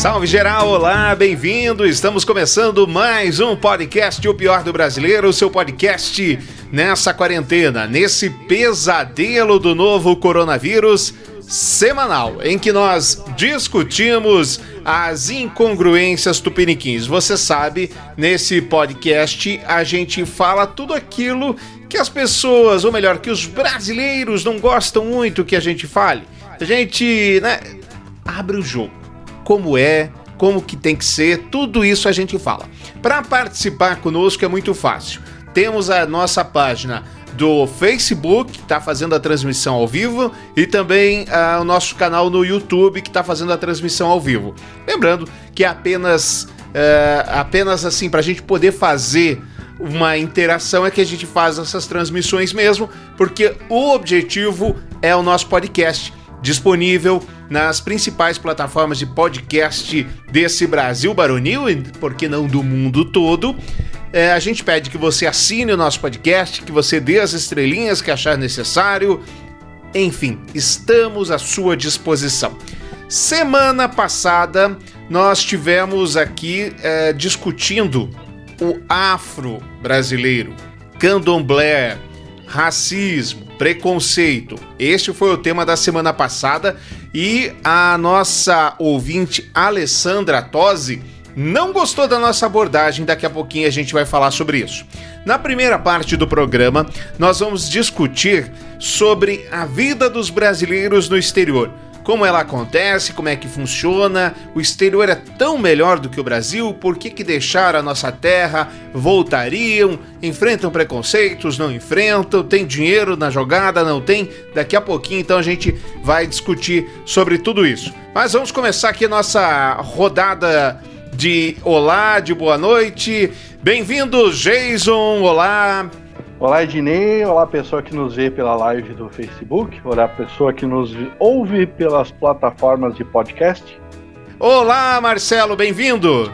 Salve geral, olá, bem-vindo. Estamos começando mais um podcast O Pior do Brasileiro, o seu podcast nessa quarentena, nesse pesadelo do novo coronavírus semanal, em que nós discutimos as incongruências tupiniquins. Você sabe, nesse podcast a gente fala tudo aquilo que as pessoas, ou melhor, que os brasileiros não gostam muito que a gente fale. A gente, né, abre o jogo como é, como que tem que ser, tudo isso a gente fala. Para participar conosco é muito fácil. Temos a nossa página do Facebook, que está fazendo a transmissão ao vivo, e também uh, o nosso canal no YouTube, que está fazendo a transmissão ao vivo. Lembrando que é apenas, uh, apenas assim, para a gente poder fazer uma interação é que a gente faz essas transmissões mesmo, porque o objetivo é o nosso podcast disponível nas principais plataformas de podcast desse Brasil baronil e, por que não, do mundo todo. É, a gente pede que você assine o nosso podcast, que você dê as estrelinhas que achar necessário. Enfim, estamos à sua disposição. Semana passada nós tivemos aqui é, discutindo o afro brasileiro, candomblé, racismo, preconceito. Este foi o tema da semana passada e a nossa ouvinte Alessandra Tosi não gostou da nossa abordagem, daqui a pouquinho a gente vai falar sobre isso. Na primeira parte do programa, nós vamos discutir sobre a vida dos brasileiros no exterior como ela acontece, como é que funciona. O exterior é tão melhor do que o Brasil, por que, que deixar a nossa terra? Voltariam? Enfrentam preconceitos? Não enfrentam? Tem dinheiro na jogada? Não tem? Daqui a pouquinho, então, a gente vai discutir sobre tudo isso. Mas vamos começar aqui a nossa rodada de olá, de boa noite. Bem-vindos, Jason. Olá. Olá, Ednei. Olá, pessoa que nos vê pela live do Facebook. Olá, pessoa que nos ouve pelas plataformas de podcast. Olá, Marcelo, bem-vindo.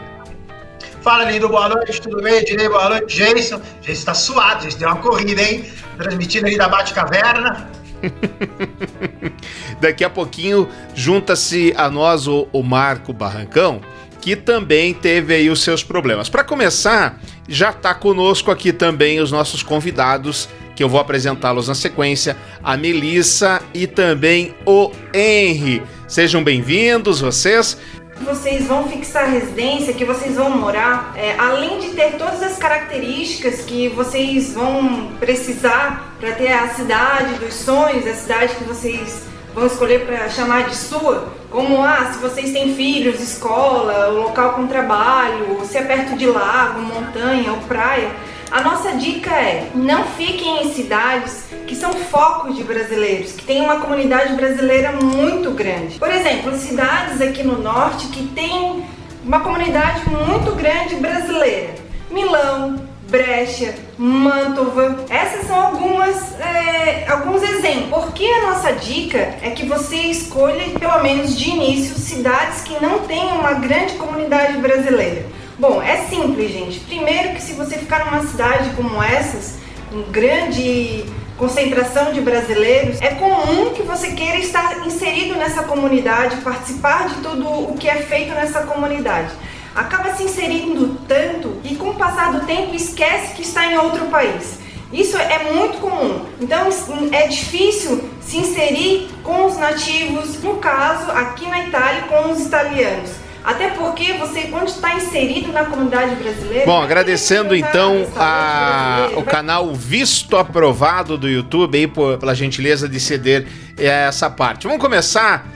Fala, lindo, boa noite, tudo bem? Ednei, boa noite, Jason. Jason tá suado, Jason deu uma corrida, hein? Transmitindo aí da Bate-Caverna. Daqui a pouquinho junta-se a nós o, o Marco Barrancão, que também teve aí os seus problemas. Para começar, já está conosco aqui também os nossos convidados, que eu vou apresentá-los na sequência, a Melissa e também o Henry. Sejam bem-vindos, vocês. Vocês vão fixar residência, que vocês vão morar, é, além de ter todas as características que vocês vão precisar para ter a cidade dos sonhos, a cidade que vocês vão escolher para chamar de sua, como ah, se vocês têm filhos, escola, local com trabalho, se é perto de lago, montanha ou praia. A nossa dica é: não fiquem em cidades que são focos de brasileiros, que tem uma comunidade brasileira muito grande. Por exemplo, cidades aqui no norte que tem uma comunidade muito grande brasileira. Milão, Brecha, Mantova. Essas são algumas, é, alguns exemplos. Porque a nossa dica é que você escolha, pelo menos de início, cidades que não tenham uma grande comunidade brasileira. Bom, é simples, gente. Primeiro que se você ficar numa cidade como essas, com grande concentração de brasileiros, é comum que você queira estar inserido nessa comunidade, participar de tudo o que é feito nessa comunidade acaba se inserindo tanto e com o passar do tempo esquece que está em outro país. Isso é muito comum. Então é difícil se inserir com os nativos, no caso aqui na Itália com os italianos. Até porque você, quando está inserido na comunidade brasileira. Bom, agradecendo então a, o canal Visto Aprovado do YouTube aí por, pela gentileza de ceder essa parte. Vamos começar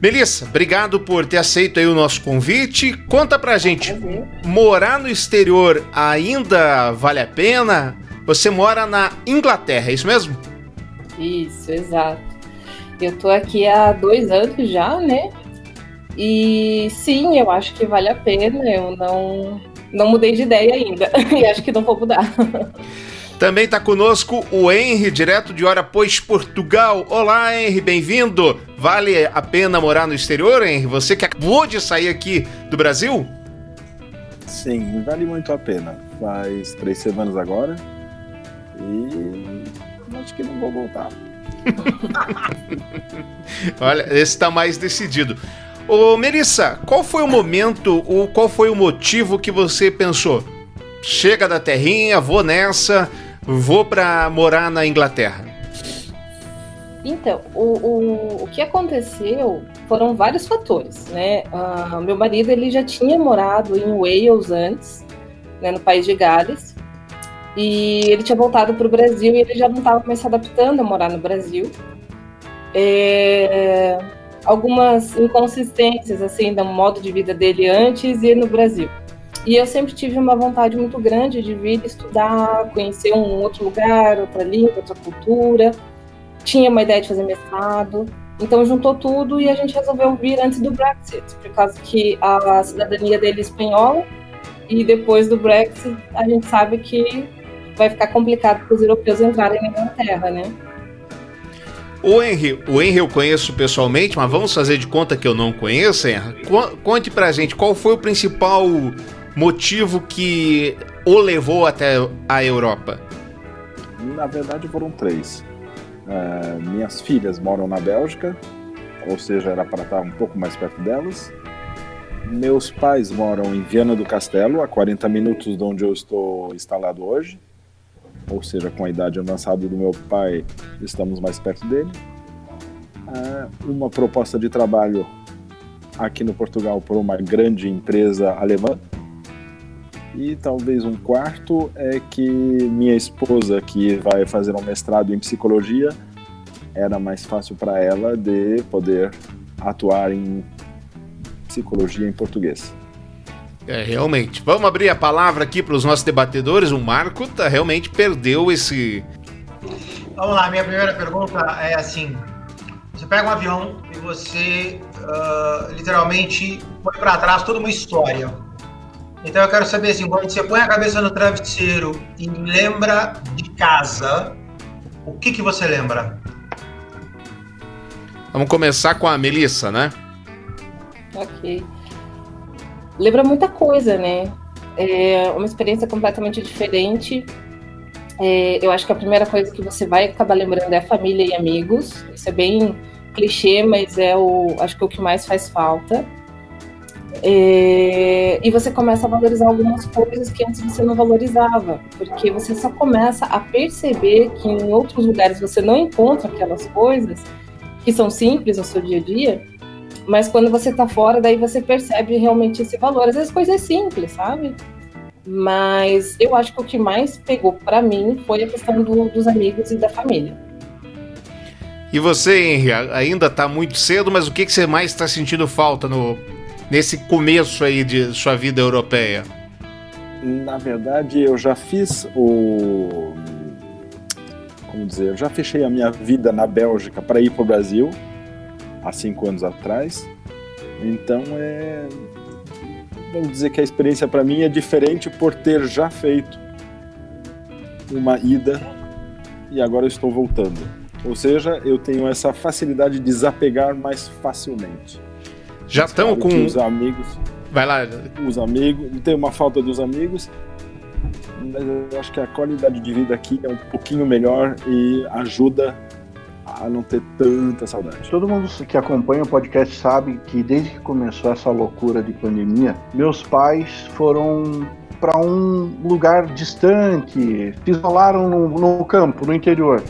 Melissa, obrigado por ter aceito aí o nosso convite. Conta pra gente, morar no exterior ainda vale a pena? Você mora na Inglaterra, é isso mesmo? Isso, exato. Eu tô aqui há dois anos já, né? E sim, eu acho que vale a pena. Eu não, não mudei de ideia ainda. e acho que não vou mudar. Também está conosco o Henry, direto de Hora Pois, Portugal. Olá, Henry, bem-vindo. Vale a pena morar no exterior, Henry? Você que acabou de sair aqui do Brasil? Sim, vale muito a pena. Faz três semanas agora e acho que não vou voltar. Olha, esse está mais decidido. Ô, Melissa, qual foi o momento, ou qual foi o motivo que você pensou? Chega da terrinha, vou nessa, vou para morar na Inglaterra. Então, o, o, o que aconteceu foram vários fatores, né? Uh, meu marido ele já tinha morado em Wales antes, né, no país de Gales, e ele tinha voltado para o Brasil e ele já não estava mais se adaptando a morar no Brasil. É, algumas inconsistências assim do modo de vida dele antes e no Brasil. E eu sempre tive uma vontade muito grande de vir estudar, conhecer um outro lugar, outra língua, outra cultura. Tinha uma ideia de fazer mestrado. Então juntou tudo e a gente resolveu vir antes do Brexit, por causa que a cidadania dele é espanhola e depois do Brexit a gente sabe que vai ficar complicado para os europeus entrarem na Inglaterra, né? O Henry, o Henry eu conheço pessoalmente, mas vamos fazer de conta que eu não conheço, Henry. Conte pra gente qual foi o principal motivo que o levou até a Europa. Na verdade foram três. Uh, minhas filhas moram na Bélgica, ou seja, era para estar um pouco mais perto delas. Meus pais moram em Viana do Castelo, a 40 minutos de onde eu estou instalado hoje ou seja, com a idade avançada do meu pai, estamos mais perto dele. É, uma proposta de trabalho aqui no Portugal por uma grande empresa alemã. E talvez um quarto é que minha esposa, que vai fazer um mestrado em psicologia, era mais fácil para ela de poder atuar em psicologia em português. É, realmente. Vamos abrir a palavra aqui para os nossos debatedores. O Marco tá, realmente perdeu esse. Vamos lá, minha primeira pergunta é assim: você pega um avião e você uh, literalmente põe para trás toda uma história. Então eu quero saber assim, quando você põe a cabeça no travesseiro e lembra de casa, o que que você lembra? Vamos começar com a Melissa, né? Ok lembra muita coisa, né? É uma experiência completamente diferente. É, eu acho que a primeira coisa que você vai acabar lembrando é família e amigos. Isso é bem clichê, mas é o acho que é o que mais faz falta. É, e você começa a valorizar algumas coisas que antes você não valorizava, porque você só começa a perceber que em outros lugares você não encontra aquelas coisas que são simples no seu dia a dia mas quando você tá fora, daí você percebe realmente esse valor. Às vezes coisas simples, sabe? Mas eu acho que o que mais pegou para mim foi a questão do, dos amigos e da família. E você, Henry, ainda tá muito cedo, mas o que, que você mais está sentindo falta no, nesse começo aí de sua vida europeia? Na verdade, eu já fiz o. Como dizer? Eu já fechei a minha vida na Bélgica para ir para o Brasil há cinco anos atrás. Então é. Vamos dizer que a experiência para mim é diferente por ter já feito uma ida e agora estou voltando. Ou seja, eu tenho essa facilidade de desapegar mais facilmente. Já estão com os amigos. Vai lá. Os amigos, tem uma falta dos amigos, mas eu acho que a qualidade de vida aqui é um pouquinho melhor e ajuda a não ter tanta saudade. Todo mundo que acompanha o podcast sabe que desde que começou essa loucura de pandemia, meus pais foram para um lugar distante, se isolaram no, no, campo, no interior.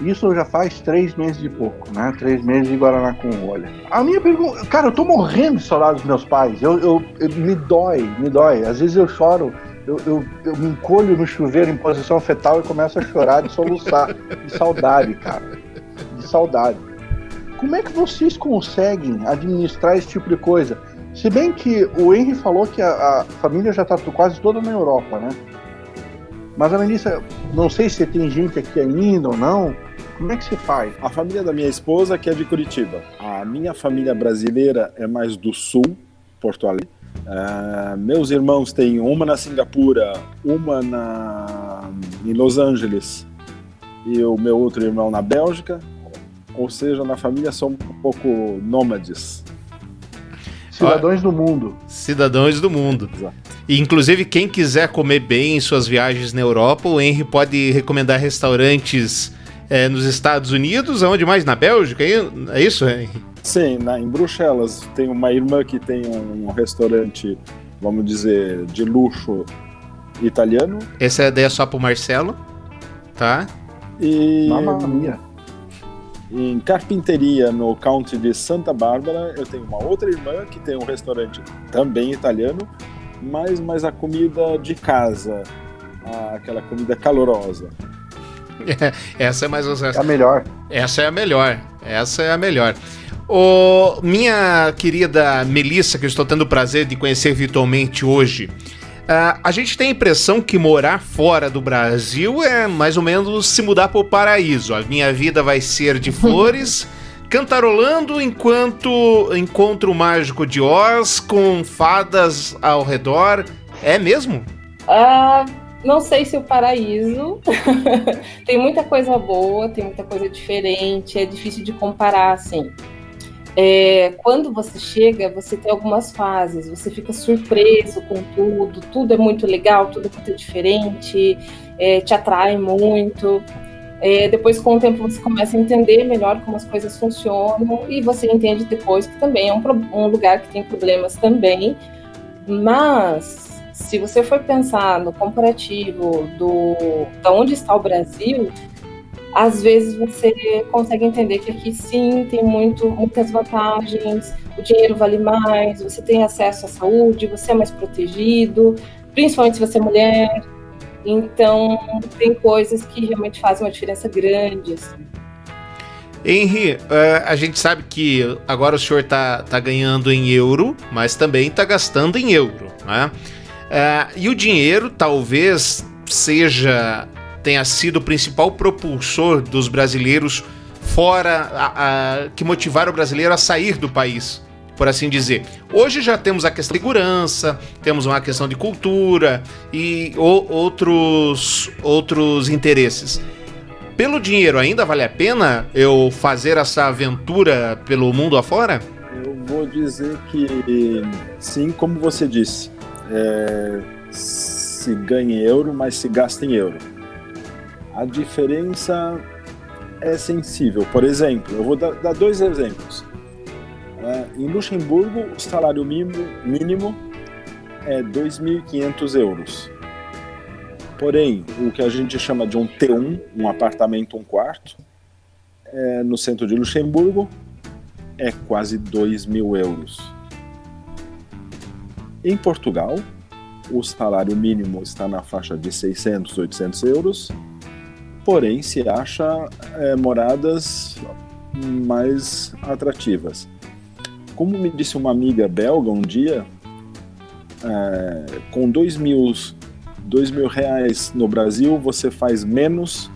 Isso já faz três meses e pouco, né? Três meses de Guaraná com olha. A minha pergunta, cara, eu tô morrendo de saudade dos meus pais. Eu, eu, eu, me dói, me dói. Às vezes eu choro, eu, eu, eu me encolho no chuveiro em posição fetal e começo a chorar de soluçar de saudade, cara saudade. Como é que vocês conseguem administrar esse tipo de coisa? Se bem que o Henry falou que a, a família já está quase toda na Europa, né? Mas a Melissa, não sei se tem gente aqui ainda ou não. Como é que se faz? A família da minha esposa que é de Curitiba. A minha família brasileira é mais do sul, Porto Alegre. Uh, meus irmãos têm uma na Singapura, uma na em Los Angeles e o meu outro irmão na Bélgica ou seja, na família são um pouco nômades. Cidadãos do mundo. Cidadãos do mundo. Exato. E, inclusive, quem quiser comer bem em suas viagens na Europa, o Henry pode recomendar restaurantes é, nos Estados Unidos, aonde mais? Na Bélgica? É isso, Henry? Sim, na, em Bruxelas tem uma irmã que tem um restaurante, vamos dizer, de luxo italiano. Essa é ideia só pro Marcelo, tá? E Mamma mia. Em carpinteria no county de Santa Bárbara, eu tenho uma outra irmã que tem um restaurante também italiano, mas mais a comida de casa, a- aquela comida calorosa. Essa é mais ou É a melhor. Essa é a melhor. Essa é a melhor. Ô, minha querida Melissa, que eu estou tendo o prazer de conhecer virtualmente hoje, ah, a gente tem a impressão que morar fora do Brasil é mais ou menos se mudar para o paraíso. A minha vida vai ser de flores, cantarolando enquanto encontro o mágico de Oz com fadas ao redor. É mesmo? Ah, não sei se o paraíso. tem muita coisa boa, tem muita coisa diferente, é difícil de comparar, assim. É, quando você chega, você tem algumas fases, você fica surpreso com tudo, tudo é muito legal, tudo é muito diferente, é, te atrai muito. É, depois, com o tempo, você começa a entender melhor como as coisas funcionam e você entende depois que também é um, um lugar que tem problemas também. Mas, se você for pensar no comparativo do da onde está o Brasil, às vezes você consegue entender que aqui sim tem muito, muitas vantagens, o dinheiro vale mais, você tem acesso à saúde, você é mais protegido, principalmente se você é mulher. Então, tem coisas que realmente fazem uma diferença grande. Assim. Eh, a gente sabe que agora o senhor tá, tá ganhando em euro, mas também tá gastando em euro, né? Eh, e o dinheiro talvez seja tenha sido o principal propulsor dos brasileiros fora a- a- que motivaram o brasileiro a sair do país, por assim dizer. Hoje já temos a questão de segurança, temos uma questão de cultura e o- outros outros interesses. Pelo dinheiro ainda vale a pena eu fazer essa aventura pelo mundo afora? Eu vou dizer que sim, como você disse, é, se ganha em euro, mas se gasta em euro. A diferença é sensível. Por exemplo, eu vou dar, dar dois exemplos. É, em Luxemburgo, o salário mínimo, mínimo é 2.500 euros. Porém, o que a gente chama de um T1, um apartamento um quarto, é, no centro de Luxemburgo, é quase 2 mil euros. Em Portugal, o salário mínimo está na faixa de 600, 800 euros, porém se acha é, moradas mais atrativas. Como me disse uma amiga belga um dia, é, com 2 mil, dois mil reais no Brasil você faz menos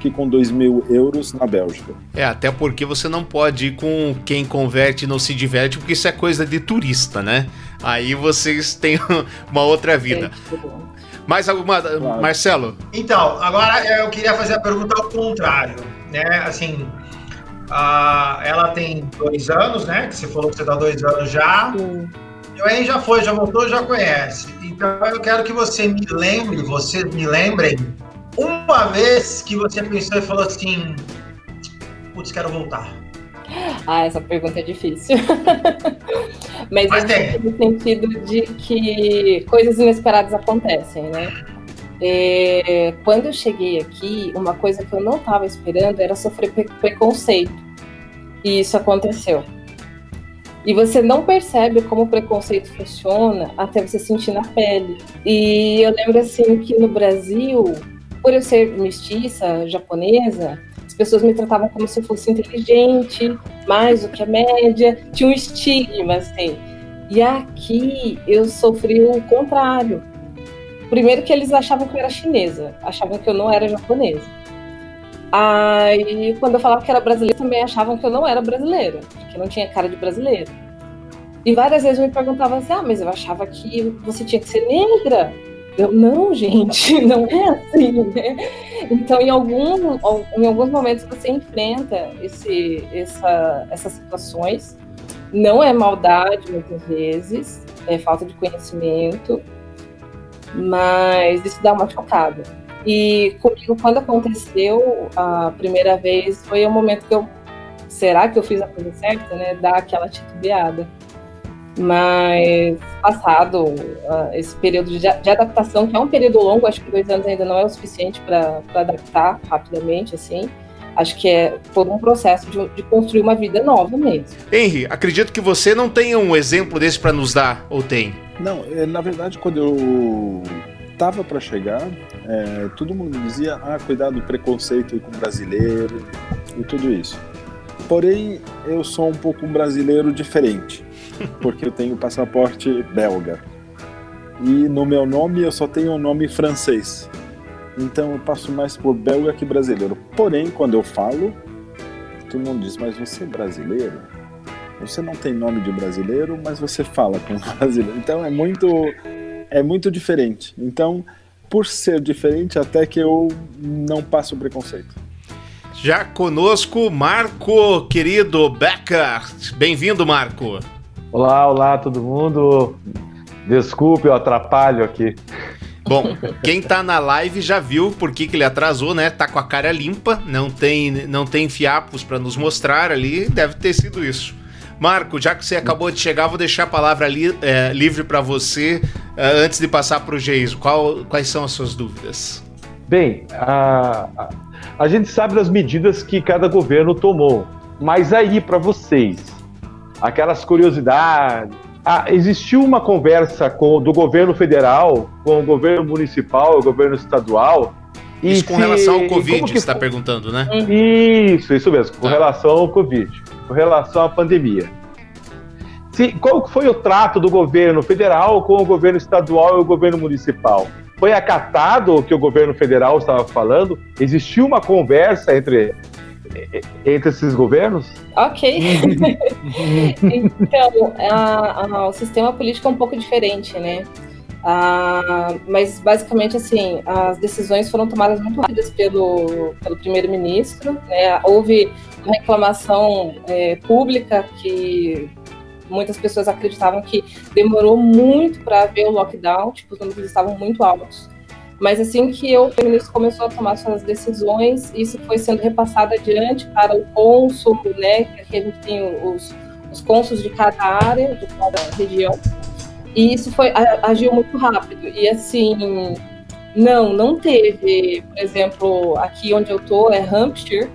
que com 2 mil euros na Bélgica. É, até porque você não pode ir com quem converte e não se diverte, porque isso é coisa de turista, né? Aí vocês têm uma outra vida. Mais alguma. Marcelo? Então, agora eu queria fazer a pergunta ao contrário, né? Assim, a- ela tem dois anos, né? Que você falou que você dá dois anos já. E o Henry já foi, já voltou, já conhece. Então eu quero que você me lembre, vocês me lembrem, uma vez que você pensou e falou assim: putz, quero voltar. Ah, essa pergunta é difícil. Mas, Mas é no sentido de que coisas inesperadas acontecem, né? É, quando eu cheguei aqui, uma coisa que eu não estava esperando era sofrer pre- preconceito. E isso aconteceu. E você não percebe como o preconceito funciona até você sentir na pele. E eu lembro assim que no Brasil, por eu ser mestiça, japonesa, pessoas me tratavam como se eu fosse inteligente, mais do que a média, tinha um estigma, assim. E aqui eu sofri o contrário. Primeiro que eles achavam que eu era chinesa, achavam que eu não era japonesa. Aí, quando eu falava que era brasileira, também achavam que eu não era brasileira, que não tinha cara de brasileira. E várias vezes me perguntavam assim: ah, mas eu achava que você tinha que ser negra. Eu, não, gente, não é assim, né? Então, em, algum, em alguns momentos você enfrenta esse, essa, essas situações. Não é maldade, muitas vezes, é falta de conhecimento, mas isso dá uma chocada. E comigo, quando aconteceu a primeira vez, foi o momento que eu será que eu fiz a coisa certa, né? Dá aquela titubeada. Mas passado uh, esse período de, de, adaptação, que é um período longo, acho que dois anos ainda não é o suficiente para adaptar rapidamente, assim. Acho que é todo um processo de, de, construir uma vida nova mesmo. Henry, acredito que você não tenha um exemplo desse para nos dar, ou tem? Não, é, na verdade, quando eu tava para chegar, é, todo mundo dizia: ah, cuidado do preconceito com o brasileiro e tudo isso. Porém, eu sou um pouco um brasileiro diferente, porque eu tenho passaporte belga. E no meu nome eu só tenho um nome francês. Então eu passo mais por belga que brasileiro. Porém, quando eu falo, todo mundo diz: Mas você é brasileiro? Você não tem nome de brasileiro, mas você fala com brasileiro. Então é muito, é muito diferente. Então, por ser diferente, até que eu não passo preconceito. Já conosco, Marco, querido Becker. Bem-vindo, Marco. Olá, olá, todo mundo. Desculpe, eu atrapalho aqui. Bom, quem tá na live já viu por que, que ele atrasou, né? Tá com a cara limpa, não tem, não tem fiapos para nos mostrar ali, deve ter sido isso. Marco, já que você acabou de chegar, vou deixar a palavra li, é, livre para você é, antes de passar para o Geiso. Quais são as suas dúvidas? Bem, a, a a gente sabe das medidas que cada governo tomou, mas aí para vocês, aquelas curiosidades. Ah, existiu uma conversa com, do governo federal, com o governo municipal, o governo estadual. Isso com se, relação ao Covid, que você está perguntando, né? Isso, isso mesmo, com tá. relação ao Covid, com relação à pandemia. Se, qual foi o trato do governo federal com o governo estadual e o governo municipal? foi acatado o que o governo federal estava falando? Existiu uma conversa entre, entre esses governos? Ok. então, a, a, o sistema político é um pouco diferente, né? Ah, mas basicamente assim, as decisões foram tomadas muito rápidas pelo, pelo primeiro-ministro. Né? Houve uma reclamação é, pública que muitas pessoas acreditavam que demorou muito para haver o lockdown, tipo, os números estavam muito altos. Mas assim que o ministro começou a tomar suas decisões, isso foi sendo repassado adiante para o cônsul, né? Que aqui a gente tem os, os cônsuls de cada área, de cada região. E isso foi agiu muito rápido. E assim, não, não teve, por exemplo, aqui onde eu tô é Hampshire,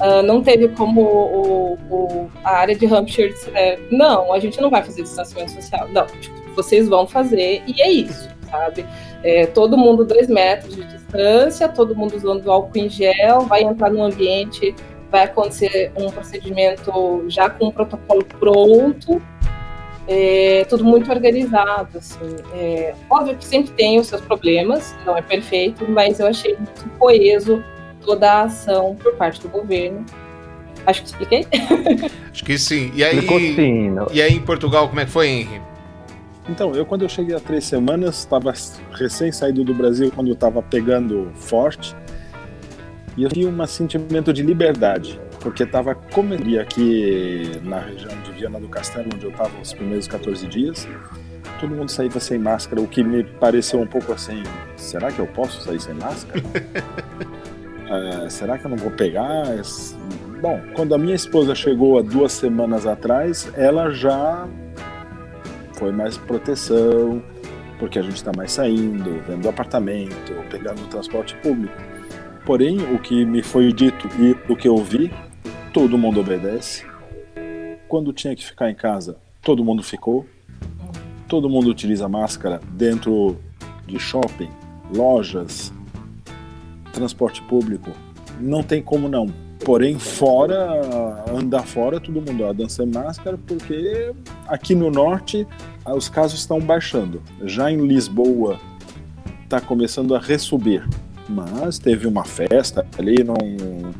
Uh, não teve como o, o, a área de Hampshire é, não, a gente não vai fazer distanciamento social. Não, tipo, vocês vão fazer e é isso, sabe? É, todo mundo dois metros de distância, todo mundo usando álcool em gel, vai entrar no ambiente, vai acontecer um procedimento já com um protocolo pronto, é, tudo muito organizado, assim. É, óbvio que sempre tem os seus problemas, não é perfeito, mas eu achei muito coeso toda a ação por parte do governo. Acho que expliquei. Acho que sim. E aí, sim, e aí em Portugal, como é que foi, Henry? Então, eu quando eu cheguei há três semanas, estava recém saído do Brasil quando estava pegando forte. E eu tinha um sentimento de liberdade, porque estava como aqui na região de Viana do Castelo, onde eu estava os primeiros 14 dias. Todo mundo saía sem máscara, o que me pareceu um pouco assim: será que eu posso sair sem máscara? É, será que eu não vou pegar? Bom, quando a minha esposa chegou há duas semanas atrás, ela já foi mais proteção, porque a gente está mais saindo, vendo apartamento, pegando transporte público. Porém, o que me foi dito e o que eu vi, todo mundo obedece. Quando tinha que ficar em casa, todo mundo ficou. Todo mundo utiliza máscara dentro de shopping, lojas, transporte público, não tem como não. Porém, fora, andar fora, todo mundo anda sem máscara, porque aqui no norte os casos estão baixando. Já em Lisboa está começando a ressubir. Mas teve uma festa ali num,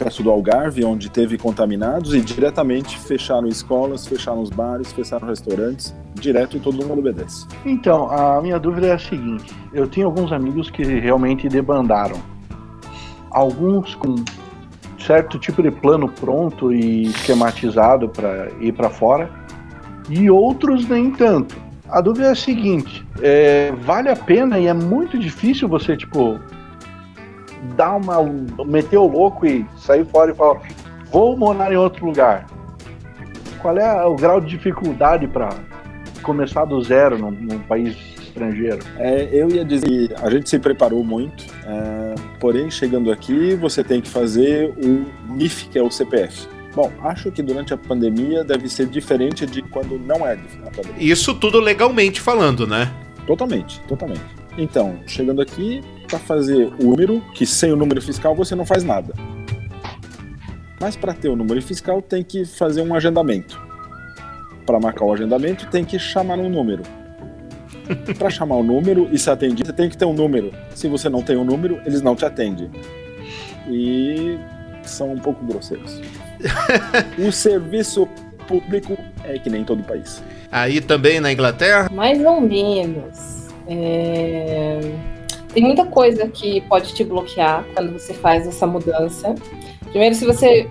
perto do Algarve, onde teve contaminados e diretamente fecharam escolas, fecharam os bares, fecharam restaurantes, direto e todo mundo obedece. Então, a minha dúvida é a seguinte: eu tenho alguns amigos que realmente debandaram. Alguns com certo tipo de plano pronto e esquematizado para ir para fora, e outros nem tanto. A dúvida é a seguinte: é, vale a pena e é muito difícil você, tipo, dar uma. meter o louco e sair fora e falar: vou morar em outro lugar. Qual é o grau de dificuldade para começar do zero num, num país estrangeiro? É, eu ia dizer que a gente se preparou muito, é, porém, chegando aqui, você tem que fazer o NIF, que é o CPF. Bom, acho que durante a pandemia deve ser diferente de quando não é a pandemia. Isso tudo legalmente falando, né? Totalmente, totalmente. Então, chegando aqui, para fazer o número, que sem o número fiscal você não faz nada. Mas para ter o número fiscal tem que fazer um agendamento. Para marcar o agendamento tem que chamar um número. Para chamar o número e se atender, você tem que ter um número. Se você não tem um número, eles não te atendem. E são um pouco grosseiros. o serviço público é que nem todo país. Aí também na Inglaterra? Mais ou menos. É... Tem muita coisa que pode te bloquear quando você faz essa mudança. Primeiro, se você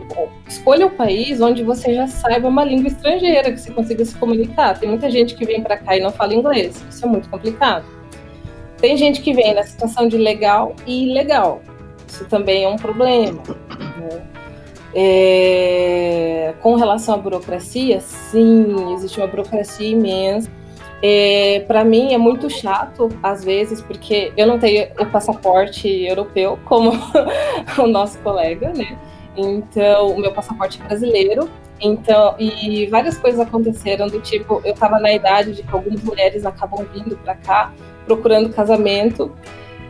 escolha um país onde você já saiba uma língua estrangeira, que você consiga se comunicar. Tem muita gente que vem para cá e não fala inglês. Isso é muito complicado. Tem gente que vem na situação de legal e ilegal. Isso também é um problema. Né? É, com relação à burocracia, sim, existe uma burocracia imensa. É, para mim é muito chato, às vezes, porque eu não tenho o passaporte europeu como o nosso colega, né? Então, o meu passaporte é brasileiro. Então, e várias coisas aconteceram do tipo, eu estava na idade de que algumas mulheres acabam vindo para cá procurando casamento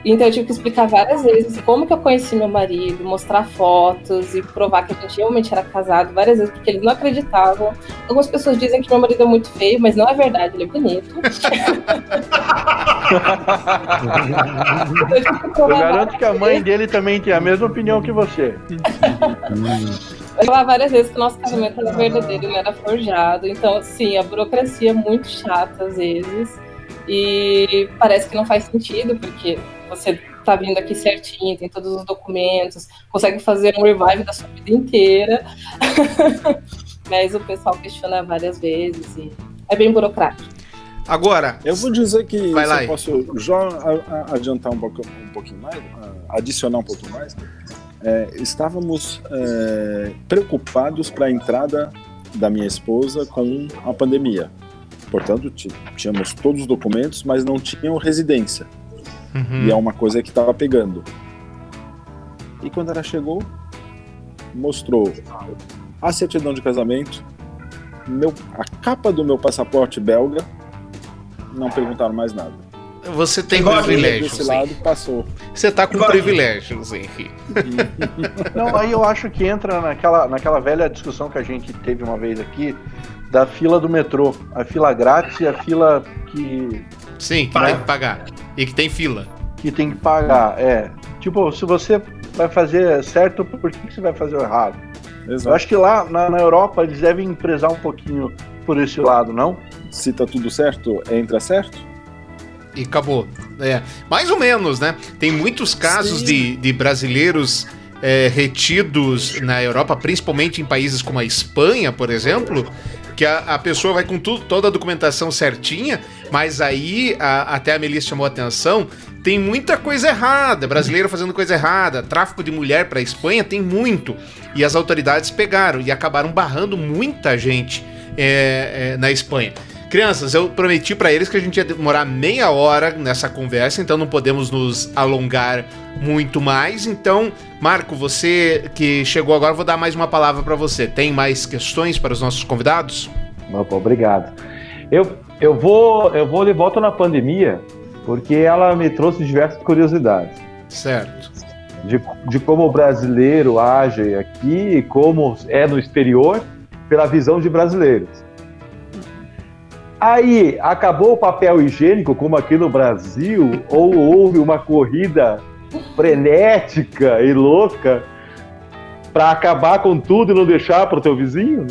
então eu tive que explicar várias vezes como que eu conheci meu marido, mostrar fotos e provar que a gente realmente era casado várias vezes, porque eles não acreditavam. Algumas pessoas dizem que meu marido é muito feio, mas não é verdade, ele é bonito. eu garanto que a mãe dele também tem a mesma opinião que você. Eu falar várias vezes que o nosso casamento era verdadeiro, ele era forjado. Então, sim, a burocracia é muito chata às vezes. E parece que não faz sentido, porque você tá vindo aqui certinho, tem todos os documentos, consegue fazer um revive da sua vida inteira. Mas o pessoal questiona várias vezes e é bem burocrático. Agora, eu vou dizer que vai lá eu posso já adiantar um, pouco, um pouquinho mais, adicionar um pouquinho mais. É, estávamos é, preocupados para a entrada da minha esposa com a pandemia. Portanto, tínhamos todos os documentos, mas não tinham residência. Uhum. E é uma coisa que estava pegando. E quando ela chegou, mostrou a certidão de casamento, meu, a capa do meu passaporte belga, não perguntaram mais nada. Você tem privilégio. Desse lado passou. Você tá com privilégios, Henrique. Não, aí eu acho que entra naquela, naquela velha discussão que a gente teve uma vez aqui da fila do metrô. A fila grátis e a fila que. Sim, que né? tem que pagar. E que tem fila. Que tem que pagar, é. Tipo, se você vai fazer certo, por que você vai fazer o errado? Exato. Eu acho que lá na, na Europa eles devem prezar um pouquinho por esse lado, não? Se tá tudo certo, entra certo? E acabou. É, mais ou menos, né? Tem muitos casos de, de brasileiros é, retidos na Europa, principalmente em países como a Espanha, por exemplo, que a, a pessoa vai com tudo, toda a documentação certinha, mas aí a, até a Melissa chamou atenção, tem muita coisa errada, brasileiro fazendo coisa errada, tráfico de mulher para Espanha tem muito, e as autoridades pegaram e acabaram barrando muita gente é, é, na Espanha. Crianças, eu prometi para eles que a gente ia demorar meia hora nessa conversa, então não podemos nos alongar muito mais. Então, Marco, você que chegou agora, vou dar mais uma palavra para você. Tem mais questões para os nossos convidados? Obrigado. Eu, eu vou eu vou de volta na pandemia, porque ela me trouxe diversas curiosidades. Certo. De, de como o brasileiro age aqui e como é no exterior pela visão de brasileiros. Aí acabou o papel higiênico, como aqui no Brasil, ou houve uma corrida frenética e louca para acabar com tudo e não deixar para o teu vizinho?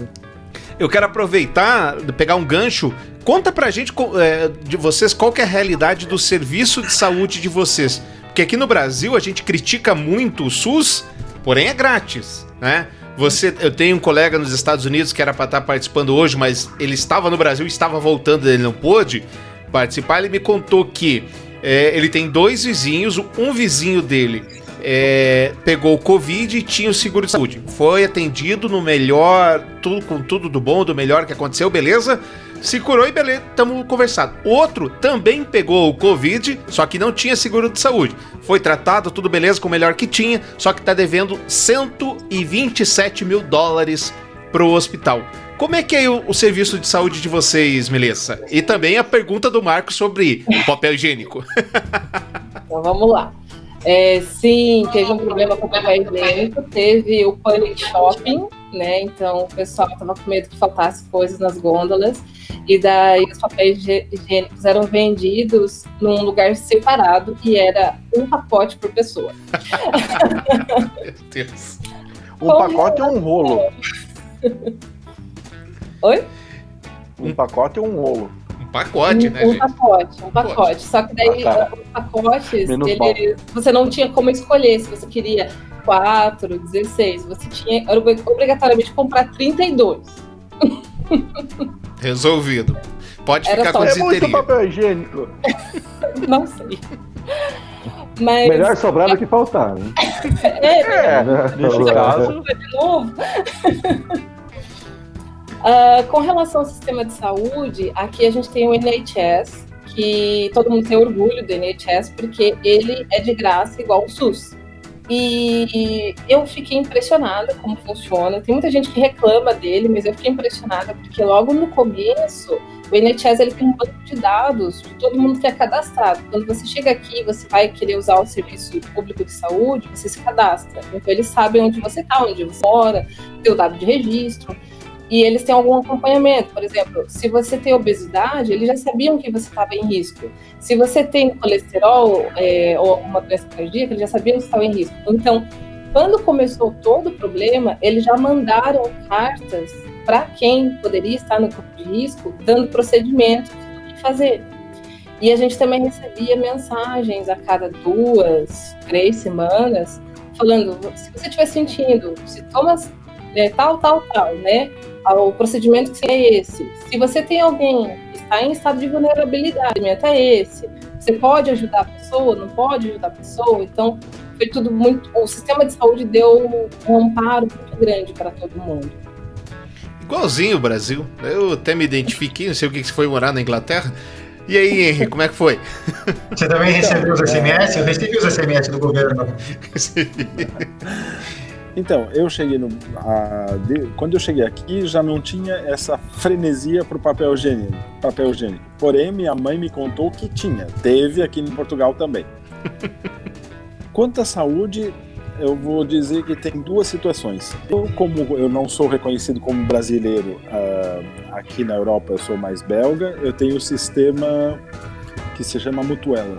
Eu quero aproveitar, pegar um gancho. Conta pra gente é, de vocês qual é a realidade do serviço de saúde de vocês. Porque aqui no Brasil a gente critica muito o SUS, porém é grátis, né? Você, eu tenho um colega nos Estados Unidos que era para estar tá participando hoje, mas ele estava no Brasil estava voltando, ele não pôde participar. Ele me contou que é, ele tem dois vizinhos, um vizinho dele é, pegou o Covid e tinha o seguro de saúde. Foi atendido no melhor, tudo com tudo do bom, do melhor que aconteceu, beleza? Se curou e beleza, estamos conversando. Outro também pegou o Covid, só que não tinha seguro de saúde. Foi tratado, tudo beleza, com o melhor que tinha, só que está devendo 127 mil dólares pro hospital. Como é que é o, o, serviço de saúde de vocês, Melissa? E também a pergunta do Marco sobre papel higiênico. então vamos lá. É, sim, teve um problema com o papel higiênico, teve o panic shopping, né? Então o pessoal estava com medo que faltasse coisas nas gôndolas. E daí os papéis higiênicos eram vendidos num lugar separado e era um pacote por pessoa. Meu Deus. Um pacote ou um rolo? Oi? Um pacote ou um rolo? Um pacote, né, um gente? Pacote, um pacote. Só que daí ah, os pacotes, ele, você não tinha como escolher se você queria 4, 16. Você tinha obrigatoriamente comprar 32. Resolvido. Pode Era ficar com É muito papel higiênico. Não sei. Mas... Melhor sobrar do que faltar. Né? É, é, nesse caso. De novo. Uh, com relação ao sistema de saúde, aqui a gente tem o NHS, que todo mundo tem orgulho do NHS, porque ele é de graça, igual o SUS. E eu fiquei impressionada como funciona. Tem muita gente que reclama dele, mas eu fiquei impressionada porque logo no começo o NHS ele tem um banco de dados de todo mundo que é cadastrado. Quando você chega aqui, você vai querer usar o serviço público de saúde, você se cadastra. Então eles sabem onde você está, onde você mora, o dado de registro e eles têm algum acompanhamento. Por exemplo, se você tem obesidade, eles já sabiam que você estava em risco. Se você tem colesterol é, ou uma doença cardíaca, eles já sabiam que estava em risco. Então, quando começou todo o problema, eles já mandaram cartas para quem poderia estar no grupo de risco, dando procedimentos do que fazer. E a gente também recebia mensagens a cada duas, três semanas, falando: se você estiver sentindo sintomas é, tal, tal, tal, né? O procedimento que é esse. Se você tem alguém que está em estado de vulnerabilidade, o é esse. Você pode ajudar a pessoa, não pode ajudar a pessoa. Então, foi tudo muito. O sistema de saúde deu um amparo muito grande para todo mundo. Igualzinho o Brasil. Eu até me identifiquei, não sei o que você foi morar na Inglaterra. E aí, Henrique, como é que foi? Você também recebeu os SMS? Eu recebi os SMS do governo. Então, eu cheguei no. A, de, quando eu cheguei aqui, já não tinha essa frenesia para o papel higiênico, papel higiênico. Porém, minha mãe me contou que tinha. Teve aqui em Portugal também. Quanto à saúde, eu vou dizer que tem duas situações. Eu, como eu não sou reconhecido como brasileiro uh, aqui na Europa, eu sou mais belga, eu tenho o um sistema que se chama Mutuela.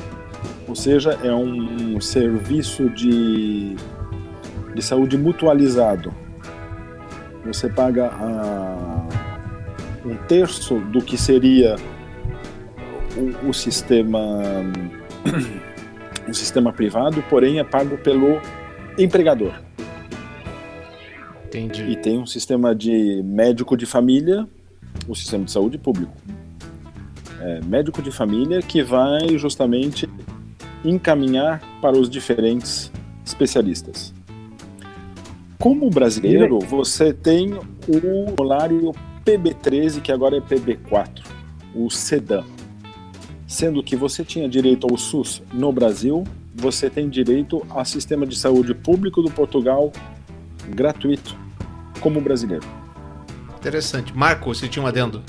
Ou seja, é um serviço de de saúde mutualizado. Você paga a, um terço do que seria o, o sistema um sistema privado, porém é pago pelo empregador. Entendi. E tem um sistema de médico de família, o sistema de saúde público. É, médico de família que vai justamente encaminhar para os diferentes especialistas. Como brasileiro, você tem o formulário PB13, que agora é PB4, o SEDAM. Sendo que você tinha direito ao SUS no Brasil, você tem direito ao sistema de saúde público do Portugal gratuito, como brasileiro. Interessante. Marco, você tinha um adendo?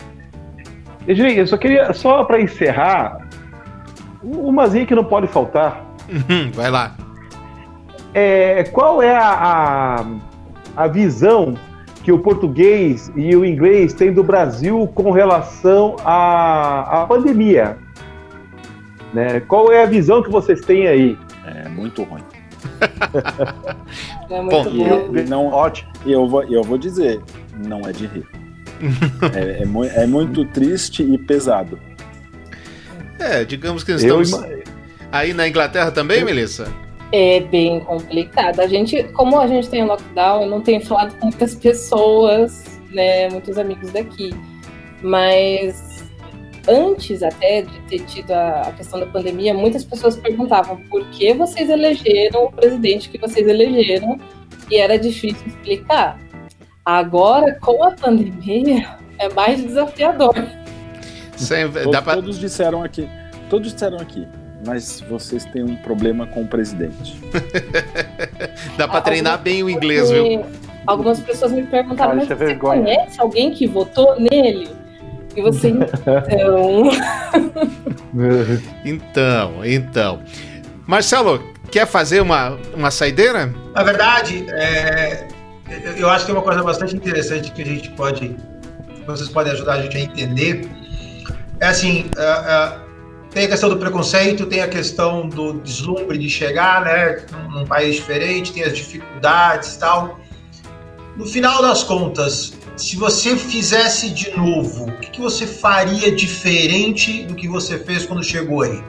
Eu só queria, só para encerrar, umazinha que não pode faltar. Uhum, vai lá é, qual é a, a, a visão que o português e o inglês têm do Brasil com relação à, à pandemia? Né? Qual é a visão que vocês têm aí? É muito ruim. é muito bom. Eu, não, ótimo. Eu vou, eu vou dizer, não é de rir. é, é, é, muito triste e pesado. É, digamos que estamos. Eu, aí na Inglaterra também, eu, Melissa? É bem complicado. A gente, como a gente tem lockdown, eu não tenho falado com muitas pessoas, né, muitos amigos daqui, mas antes até de ter tido a, a, questão da pandemia, muitas pessoas perguntavam por que vocês elegeram o presidente que vocês elegeram e era difícil explicar. Agora, com a pandemia, é mais desafiador. Sempre, todos, pra... todos disseram aqui, todos disseram aqui, mas vocês têm um problema com o presidente. dá para treinar bem o inglês, viu? Algumas pessoas me perguntaram, mas você conhece alguém que votou nele? E você, então... então, então. Marcelo, quer fazer uma, uma saideira? Na verdade, é, eu acho que é uma coisa bastante interessante que a gente pode, vocês podem ajudar a gente a entender. É assim, é, tem a questão do preconceito, tem a questão do deslumbre de chegar, né, num, país diferente, tem as dificuldades e tal. No final das contas, se você fizesse de novo, o que, que você faria diferente do que você fez quando chegou aí?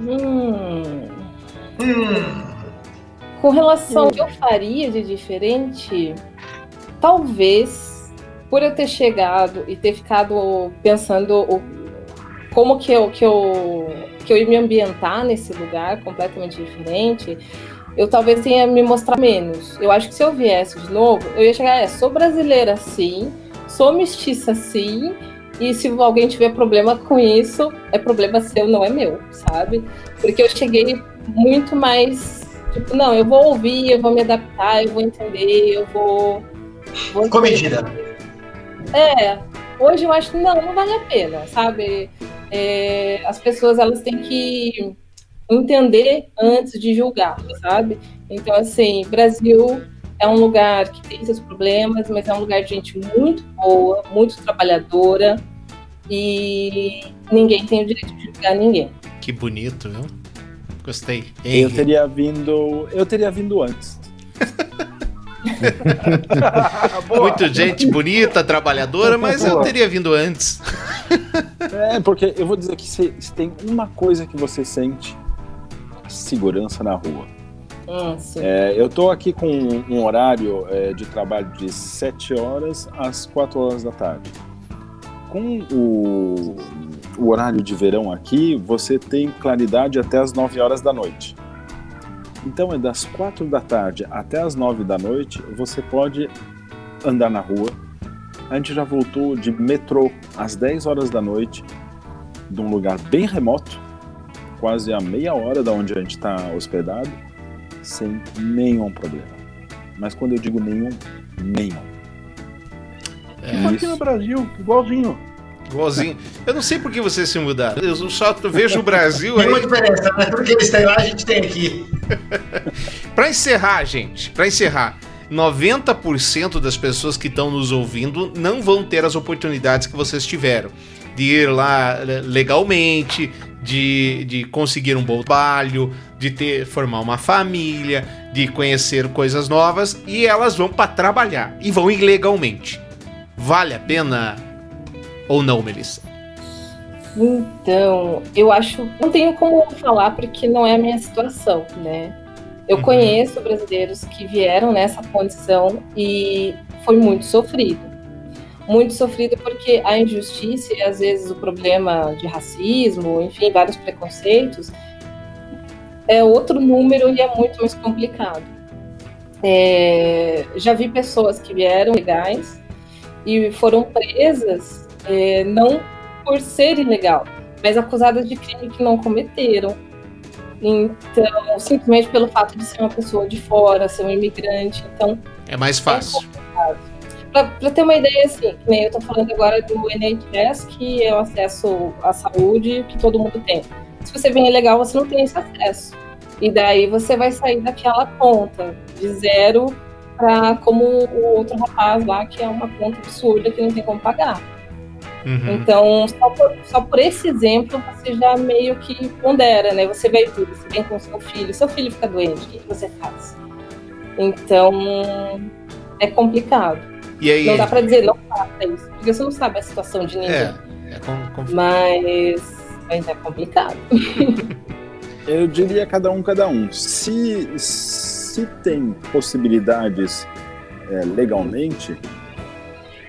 Hum. Hum. Com relação ao que eu faria de diferente, talvez por eu ter chegado e ter ficado pensando o, como que eu, que, eu, que eu ia me ambientar nesse lugar completamente diferente, eu talvez tenha me mostrar menos. Eu acho que se eu viesse de novo, eu ia chegar, é, sou brasileira sim, sou mestiça sim, e se alguém tiver problema com isso, é problema seu, não é meu, sabe? Porque eu cheguei muito mais, tipo, não, eu vou ouvir, eu vou me adaptar, eu vou entender, eu vou. vou Comedida. É, hoje eu acho que não, não vale a pena, sabe? É, as pessoas elas têm que entender antes de julgar, sabe? Então, assim, Brasil é um lugar que tem seus problemas, mas é um lugar de gente muito boa, muito trabalhadora e ninguém tem o direito de julgar ninguém. Que bonito, viu? Gostei. Eu teria vindo, eu teria vindo antes. Muito gente bonita, trabalhadora, mas eu teria vindo antes. é, porque eu vou dizer que se, se tem uma coisa que você sente segurança na rua. Hum, é, eu estou aqui com um horário é, de trabalho de 7 horas às 4 horas da tarde. Com o, o horário de verão aqui, você tem claridade até as 9 horas da noite. Então é das 4 da tarde até as 9 da noite, você pode andar na rua. A gente já voltou de metrô às 10 horas da noite, de um lugar bem remoto, quase a meia hora da onde a gente está hospedado, sem nenhum problema. Mas quando eu digo nenhum, nenhum. É. Aqui no Brasil, igualzinho. Igualzinho. Eu não sei por que vocês se mudaram. Eu só vejo o Brasil aí. Tem uma diferença, né? Porque eles têm lá, a gente tem aqui. para encerrar, gente, para encerrar. 90% das pessoas que estão nos ouvindo não vão ter as oportunidades que vocês tiveram de ir lá legalmente, de, de conseguir um bom trabalho, de ter formar uma família, de conhecer coisas novas e elas vão para trabalhar e vão ilegalmente. Vale a pena ou não, Melissa? Então, eu acho, não tenho como falar porque não é a minha situação, né? Eu uhum. conheço brasileiros que vieram nessa condição e foi muito sofrido muito sofrido porque a injustiça e às vezes o problema de racismo, enfim, vários preconceitos, é outro número e é muito mais complicado. É, já vi pessoas que vieram legais e foram presas é, não por ser ilegal, mas acusadas de crime que não cometeram. Então, simplesmente pelo fato de ser uma pessoa de fora, ser um imigrante, então é mais fácil. É para ter uma ideia, assim, eu estou falando agora do NHS, que é o acesso à saúde que todo mundo tem. Se você vem ilegal, você não tem esse acesso. E daí você vai sair daquela conta de zero para como o outro rapaz lá, que é uma conta absurda que não tem como pagar. Uhum. Então, só por, só por, esse exemplo, você já meio que pondera, né? Você vai vir, você vem com seu filho, seu filho fica doente, o que você faz? Então, é complicado. E aí, não dá pra dizer, não faça isso, porque você não sabe a situação de ninguém. É, é com, com... Mas, mas é complicado. Eu diria cada um, cada um. Se, se tem possibilidades é, legalmente,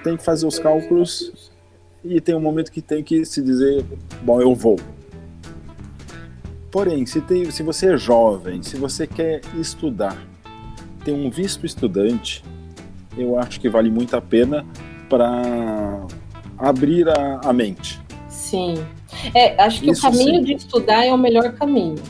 tem que fazer os cálculos e tem um momento que tem que se dizer, bom, eu vou. Porém, se, tem, se você é jovem, se você quer estudar, tem um visto estudante, eu acho que vale muito a pena para abrir a, a, mente. Sim. É, acho que Isso o caminho sim. de estudar é o melhor caminho.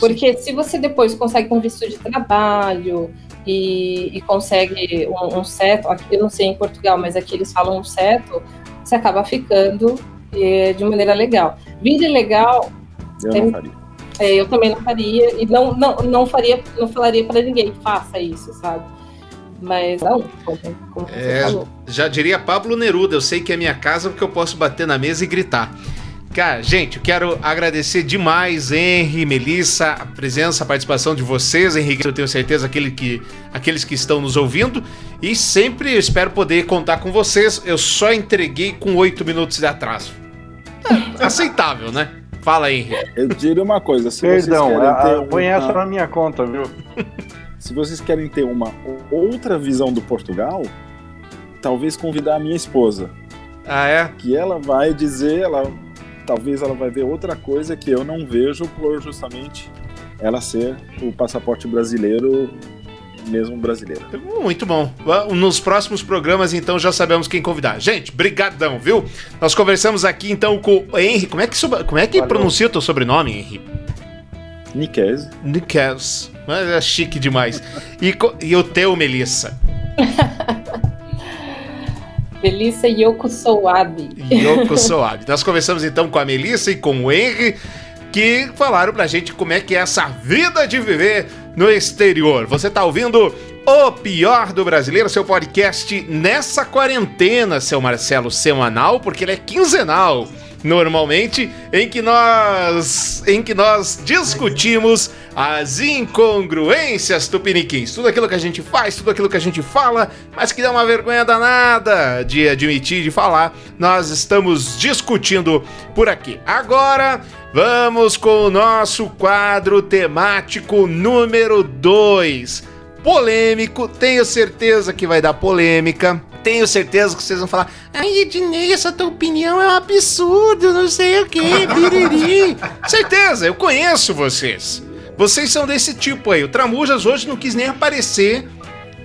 Porque se você depois consegue um visto de trabalho e, e consegue um, um certo, eu não sei em Portugal, mas aqui eles falam um certo, você acaba ficando é, de maneira legal. Vir ilegal. Eu não faria é, eu também não faria e não, não, não faria, não falaria para ninguém faça isso, sabe? Mas não, como, como é, falou. Já diria Pablo Neruda, eu sei que é minha casa porque eu posso bater na mesa e gritar. Cara, gente, eu quero agradecer demais, Henry, Melissa, a presença, a participação de vocês, Henrique. Eu tenho certeza aquele que, aqueles que estão nos ouvindo. E sempre espero poder contar com vocês. Eu só entreguei com oito minutos de atraso. É, aceitável, né? Fala aí. Eu diria uma coisa. Se Perdão, vocês querem ter põe essa na minha conta, viu? Se vocês querem ter uma outra visão do Portugal, talvez convidar a minha esposa. Ah, é? Que ela vai dizer, ela talvez ela vai ver outra coisa que eu não vejo por justamente ela ser o passaporte brasileiro mesmo brasileiro. Muito bom. Nos próximos programas, então, já sabemos quem convidar. Gente, brigadão, viu? Nós conversamos aqui, então, com o Henry. Como é que, como é que pronuncia o teu sobrenome, Henry? Niquez. Niquez. Mas é chique demais. E, e o teu, Melissa? Melissa Yoko Soabe. Yoko Soabe. Nós conversamos então com a Melissa e com o Henry, que falaram pra gente como é que é essa vida de viver no exterior. Você está ouvindo o pior do brasileiro, seu podcast nessa quarentena, seu Marcelo, semanal, porque ele é quinzenal. Normalmente, em que nós em que nós discutimos as incongruências tupiniquins, tudo aquilo que a gente faz, tudo aquilo que a gente fala, mas que dá uma vergonha danada de admitir, de falar, nós estamos discutindo por aqui. Agora, Vamos com o nosso quadro temático número 2. Polêmico, tenho certeza que vai dar polêmica. Tenho certeza que vocês vão falar: Ai, Ednei, essa tua opinião é um absurdo, não sei o que, biriri. certeza, eu conheço vocês. Vocês são desse tipo aí. O Tramujas hoje não quis nem aparecer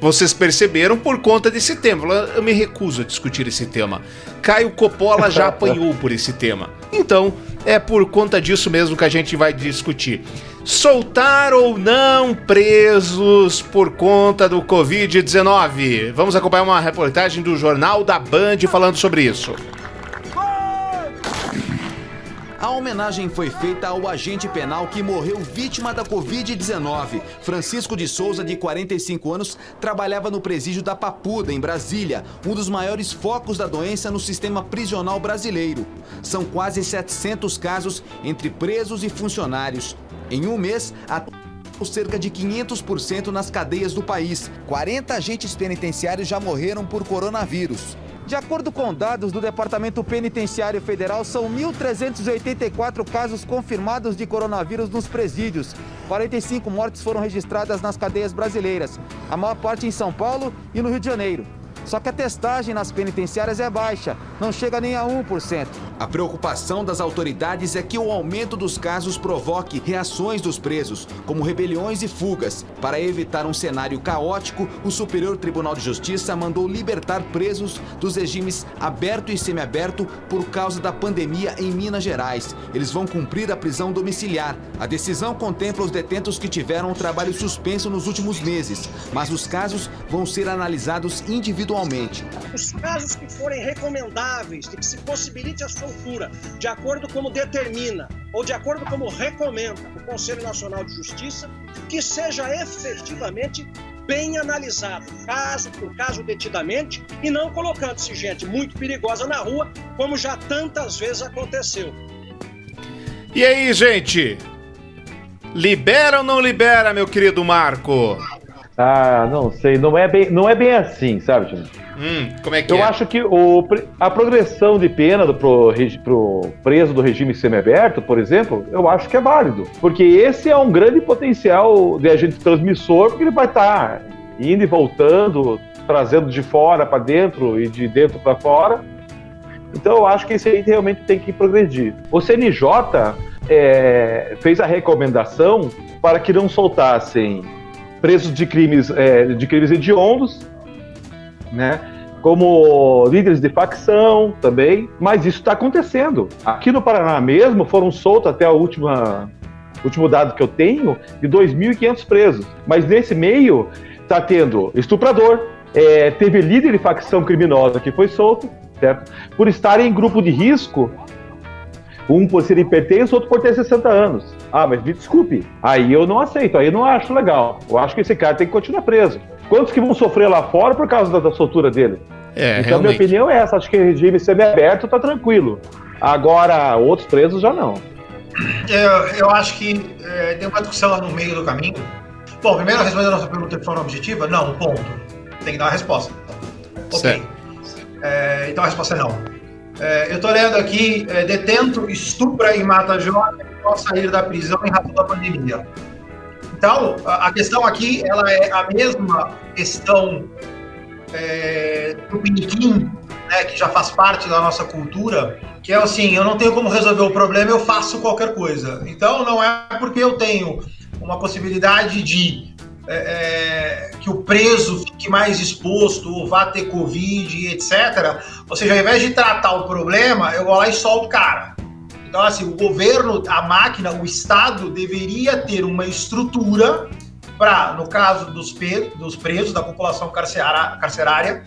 vocês perceberam por conta desse tema. Eu me recuso a discutir esse tema. Caio Coppola já apanhou por esse tema. Então, é por conta disso mesmo que a gente vai discutir. Soltar ou não presos por conta do Covid-19? Vamos acompanhar uma reportagem do Jornal da Band falando sobre isso. A homenagem foi feita ao agente penal que morreu vítima da Covid-19. Francisco de Souza, de 45 anos, trabalhava no presídio da Papuda, em Brasília, um dos maiores focos da doença no sistema prisional brasileiro. São quase 700 casos entre presos e funcionários. Em um mês, a cerca de 500% nas cadeias do país. 40 agentes penitenciários já morreram por coronavírus. De acordo com dados do Departamento Penitenciário Federal, são 1.384 casos confirmados de coronavírus nos presídios. 45 mortes foram registradas nas cadeias brasileiras, a maior parte em São Paulo e no Rio de Janeiro. Só que a testagem nas penitenciárias é baixa, não chega nem a 1%. A preocupação das autoridades é que o aumento dos casos provoque reações dos presos, como rebeliões e fugas. Para evitar um cenário caótico, o Superior Tribunal de Justiça mandou libertar presos dos regimes aberto e semiaberto por causa da pandemia em Minas Gerais. Eles vão cumprir a prisão domiciliar. A decisão contempla os detentos que tiveram o trabalho suspenso nos últimos meses, mas os casos vão ser analisados individualmente os casos que forem recomendáveis, de que se possibilite a soltura, de acordo como determina ou de acordo como recomenda o Conselho Nacional de Justiça, que seja efetivamente bem analisado, caso por caso, detidamente, e não colocando-se gente muito perigosa na rua, como já tantas vezes aconteceu. E aí, gente? Libera ou não libera, meu querido Marco? Ah, não sei, não é bem, não é bem assim, sabe, gente? Hum, como é que Eu é? acho que o, a progressão de pena do, pro, pro preso do regime semiaberto, por exemplo, eu acho que é válido. Porque esse é um grande potencial de agente transmissor, porque ele vai estar indo e voltando, trazendo de fora para dentro e de dentro para fora. Então eu acho que isso aí realmente tem que progredir. O CNJ é, fez a recomendação para que não soltassem presos de crimes, é, de crimes hediondos, né? Como líderes de facção também, mas isso está acontecendo. Aqui no Paraná mesmo foram soltos até a última último dado que eu tenho, de 2.500 presos. Mas nesse meio está tendo estuprador, é, teve líder de facção criminosa que foi solto, certo? Por estar em grupo de risco um por ser hipertenso, outro por ter 60 anos. Ah, mas me desculpe. Aí eu não aceito, aí eu não acho legal. Eu acho que esse cara tem que continuar preso. Quantos que vão sofrer lá fora por causa da, da soltura dele? É, então, realmente. minha opinião é essa. Acho que o regime semi-aberto tá tranquilo. Agora, outros presos já não. Eu, eu acho que é, tem uma discussão lá no meio do caminho. Bom, primeiro, respondendo a nossa pergunta de forma objetiva, não, ponto. Tem que dar uma resposta. Ok. É, então a resposta é não. É, eu estou lendo aqui, é, detento, estupra e mata jovem após sair da prisão em razão da pandemia. Então, a questão aqui, ela é a mesma questão é, do piniquim, né, que já faz parte da nossa cultura, que é assim, eu não tenho como resolver o problema, eu faço qualquer coisa. Então, não é porque eu tenho uma possibilidade de é, é, que o preso fique mais exposto ou vá ter Covid, etc. Ou seja, ao invés de tratar o problema, eu vou lá e solto o cara. Então, assim, o governo, a máquina, o Estado deveria ter uma estrutura para, no caso dos, dos presos, da população carcerária,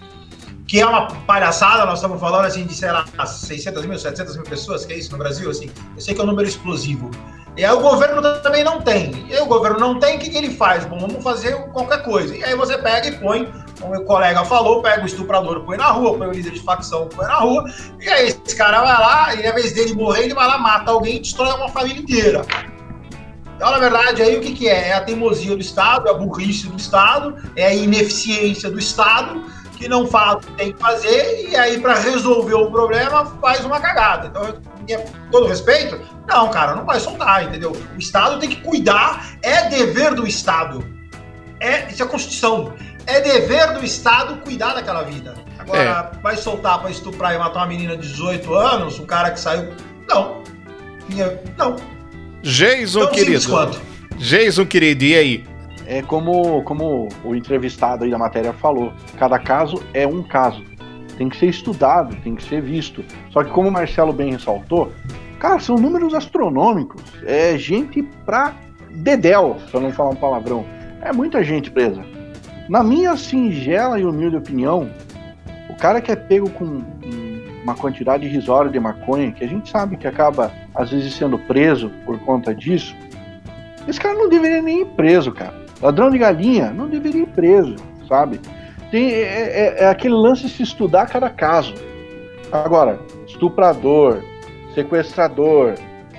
que é uma palhaçada, nós estamos falando assim de, sei lá, 600 mil, 700 mil pessoas, que é isso no Brasil, assim, eu sei que é um número explosivo, e aí o governo também não tem. E o governo não tem, o que, que ele faz? Bom, vamos fazer qualquer coisa. E aí você pega e põe, como o colega falou, pega o estuprador, põe na rua, põe o líder de facção, põe na rua. E aí esse cara vai lá, e ao invés dele morrer, ele vai lá, mata alguém e destrói uma família inteira. Então, na verdade, aí o que, que é? É a teimosia do Estado, é a burrice do Estado, é a ineficiência do Estado, que não faz o que tem que fazer, e aí, para resolver o problema, faz uma cagada. Então, todo respeito, não, cara, não vai soltar, entendeu? O Estado tem que cuidar, é dever do Estado. É, isso é a Constituição. É dever do Estado cuidar daquela vida. Agora, é. vai soltar para estuprar e matar uma menina de 18 anos, um cara que saiu. Não. Não. Jason, querido. Jason, querido, e aí? É como, como o entrevistado aí da matéria falou: cada caso é um caso. Tem que ser estudado, tem que ser visto. Só que, como o Marcelo bem ressaltou, Cara, são números astronômicos. É gente pra dedéu, se eu não falar um palavrão. É muita gente presa. Na minha singela e humilde opinião, o cara que é pego com uma quantidade irrisória de maconha, que a gente sabe que acaba às vezes sendo preso por conta disso, esse cara não deveria nem ir preso, cara. Ladrão de galinha não deveria ir preso, sabe? Tem, é, é, é aquele lance de se estudar cada caso. Agora, estuprador, sequestrador,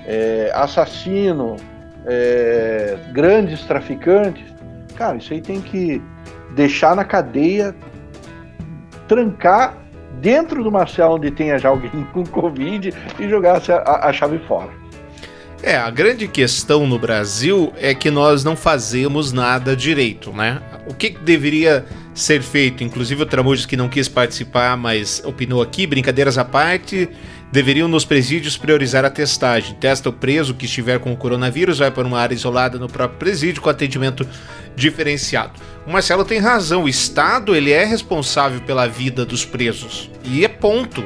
é, assassino, é, grandes traficantes, cara, isso aí tem que deixar na cadeia, trancar dentro de uma cela onde tenha já alguém com Covid e jogar a, a chave fora. É, a grande questão no Brasil é que nós não fazemos nada direito, né? O que deveria ser feito? Inclusive o Tramujas que não quis participar, mas opinou aqui, brincadeiras à parte, deveriam nos presídios priorizar a testagem. Testa o preso que estiver com o coronavírus, vai para uma área isolada no próprio presídio com atendimento diferenciado. O Marcelo tem razão, o Estado ele é responsável pela vida dos presos. E é ponto.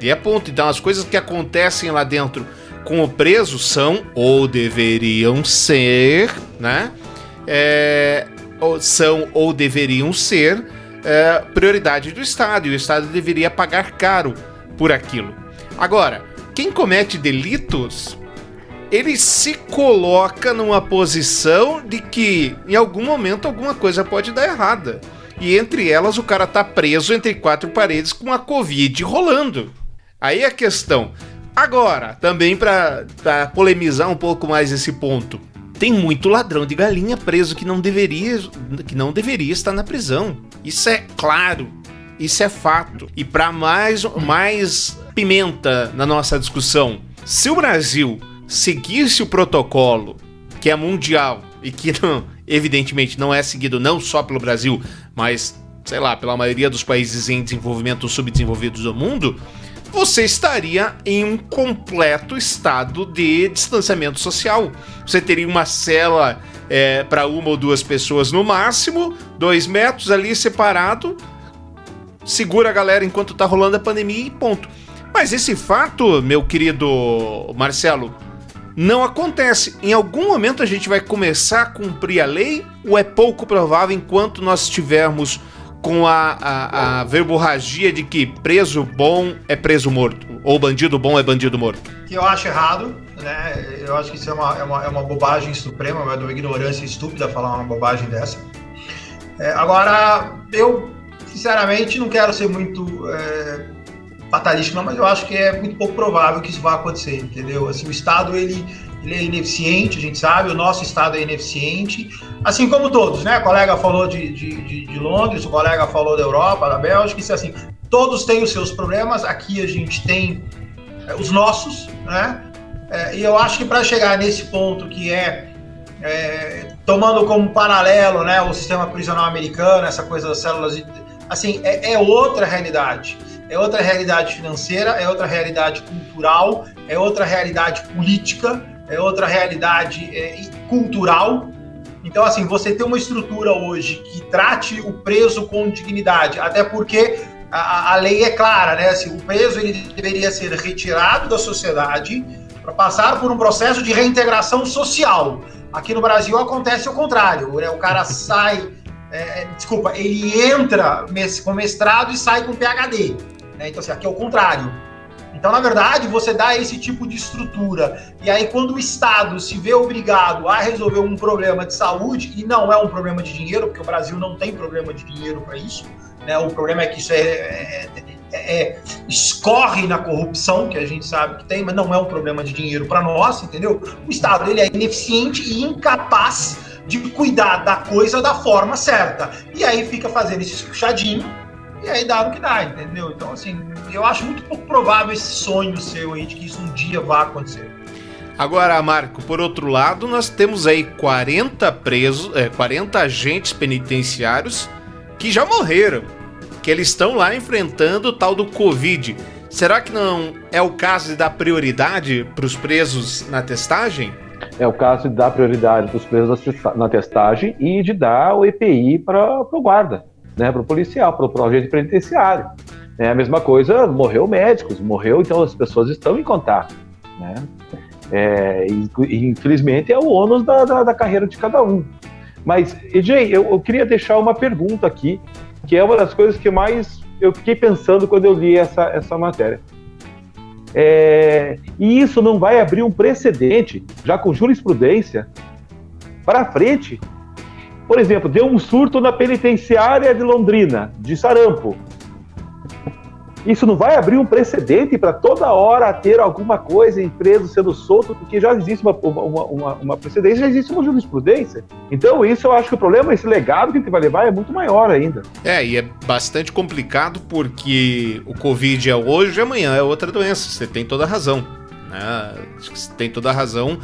E é ponto. Então as coisas que acontecem lá dentro com o preso são, ou deveriam ser, né? É, ou são ou deveriam ser é, prioridade do Estado. E o Estado deveria pagar caro por aquilo. Agora, quem comete delitos, ele se coloca numa posição de que em algum momento alguma coisa pode dar errada. E entre elas o cara tá preso entre quatro paredes com a Covid rolando. Aí a questão. Agora, também para polemizar um pouco mais esse ponto. Tem muito ladrão de galinha preso que não deveria que não deveria estar na prisão. Isso é claro. Isso é fato. E para mais mais pimenta na nossa discussão. Se o Brasil seguisse o protocolo que é mundial e que não, evidentemente não é seguido não só pelo Brasil, mas sei lá, pela maioria dos países em desenvolvimento subdesenvolvidos do mundo, você estaria em um completo estado de distanciamento social. Você teria uma cela é, para uma ou duas pessoas no máximo, dois metros ali separado, segura a galera enquanto tá rolando a pandemia e ponto. Mas esse fato, meu querido Marcelo, não acontece. Em algum momento a gente vai começar a cumprir a lei ou é pouco provável enquanto nós estivermos com a, a, a verborragia de que preso bom é preso morto, ou bandido bom é bandido morto? Que eu acho errado, né? Eu acho que isso é uma, é uma, é uma bobagem suprema, é uma ignorância estúpida falar uma bobagem dessa. É, agora, eu sinceramente não quero ser muito é, fatalístico, não, mas eu acho que é muito pouco provável que isso vá acontecer, entendeu? Assim, o Estado ele, ele é ineficiente, a gente sabe, o nosso Estado é ineficiente, assim como todos, né? O colega falou de, de, de, Londres, o colega falou da Europa, da Bélgica, isso é assim, todos têm os seus problemas, aqui a gente tem é, os nossos, né? É, e eu acho que para chegar nesse ponto que é, é, tomando como paralelo, né, o sistema prisional americano, essa coisa das células, assim, é, é outra realidade é outra realidade financeira, é outra realidade cultural, é outra realidade política, é outra realidade é, cultural. Então, assim, você tem uma estrutura hoje que trate o preso com dignidade, até porque a, a lei é clara, né? Assim, o preso ele deveria ser retirado da sociedade para passar por um processo de reintegração social. Aqui no Brasil acontece o contrário, né? o cara sai, é, desculpa, ele entra com mestrado e sai com PhD. Né? Então, assim, aqui é o contrário. Então, na verdade, você dá esse tipo de estrutura. E aí, quando o Estado se vê obrigado a resolver um problema de saúde, e não é um problema de dinheiro, porque o Brasil não tem problema de dinheiro para isso, né? o problema é que isso é, é, é, é, escorre na corrupção, que a gente sabe que tem, mas não é um problema de dinheiro para nós, entendeu? O Estado ele é ineficiente e incapaz de cuidar da coisa da forma certa. E aí fica fazendo esse puxadinho e aí dá no que dá, entendeu? Então, assim, eu acho muito pouco provável esse sonho seu aí de que isso um dia vá acontecer. Agora, Marco, por outro lado, nós temos aí 40 presos, é, 40 agentes penitenciários que já morreram, que eles estão lá enfrentando o tal do Covid. Será que não é o caso de dar prioridade para os presos na testagem? É o caso de dar prioridade para os presos na testagem e de dar o EPI para o guarda né, para o policial, para o agente penitenciário. É a mesma coisa, morreu médicos, morreu, então as pessoas estão em contato. Né? É, infelizmente é o ônus da, da, da, carreira de cada um. Mas, EJ, eu, eu, queria deixar uma pergunta aqui, que é uma das coisas que mais eu fiquei pensando quando eu li essa, essa matéria. É, e isso não vai abrir um precedente, já com jurisprudência, para frente, por exemplo, deu um surto na penitenciária de Londrina, de sarampo. Isso não vai abrir um precedente para toda hora ter alguma coisa em preso sendo solto, porque já existe uma, uma, uma, uma, precedência, já existe uma jurisprudência. Então, isso eu acho que o problema, esse legado que a gente vai levar é muito maior ainda. É, e é bastante complicado porque o Covid é hoje e amanhã é outra doença. Você tem toda a razão. Né? Você tem toda a razão.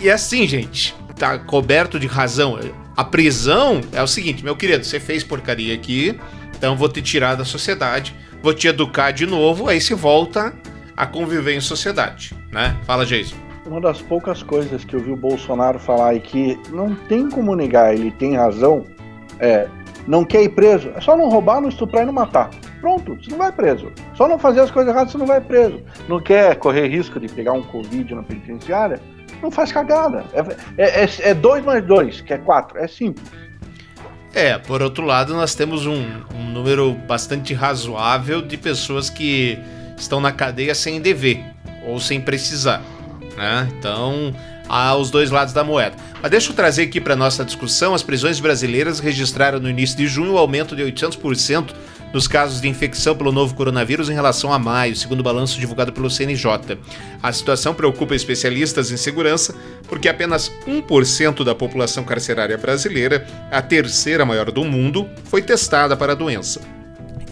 E assim, gente, tá coberto de razão. A prisão é o seguinte, meu querido, você fez porcaria aqui, então vou te tirar da sociedade, vou te educar de novo, aí se volta a conviver em sociedade, né? Fala, Jason. Uma das poucas coisas que eu vi o Bolsonaro falar e que não tem como negar, ele tem razão, é não quer ir preso, é só não roubar, não estuprar e não matar. Pronto, você não vai preso. Só não fazer as coisas erradas, você não vai preso. Não quer correr risco de pegar um Covid na penitenciária? Não faz cagada. É, é, é, é dois mais dois, que é quatro. É simples. É, por outro lado, nós temos um, um, número bastante razoável de pessoas que estão na cadeia sem dever ou sem precisar. Né? Então, há os dois lados da moeda. Mas deixa eu trazer aqui para nossa discussão: as prisões brasileiras registraram no início de junho um aumento de 800% nos casos de infecção pelo novo coronavírus em relação a maio, segundo o balanço divulgado pelo CNJ. A situação preocupa especialistas em segurança porque apenas 1% da população carcerária brasileira, a terceira maior do mundo, foi testada para a doença.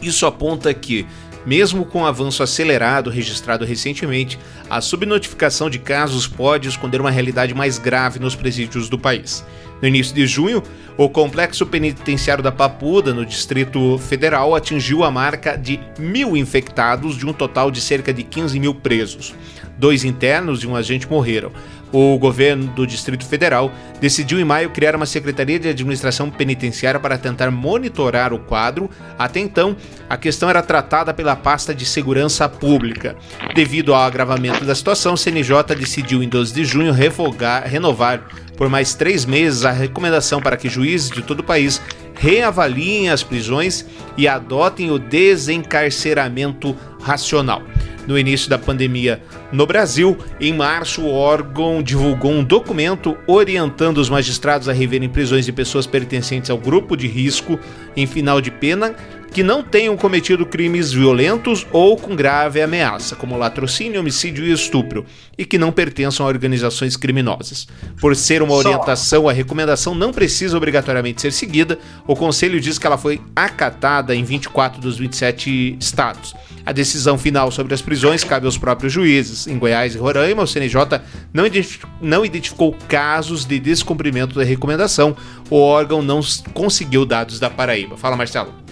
Isso aponta que mesmo com o avanço acelerado registrado recentemente, a subnotificação de casos pode esconder uma realidade mais grave nos presídios do país. No início de junho, o complexo penitenciário da Papuda, no Distrito Federal, atingiu a marca de mil infectados, de um total de cerca de 15 mil presos. Dois internos e um agente morreram. O governo do Distrito Federal decidiu em maio criar uma Secretaria de Administração Penitenciária para tentar monitorar o quadro. Até então, a questão era tratada pela pasta de Segurança Pública. Devido ao agravamento da situação, o CNJ decidiu em 12 de junho revogar, renovar por mais três meses a recomendação para que juízes de todo o país reavaliem as prisões e adotem o desencarceramento racional. No início da pandemia no Brasil, em março, o órgão divulgou um documento orientando os magistrados a reverem prisões de pessoas pertencentes ao grupo de risco em final de pena que não tenham cometido crimes violentos ou com grave ameaça, como latrocínio, homicídio e estupro, e que não pertençam a organizações criminosas. Por ser uma orientação, a recomendação não precisa obrigatoriamente ser seguida. O Conselho diz que ela foi acatada em 24 dos 27 estados. A decisão final sobre as prisões cabe aos próprios juízes. Em Goiás e Roraima, o CNJ não, identificou, não identificou casos de descumprimento da recomendação. O órgão não conseguiu dados da Paraíba. Fala, Marcelo.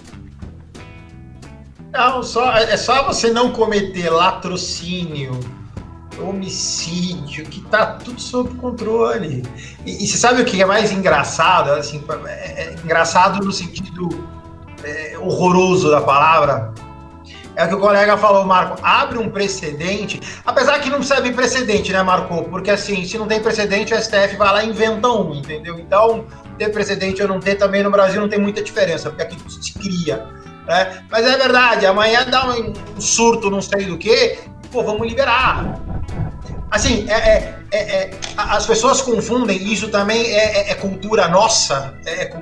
Não, só, é só você não cometer latrocínio, homicídio, que tá tudo sob controle. E, e você sabe o que é mais engraçado? Assim, é, é engraçado no sentido é, horroroso da palavra. É o que o colega falou, Marco, abre um precedente, apesar que não serve precedente, né, Marco? Porque assim, se não tem precedente, o STF vai lá e inventa um, entendeu? Então, ter precedente ou não ter também no Brasil não tem muita diferença, porque aqui se cria. Né? Mas é verdade, amanhã dá um, surto, não sei do que, pô, vamos liberar. Assim, é, é, é, é as pessoas confundem, isso também é, é, é cultura nossa,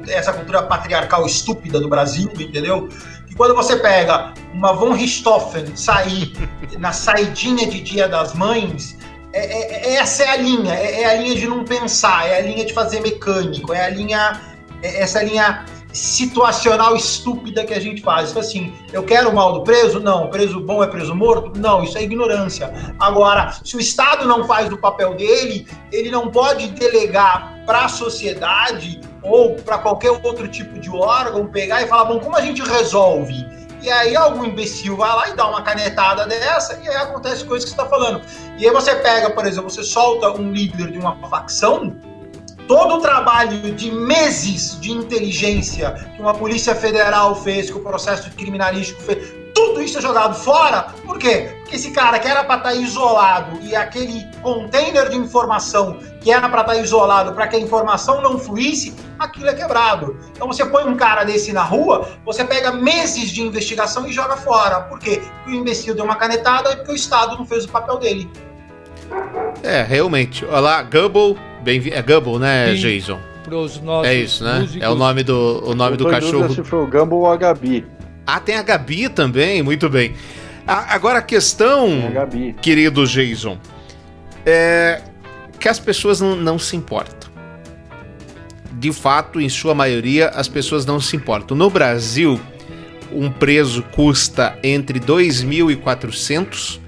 essa cultura patriarcal estúpida do Brasil, entendeu? Que quando você pega uma von Richthofen sair na saidinha de Dia das Mães, essa é a linha, é, a linha de não pensar, é a linha de fazer mecânico, é a linha, essa linha situacional estúpida que a gente faz. Assim, eu quero o mal do preso? Não. Preso bom é preso morto? Não, isso é ignorância. Agora, se o Estado não faz o papel dele, ele não pode delegar para a sociedade ou para qualquer outro tipo de órgão pegar e falar, bom, como a gente resolve? E aí algum imbecil vai lá e dá uma canetada dessa e aí acontece coisas que você está falando. E aí você pega, por exemplo, você solta um líder de uma facção, todo o trabalho de meses de inteligência que uma polícia federal fez, que o processo criminalístico fez, tudo isso é jogado fora. Por quê? Porque esse cara que era para estar tá isolado e aquele container de informação que era para estar tá isolado para que a informação não fluísse, aquilo é quebrado. Então você põe um cara desse na rua, você pega meses de investigação e joga fora. Por quê? Porque o imbecil deu uma canetada e porque o Estado não fez o papel dele. É, realmente. Olha lá, Gubble Bem, é Gumball, né, Sim, Jason? é isso, né? Músicos. É o nome do, o nome Eu do cachorro. Se foi o Gumball ou a Gabi. Ah, tem a Gabi também, muito bem. agora a questão, a querido Jason, é que as pessoas não, não se importam. De fato, em sua maioria, as pessoas não se importam. No Brasil, um preso custa entre 2.400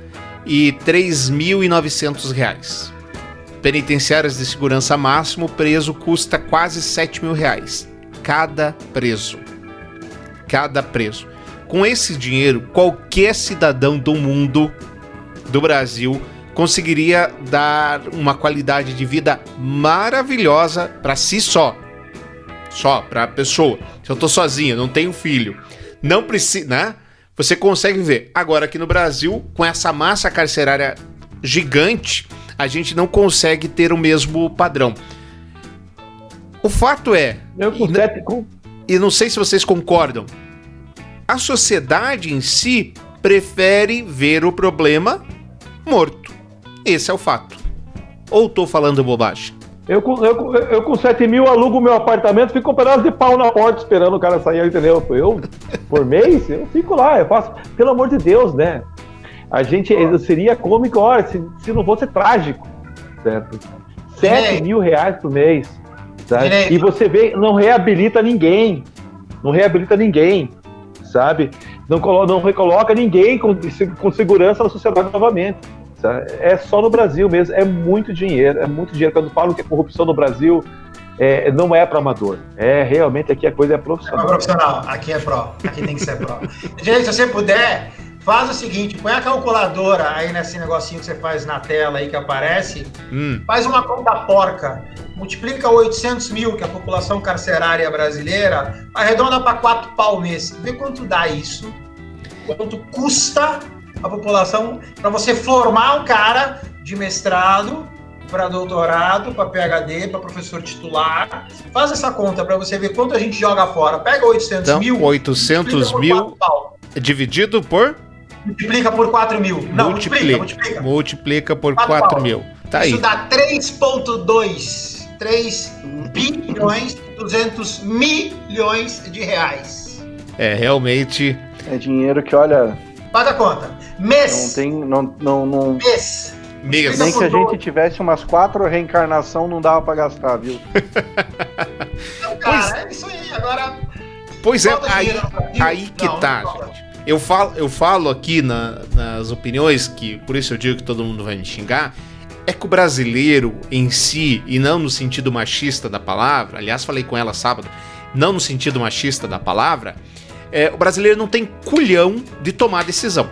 e 3.900 reais penitenciárias de segurança máximo, preso custa quase 7 mil reais. Cada preso. Cada preso. Com esse dinheiro, qualquer cidadão do mundo, do Brasil, conseguiria dar uma qualidade de vida maravilhosa para si só. Só, para a pessoa. Se eu tô sozinho, não tenho filho, não precisa, né? Você consegue ver. Agora aqui no Brasil, com essa massa carcerária gigante, a gente não consegue ter o mesmo padrão. O fato é. Eu e, e não sei se vocês concordam. A sociedade em si prefere ver o problema morto. Esse é o fato. Ou estou falando bobagem? Eu, eu, eu com 7 mil alugo meu apartamento, fico com um pedaço de pau na porta esperando o cara sair, entendeu? Eu, por mês, eu fico lá, eu faço. Pelo amor de Deus, né? A gente seria cômico, olha, se, se não fosse trágico, certo? 7 mil reais por mês. Sabe? E você vê, não reabilita ninguém. Não reabilita ninguém, sabe? Não, não recoloca ninguém com, com segurança na sociedade novamente. Sabe? É só no Brasil mesmo, é muito dinheiro, é muito dinheiro. Quando falam que é corrupção no Brasil, é, não é para amador. É realmente aqui a coisa é É profissional. profissional, aqui é pró, aqui tem que ser pró. Gente, se você puder, faz o seguinte, põe a calculadora aí nesse negocinho que você faz na tela aí que aparece, Hum, faz uma conta porca, multiplica 800 mil, que é a população carcerária brasileira, arredonda para quatro pau mês, vê quanto dá isso, quanto custa a população para você formar um cara de mestrado para doutorado, para PhD, para professor titular. Faz essa conta para você ver quanto a gente joga fora. Pega 800 então, mil, 800 multiplica por mil dividido por. Multiplica por 4 mil. Não, multiplica, multiplica. multiplica. Multiplica por Quatro 4 pau. mil. Tá Isso aí. dá 3,2. 3 bilhões e 200 milhões de reais. É, realmente. É dinheiro que, olha, Faz a conta. não Mês. tem. Não, não, não- Mês. Mesmo. nem que a gente tivesse umas quatro reencarnação não dava pra gastar, viu? Então, cara, é isso aí. Agora. Pois é, aí, aí que Não, tá, não gente. Eu falo, eu falo aqui na- nas opiniões, que por isso eu digo que todo mundo vai me xingar, é que o brasileiro em si, e não no sentido machista da palavra, aliás, falei com ela sábado, não no sentido machista da palavra, é, o brasileiro não tem culhão de tomar decisão.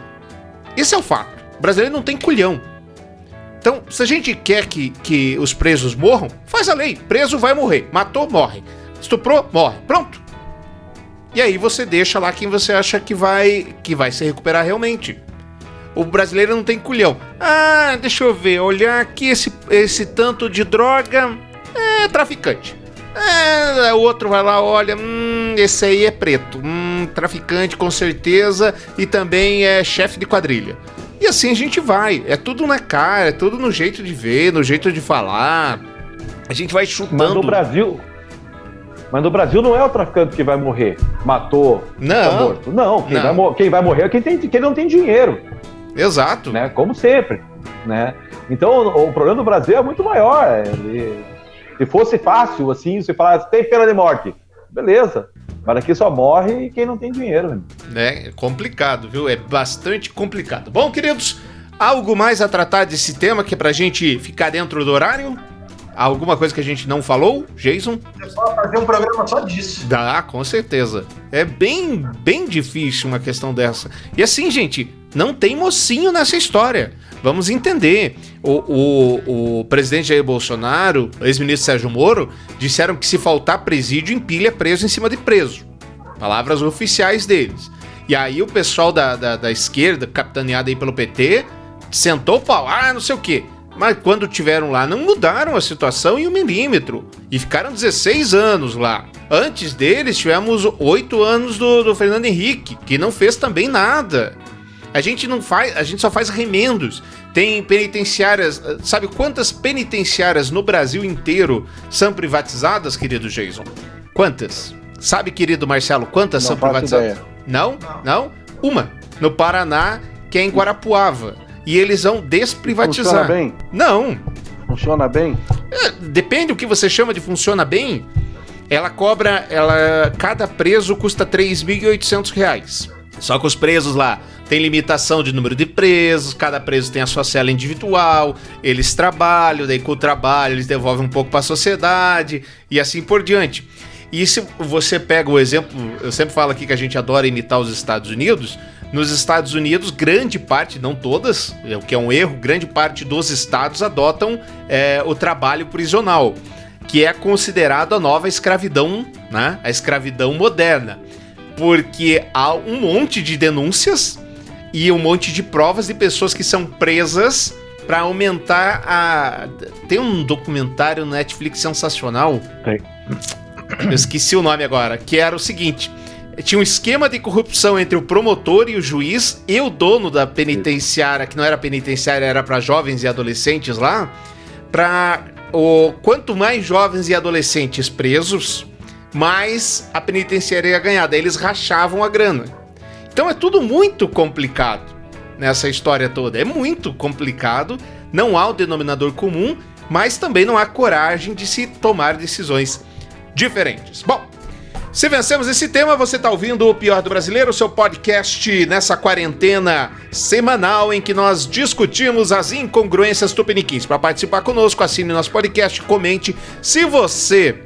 Esse é o fato. O brasileiro não tem culhão. Então, se a gente quer que, que os presos morram, faz a lei. Preso vai morrer. Matou, morre. Estuprou, morre. Pronto. E aí você deixa lá quem você acha que vai que vai se recuperar realmente. O brasileiro não tem culhão. Ah, deixa eu ver, olhar aqui esse, esse tanto de droga é traficante. É, o outro vai lá, olha, hum, esse aí é preto, hum, traficante com certeza e também é chefe de quadrilha. E assim a gente vai, é tudo na cara, é tudo no jeito de ver, no jeito de falar. A gente vai Mas chutando. no Brasil. Mas no Brasil não é o traficante que vai morrer. Matou, tá Não. morto. Não, quem, Não. Vai, quem vai morrer é quem, tem, quem não tem dinheiro, Exato. né? Como sempre. Né? Então o, o problema do Brasil é muito maior. é, ele- se fosse fácil, assim, você falasse, tem pena de morte. Beleza. Mas aqui só morre quem não tem dinheiro. né? É complicado, viu? É bastante complicado. Bom, queridos, algo mais a tratar desse tema que é pra gente ficar dentro do horário? Alguma coisa que a gente não falou, Jason? É só fazer um programa só disso. Dá, com certeza. É bem, bem difícil uma questão dessa. E assim, gente, não tem mocinho nessa história. Vamos entender. O, o, o presidente Jair Bolsonaro, o ex-ministro Sérgio Moro, disseram que se faltar presídio, empilha preso em cima de preso. Palavras oficiais deles. E aí o pessoal da, da, da esquerda, capitaneado aí pelo PT, sentou o pau, ah, não sei o quê. Mas quando tiveram lá, não mudaram a situação em um milímetro. E ficaram 16 anos lá. Antes deles, tivemos 8 anos do, do Fernando Henrique, que não fez também nada. A gente não faz, a gente só faz remendos. Tem penitenciárias, sabe quantas penitenciárias no Brasil inteiro são privatizadas, querido Jason? Quantas? Sabe, querido Marcelo, quantas Não são privatizadas? ideia. Não? Não? Uma. No Paraná, que é em Guarapuava. E eles vão Funciona desprivatizar. bem? Não. Funciona bem? É, Depende do que você chama de funciona bem. Ela cobra, ela cada preso custa 3.800 reais. Só que os presos lá tem limitação de número de presos, cada preso tem a sua cela individual, eles trabalham, daí com o trabalho eles devolvem um pouco para a sociedade e assim por diante. E se você pega o exemplo, eu sempre falo aqui que a gente adora imitar os Estados Unidos. Nos Estados Unidos, grande parte, não todas, é o que é um erro, grande parte dos estados adotam é, o trabalho prisional, que é considerado a nova escravidão, né? A escravidão moderna. Porque há um monte de denúncias e um monte de provas de pessoas que são presas para aumentar a. Tem um documentário no Netflix sensacional. Tem. Eu esqueci o nome agora, que era o seguinte: tinha um esquema de corrupção entre o promotor e o juiz e o dono da penitenciária, que não era penitenciária, era para jovens e adolescentes lá, para o quanto mais jovens e adolescentes presos, mais a penitenciária ia ganhar. Daí eles rachavam a grana. Então é tudo muito complicado nessa história toda. É muito complicado. Não há o denominador comum, mas também não há coragem de se tomar decisões diferentes. Bom, se vencemos esse tema, você está ouvindo o Pior do Brasileiro, seu podcast nessa quarentena semanal em que nós discutimos as incongruências tupiniquins. Para participar conosco, assine nosso podcast, comente. Se você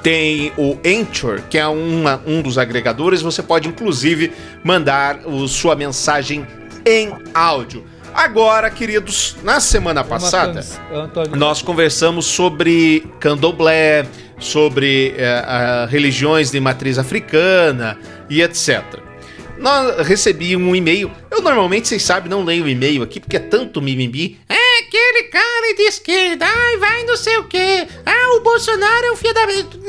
tem o Anchor, que é uma, um dos agregadores. Você pode, inclusive, mandar o, sua mensagem em áudio. Agora, queridos, na semana passada, nós conversamos sobre candomblé, sobre uh, uh, religiões de matriz africana e etc. Nós recebi um e-mail. Eu normalmente, vocês sabem, não leio e-mail aqui porque é tanto mimimi. É aquele cara de esquerda, ai, vai não sei o quê. Ah, o Bolsonaro é o filho da.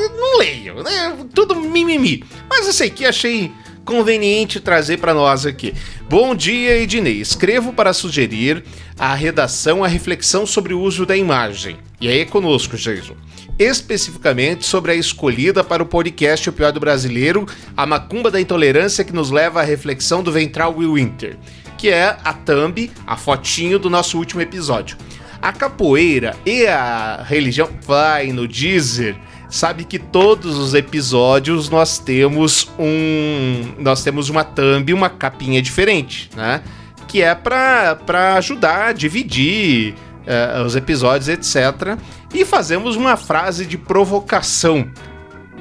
Não leio, né? Tudo mimimi. Mas eu sei que achei conveniente trazer para nós aqui. Bom dia, Ednei. Escrevo para sugerir a redação, a reflexão sobre o uso da imagem. E aí é conosco, Jason. Especificamente sobre a escolhida para o podcast O Pior do Brasileiro, a macumba da intolerância que nos leva à reflexão do Ventral Will Winter, que é a thumb, a fotinho do nosso último episódio. A capoeira e a religião vai no Deezer sabe que todos os episódios nós temos um nós temos uma thumb, uma capinha diferente, né? Que é para ajudar a dividir uh, os episódios, etc. E fazemos uma frase de provocação.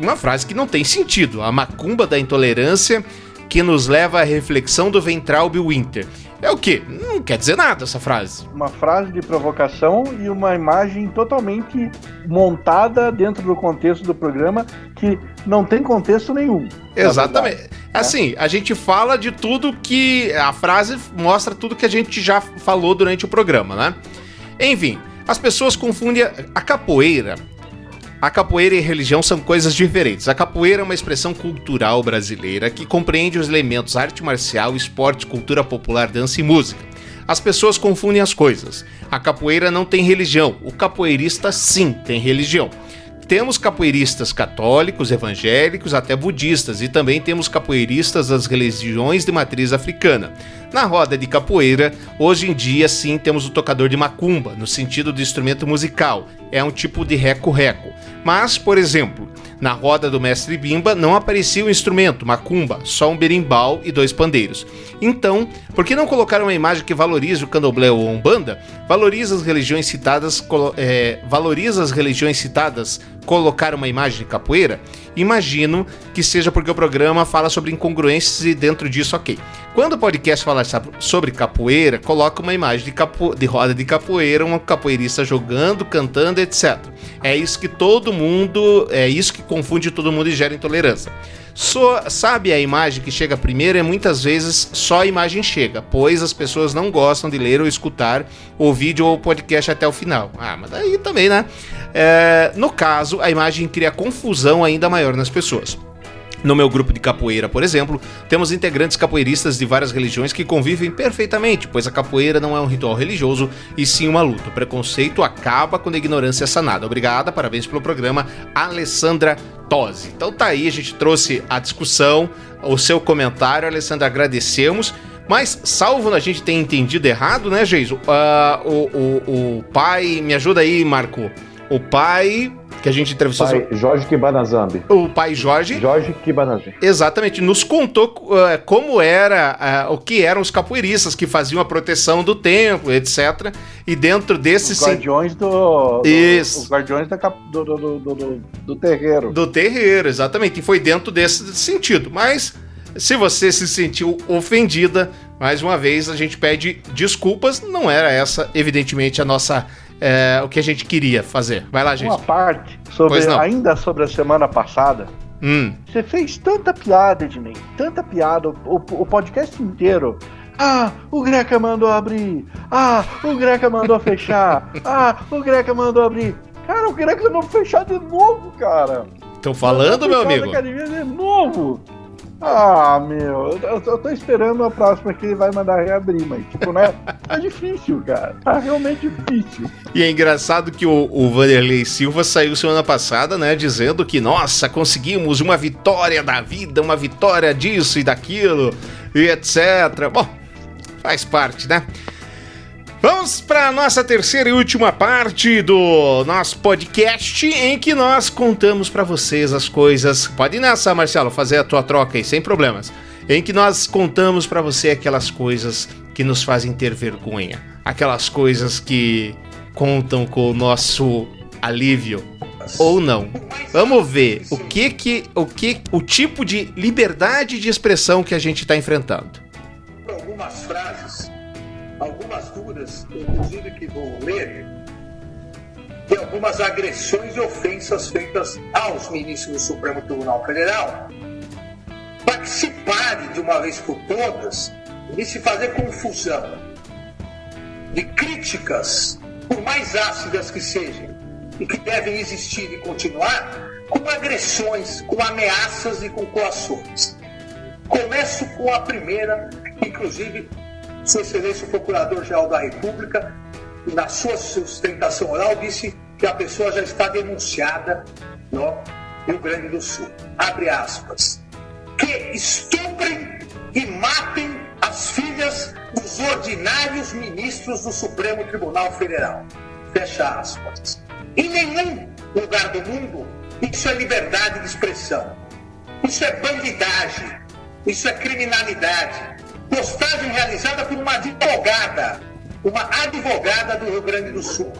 Uma frase que não tem sentido. A macumba da intolerância que nos leva à reflexão do Ventral Winter. É o quê? Não quer dizer nada essa frase. Uma frase de provocação e uma imagem totalmente montada dentro do contexto do programa que não tem contexto nenhum. Exatamente. Verdade, né? assim, a gente fala de tudo que. A frase mostra tudo que a gente já falou durante o programa, né? Enfim, as pessoas confundem a capoeira a capoeira e religião são coisas diferentes. A capoeira é uma expressão cultural brasileira que compreende os elementos arte marcial, esporte, cultura popular, dança e música. As pessoas confundem as coisas. A capoeira não tem religião, o capoeirista sim tem religião. Temos capoeiristas católicos, evangélicos, até budistas, e também temos capoeiristas das religiões de matriz africana. Na roda de capoeira, hoje em dia sim temos o tocador de macumba, no sentido do instrumento musical, é um tipo de reco-reco. Mas, por exemplo, na roda do mestre Bimba não aparecia o instrumento, macumba, só um berimbau e dois pandeiros. Então, por que não colocar uma imagem que valorize o candomblé ou umbanda? Valoriza as religiões citadas, é, valoriza as religiões citadas colocar uma imagem de capoeira? Imagino que seja porque o programa fala sobre incongruências e dentro disso, ok. Quando o podcast fala sobre capoeira, coloca uma imagem de, capo... de roda de capoeira, um capoeirista jogando, cantando, etc. É isso que todo mundo, é isso que confunde todo mundo e gera intolerância. So, sabe a imagem que chega primeiro? É muitas vezes só a imagem chega, pois as pessoas não gostam de ler ou escutar o vídeo ou o podcast até o final. Ah, mas daí também, né? É, no caso, a imagem cria confusão ainda maior nas pessoas. No meu grupo de capoeira, por exemplo, temos integrantes capoeiristas de várias religiões que convivem perfeitamente, pois a capoeira não é um ritual religioso e sim uma luta. O preconceito acaba quando a ignorância é sanada. Obrigada, parabéns pelo programa, Alessandra Tosi. Então tá aí, a gente trouxe a discussão, o seu comentário, Alessandra, agradecemos. Mas, salvo a gente ter entendido errado, né, Geiso? Uh, o, o, o pai. Me ajuda aí, Marco. O pai que a gente entrevistou. Pai Jorge Kibanazambi. O pai Jorge. Jorge Kibanazambi. Exatamente, nos contou uh, como era, uh, o que eram os capoeiristas que faziam a proteção do templo, etc. E dentro desses. Os guardiões do. do Isso. Os guardiões da, do, do, do, do, do terreiro. Do terreiro, exatamente. E foi dentro desse sentido. Mas. Se você se sentiu ofendida, mais uma vez a gente pede desculpas. Não era essa, evidentemente, a nossa é, o que a gente queria fazer. Vai lá, gente. Uma parte sobre ainda sobre a semana passada. Hum. Você fez tanta piada, Ednei, tanta piada, o, o podcast inteiro. Ah, o Greca mandou abrir. Ah, o Greca mandou fechar. Ah, o Greca mandou abrir. Cara, o Greca não fechar de novo, cara. Estão falando, meu amigo? De novo. Ah, meu, eu, eu tô esperando a próxima que ele vai mandar reabrir, mas, tipo, né? Tá difícil, cara. Tá realmente difícil. E é engraçado que o, o Vanderlei Silva saiu semana passada, né? Dizendo que, nossa, conseguimos uma vitória da vida, uma vitória disso e daquilo, e etc. Bom, faz parte, né? Vamos para a nossa terceira e última parte do nosso podcast, em que nós contamos para vocês as coisas. Pode ir nessa, Marcelo, fazer a tua troca aí, sem problemas. Em que nós contamos para você aquelas coisas que nos fazem ter vergonha, aquelas coisas que contam com o nosso alívio. ou não. Vamos ver o que que o que o tipo de liberdade de expressão que a gente está enfrentando. Algumas frases, inclusive que vou ler, de algumas agressões e ofensas feitas aos ministros do Supremo Tribunal Federal. Para que se pare de uma vez por todas de se fazer confusão de críticas, por mais ácidas que sejam, e que devem existir e continuar, com agressões, com ameaças e com coações. Começo com a primeira, inclusive, Sua Excelência o Procurador-Geral da República, na sua sustentação oral, disse que a pessoa já está denunciada no Rio Grande do Sul. Abre aspas. Que estuprem e matem as filhas dos ordinários ministros do Supremo Tribunal Federal. Fecha aspas. Em nenhum lugar do mundo isso é liberdade de expressão. Isso é bandidagem. Isso é criminalidade. Postagem realizada por uma advogada, uma advogada do Rio Grande do Sul,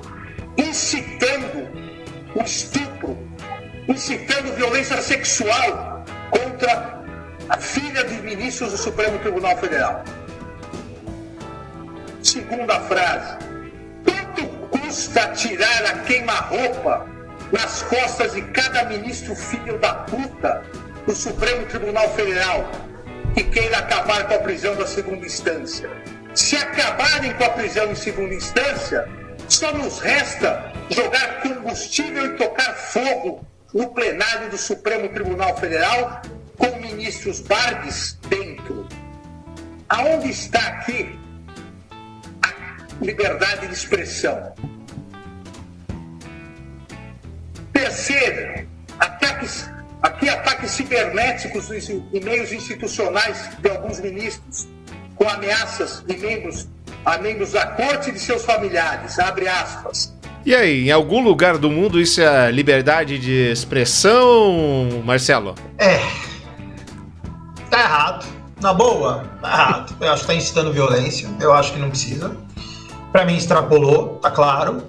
incitando o estupro, incitando violência sexual contra a filha dos ministros do Supremo Tribunal Federal. Segunda frase. Quanto custa tirar a queima-roupa nas costas de cada ministro filho da puta do Supremo Tribunal Federal que queira acabar com a prisão da segunda instância? Se acabarem com a prisão em segunda instância, só nos resta jogar combustível e tocar fogo no plenário do Supremo Tribunal Federal com ministros Bardes dentro. Aonde está aqui a liberdade de expressão? Terceiro, ataques, aqui ataques cibernéticos e meios institucionais de alguns ministros, com ameaças de membros a membros da corte e de seus familiares. Abre aspas. E aí, em algum lugar do mundo isso é liberdade de expressão, Marcelo? É. Tá errado. Na boa, tá errado. Eu acho que tá incitando violência. Eu acho que não precisa. Para mim, extrapolou, tá claro.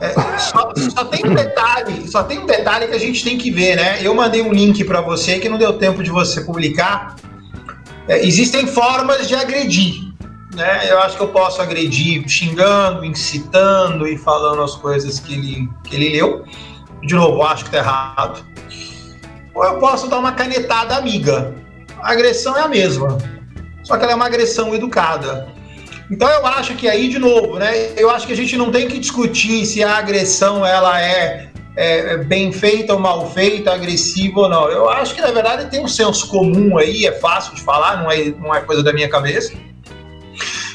É, só, só, tem um detalhe, só tem um detalhe que a gente tem que ver, né? Eu mandei um link para você que não deu tempo de você publicar. É, existem formas de agredir, né? Eu acho que eu posso agredir xingando, incitando e falando as coisas que ele, que ele leu. De novo, acho que tá errado. Ou eu posso dar uma canetada amiga. A agressão é a mesma, só que ela é uma agressão educada. Então eu acho que aí, de novo, né? Eu acho que a gente não tem que discutir se a agressão ela é, é, é bem feita ou mal feita, agressiva ou não. Eu acho que, na verdade, tem um senso comum aí, é fácil de falar, não é, não é coisa da minha cabeça.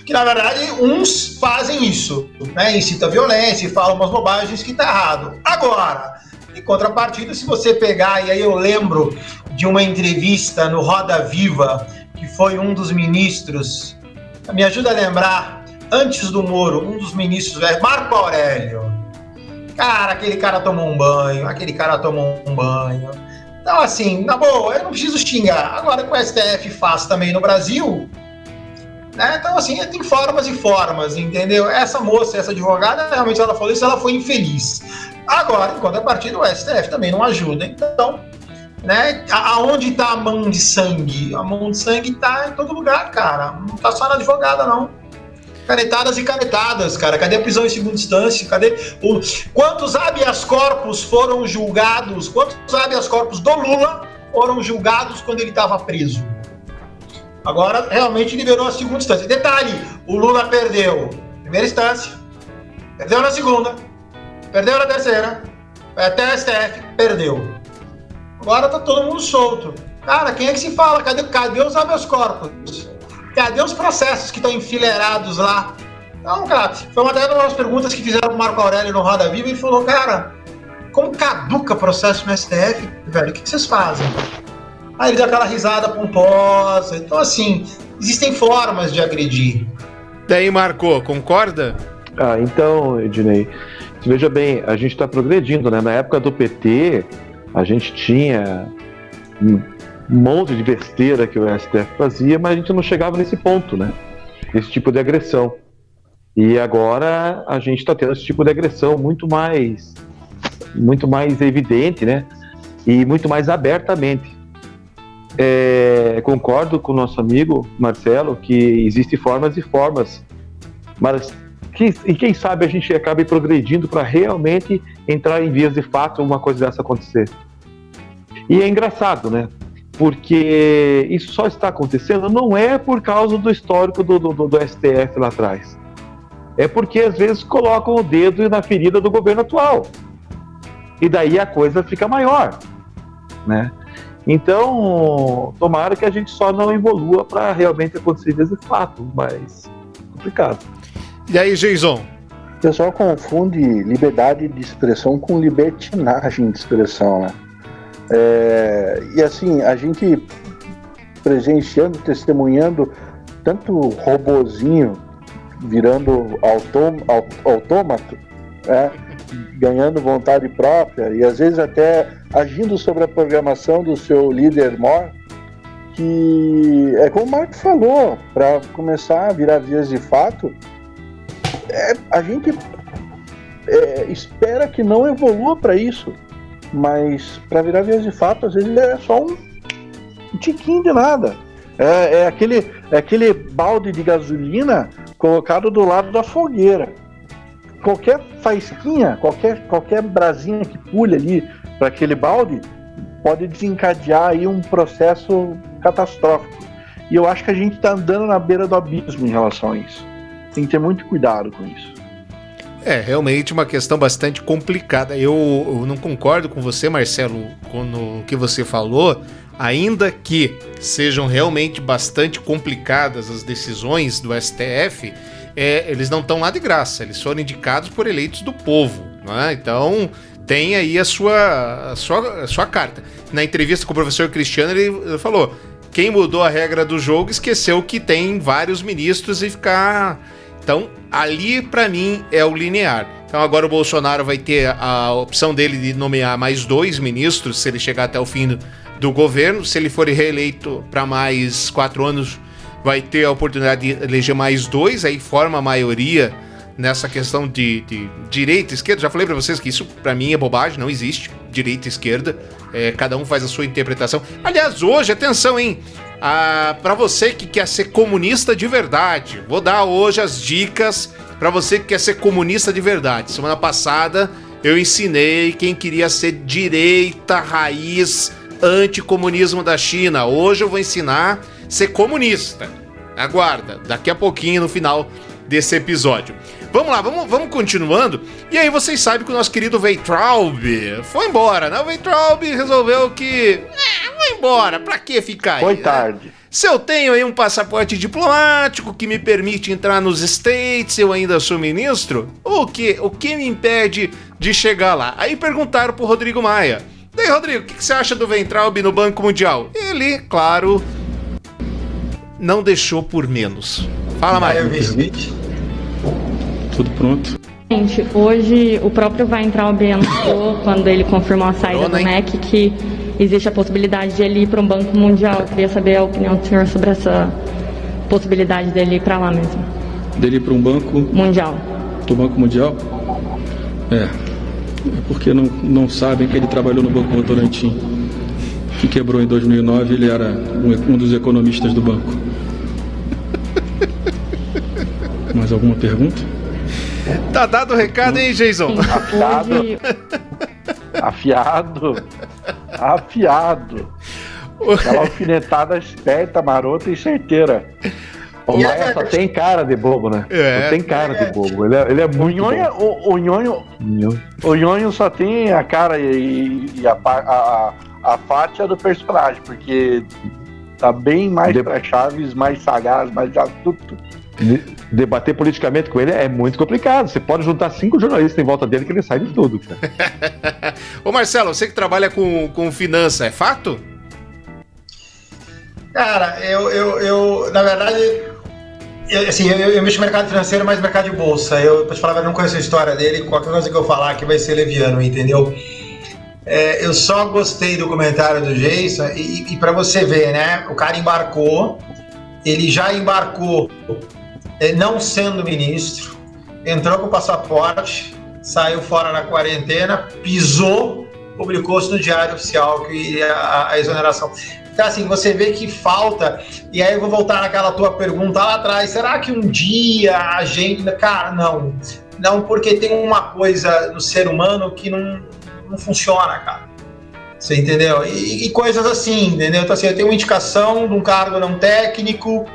Que, na verdade, uns fazem isso, né? Incita violência e falam umas bobagens que tá errado. Agora, em contrapartida, se você pegar, e aí eu lembro de uma entrevista no Roda Viva, que foi um dos ministros me ajuda a lembrar, antes do Moro, um dos ministros, Marco Aurélio. Cara, aquele cara tomou um banho, aquele cara tomou um banho. Então, assim, na boa, eu não preciso xingar. Agora, com o STF faz também no Brasil, né? Então, assim, tem formas e formas, entendeu? Essa moça, essa advogada, realmente ela falou isso, ela foi infeliz. Agora, enquanto a partir do STF também não ajuda. Então, né? Aonde está a mão de sangue? A mão de sangue está em todo lugar, cara. Não está só na advogada, não. Canetadas e canetadas, cara. Cadê a prisão em segunda instância? Cadê o... quantos habeas corpus foram julgados? Quantos habeas corpus do Lula foram julgados quando ele estava preso? Agora realmente liberou a segunda instância. Detalhe: o Lula perdeu primeira instância, perdeu na segunda, perdeu na terceira, até a STF, perdeu. Agora tá todo mundo solto. Cara, quem é que se fala? Cadê, cadê os habeas corpus? Cadê os processos que estão enfileirados lá? Não, cara, foi uma das perguntas que fizeram o Marco Aurélio no Roda Viva e falou, cara, como caduca processo no STF, velho? O que, que vocês fazem? Aí ele deu aquela risada pomposa. Então, assim, existem formas de agredir. Daí, Marco, concorda? Ah, então, Ednei, veja bem, a gente está progredindo, né? Na época do PT, a gente tinha um monte de besteira que o STF fazia, mas a gente não chegava nesse ponto, né? Esse tipo de agressão. E agora a gente está tendo esse tipo de agressão muito mais muito mais evidente, né? E muito mais abertamente. É, concordo com o nosso amigo Marcelo que existem formas e formas, mas que, e quem sabe a gente acabe progredindo para realmente entrar em vias de fato uma coisa dessa acontecer. E é engraçado, né? Porque isso só está acontecendo não é por causa do histórico do, do, do STF lá atrás. É porque às vezes colocam o dedo na ferida do governo atual. E daí a coisa fica maior, né? Então, tomara que a gente só não evolua para realmente acontecer esse fato, mas complicado. E aí, Jason? O pessoal confunde liberdade de expressão com libertinagem de expressão, né? É, e assim, a gente presenciando, testemunhando tanto robozinho virando autôm, autômato, né? ganhando vontade própria e às vezes até agindo sobre a programação do seu líder mor, que é como o Marco falou, para começar a virar vias de fato, é, a gente é, espera que não evolua para isso, mas para virar vias de fato, às vezes é só um, um tiquinho de nada. É, é, aquele, é aquele balde de gasolina colocado do lado da fogueira qualquer faísquinha, qualquer, qualquer brasinha que pule ali para aquele balde pode desencadear aí um processo catastrófico. E eu acho que a gente está andando na beira do abismo em relação a isso. Tem que ter muito cuidado com isso. É realmente uma questão bastante complicada. Eu, eu não concordo com você, Marcelo, com o que você falou, ainda que sejam realmente bastante complicadas as decisões do STF é, eles não estão lá de graça, eles foram indicados por eleitos do povo. Né? Então tem aí a sua, a sua, a sua carta. Na entrevista com o professor Cristiano, ele falou: quem mudou a regra do jogo esqueceu que tem vários ministros e ficar. Então, ali para mim é o linear. Então, agora o Bolsonaro vai ter a opção dele de nomear mais dois ministros se ele chegar até o fim do, do governo. Se ele for reeleito para mais quatro anos, vai ter a oportunidade de eleger mais dois, aí forma a maioria nessa questão de, de direita e esquerda. Já falei para vocês que isso para mim é bobagem, não existe direita e esquerda. É, cada um faz a sua interpretação. Aliás, hoje, atenção, hein? Ah, para você que quer ser comunista de verdade, vou dar hoje as dicas para você que quer ser comunista de verdade. Semana passada eu ensinei quem queria ser direita raiz anticomunismo da China. Hoje eu vou ensinar ser comunista. Aguarda, daqui a pouquinho no final desse episódio. Vamos lá, vamos, vamos continuando. E aí vocês sabem que o nosso querido Veitraub foi embora, né? O Veitraub resolveu que. É, vou embora, pra que ficar aí? Foi né? tarde. Se eu tenho aí um passaporte diplomático que me permite entrar nos States, eu ainda sou ministro, o que, o que me impede de chegar lá? Aí perguntaram pro Rodrigo Maia. Daí, Rodrigo, o que, que você acha do Ventralb no Banco Mundial? Ele, claro, não deixou por menos. Fala, Maia. Tudo pronto. Gente, hoje o próprio Weintraub anunciou, quando ele confirmou a saída Dona, do MEC, que existe a possibilidade de ele ir para um banco mundial. Eu queria saber a opinião do senhor sobre essa possibilidade dele ir para lá mesmo. Dele ir para um banco mundial. Para o banco mundial? É. É porque não, não sabem que ele trabalhou no Banco Votorantim, que quebrou em 2009. Ele era um, um dos economistas do banco. Mais alguma pergunta? Tá dado o recado, hein, Jason? Afiado. Afiado. Afiado. Aquela alfinetada esperta, marota e certeira. O Maia só tem cara de bobo, né? É. Só tem cara de bobo. Ele é, ele é muito. O Nhonho, o, o, Nhonho, o Nhonho só tem a cara e, e a, a, a, a fátia do personagem, porque tá bem mais de... pra Chaves, mais sagaz, mais astuto debater politicamente com ele é muito complicado. Você pode juntar cinco jornalistas em volta dele que ele sai de tudo. Cara. Ô Marcelo, você que trabalha com, com finança, é fato? Cara, eu, eu, eu na verdade, eu, assim, eu, eu mexo no mercado financeiro, mas mercado de bolsa. Eu, pra te falar, eu não conheço a história dele. Qualquer coisa que eu falar aqui vai ser leviano, entendeu? É, eu só gostei do comentário do Jason e, e para você ver, né? O cara embarcou, ele já embarcou não sendo ministro, entrou com o passaporte, saiu fora da quarentena, pisou, publicou-se no Diário Oficial que a, a exoneração. Então, assim, você vê que falta. E aí eu vou voltar naquela tua pergunta lá atrás: será que um dia a gente. Cara, não. Não, porque tem uma coisa no ser humano que não, não funciona, cara. Você entendeu? E, e coisas assim, entendeu? Então, assim, eu tenho uma indicação de um cargo não técnico,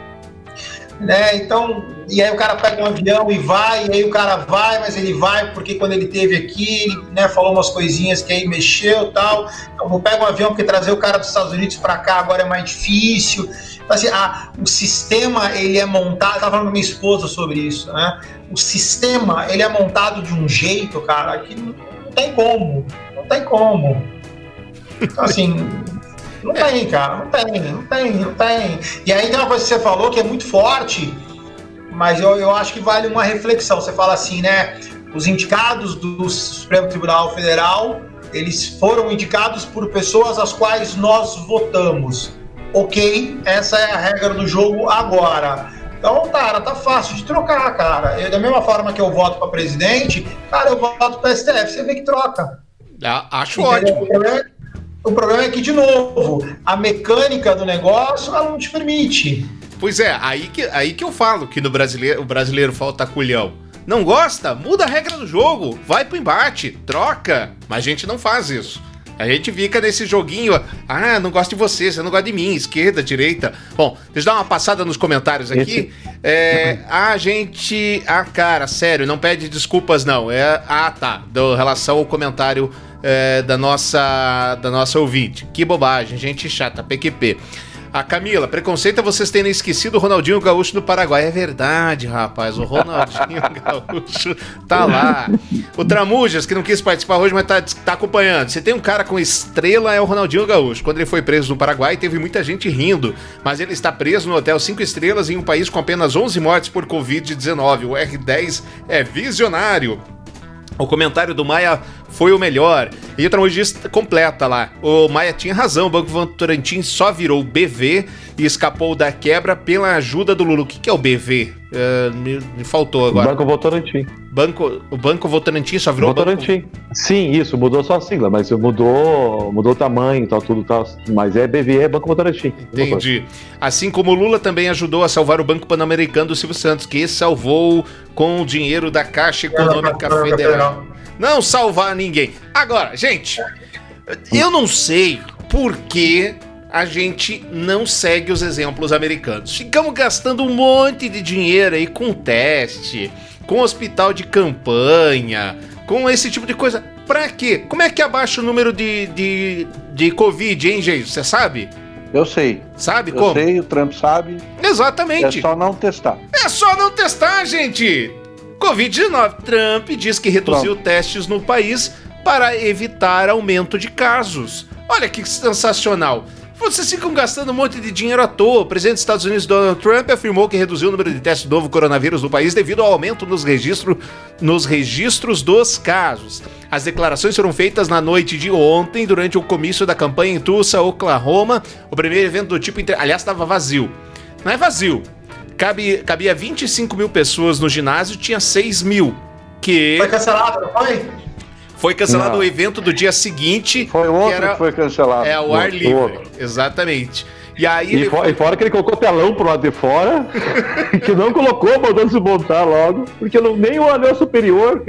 né? Então, e aí o cara pega um avião e vai, e aí o cara vai, mas ele vai porque quando ele teve aqui, ele né, falou umas coisinhas que aí mexeu tal. Então, vou pegar um avião porque trazer o cara dos Estados Unidos para cá agora é mais difícil. Então, assim, a, o sistema ele é montado. Eu tava falando com minha esposa sobre isso, né? O sistema ele é montado de um jeito, cara, que não, não tem como, não tem como. Então, assim, não tem, cara, não tem, não tem, não tem. E aí tem uma coisa que você falou que é muito forte, mas eu, eu acho que vale uma reflexão. Você fala assim, né? Os indicados do Supremo Tribunal Federal, eles foram indicados por pessoas às quais nós votamos. Ok, essa é a regra do jogo agora. Então, cara, tá fácil de trocar, cara. Eu, da mesma forma que eu voto para presidente, cara, eu voto para STF. Você vê que troca. Ah, acho Entendeu? ótimo. O problema é que, de novo, a mecânica do negócio ela não te permite. Pois é, aí que, aí que eu falo que no brasileiro, o brasileiro falta culhão. Não gosta? Muda a regra do jogo, vai pro embate, troca. Mas a gente não faz isso. A gente fica nesse joguinho, ah, não gosto de você, você não gosta de mim, esquerda, direita. Bom, deixa eu dar uma passada nos comentários aqui. É, a gente. Ah, cara, sério, não pede desculpas, não. É, ah, tá. Do relação ao comentário é, da, nossa, da nossa ouvinte. Que bobagem, gente chata, PQP. A Camila, preconceito é vocês terem esquecido o Ronaldinho Gaúcho do Paraguai. É verdade, rapaz. O Ronaldinho Gaúcho tá lá. O Tramujas, que não quis participar hoje, mas tá, tá acompanhando. Você tem um cara com estrela, é o Ronaldinho Gaúcho. Quando ele foi preso no Paraguai, teve muita gente rindo. Mas ele está preso no hotel 5 estrelas em um país com apenas 11 mortes por Covid-19. O R10 é visionário. O comentário do Maia foi o melhor. E o tramonjista completa lá. O Maia tinha razão, o Banco Votorantim só virou BV e escapou da quebra pela ajuda do Lulu. O que, que é o BV? Uh, é, me, me, faltou agora. Banco Votorantim. Banco, o Banco Votorantim só virou Votorantim. Banco... Sim, isso, mudou só a sigla, mas mudou, mudou o tamanho e tal, tudo tal. Mas é BV, é Banco Votorantim. Entendi. Assim como o Lula também ajudou a salvar o Banco Pan-Americano do Silvio Santos, que salvou com o dinheiro da Caixa Econômica Federal. Não salvar ninguém. Agora, gente, eu não sei por que a gente não segue os exemplos americanos. Ficamos gastando um monte de dinheiro aí com teste, com hospital de campanha, com esse tipo de coisa. Pra quê? Como é que abaixa o número de, de, de Covid, hein, gente? Você sabe? Eu sei. Sabe Eu como? Eu sei, o Trump sabe. Exatamente. É só não testar. É só não testar, gente. Covid-19. Trump diz que reduziu Pronto. testes no país para evitar aumento de casos. Olha que sensacional. Vocês ficam gastando um monte de dinheiro à toa. O presidente dos Estados Unidos, Donald Trump, afirmou que reduziu o número de testes do novo coronavírus no país devido ao aumento nos, registro, nos registros dos casos. As declarações foram feitas na noite de ontem, durante o comício da campanha em Tulsa, Oklahoma. O primeiro evento do tipo. Aliás, estava vazio. Não é vazio. Cabe, cabia 25 mil pessoas no ginásio, tinha 6 mil. Que. Foi cancelado, não foi? Foi cancelado não. o evento do dia seguinte. Foi outro que, era, que foi cancelado. É, o ar livre. Outro. Exatamente. E aí. E, for, e, fora que ele colocou telão pro lado de fora, que não colocou, mandando se montar logo, porque não, nem o anel superior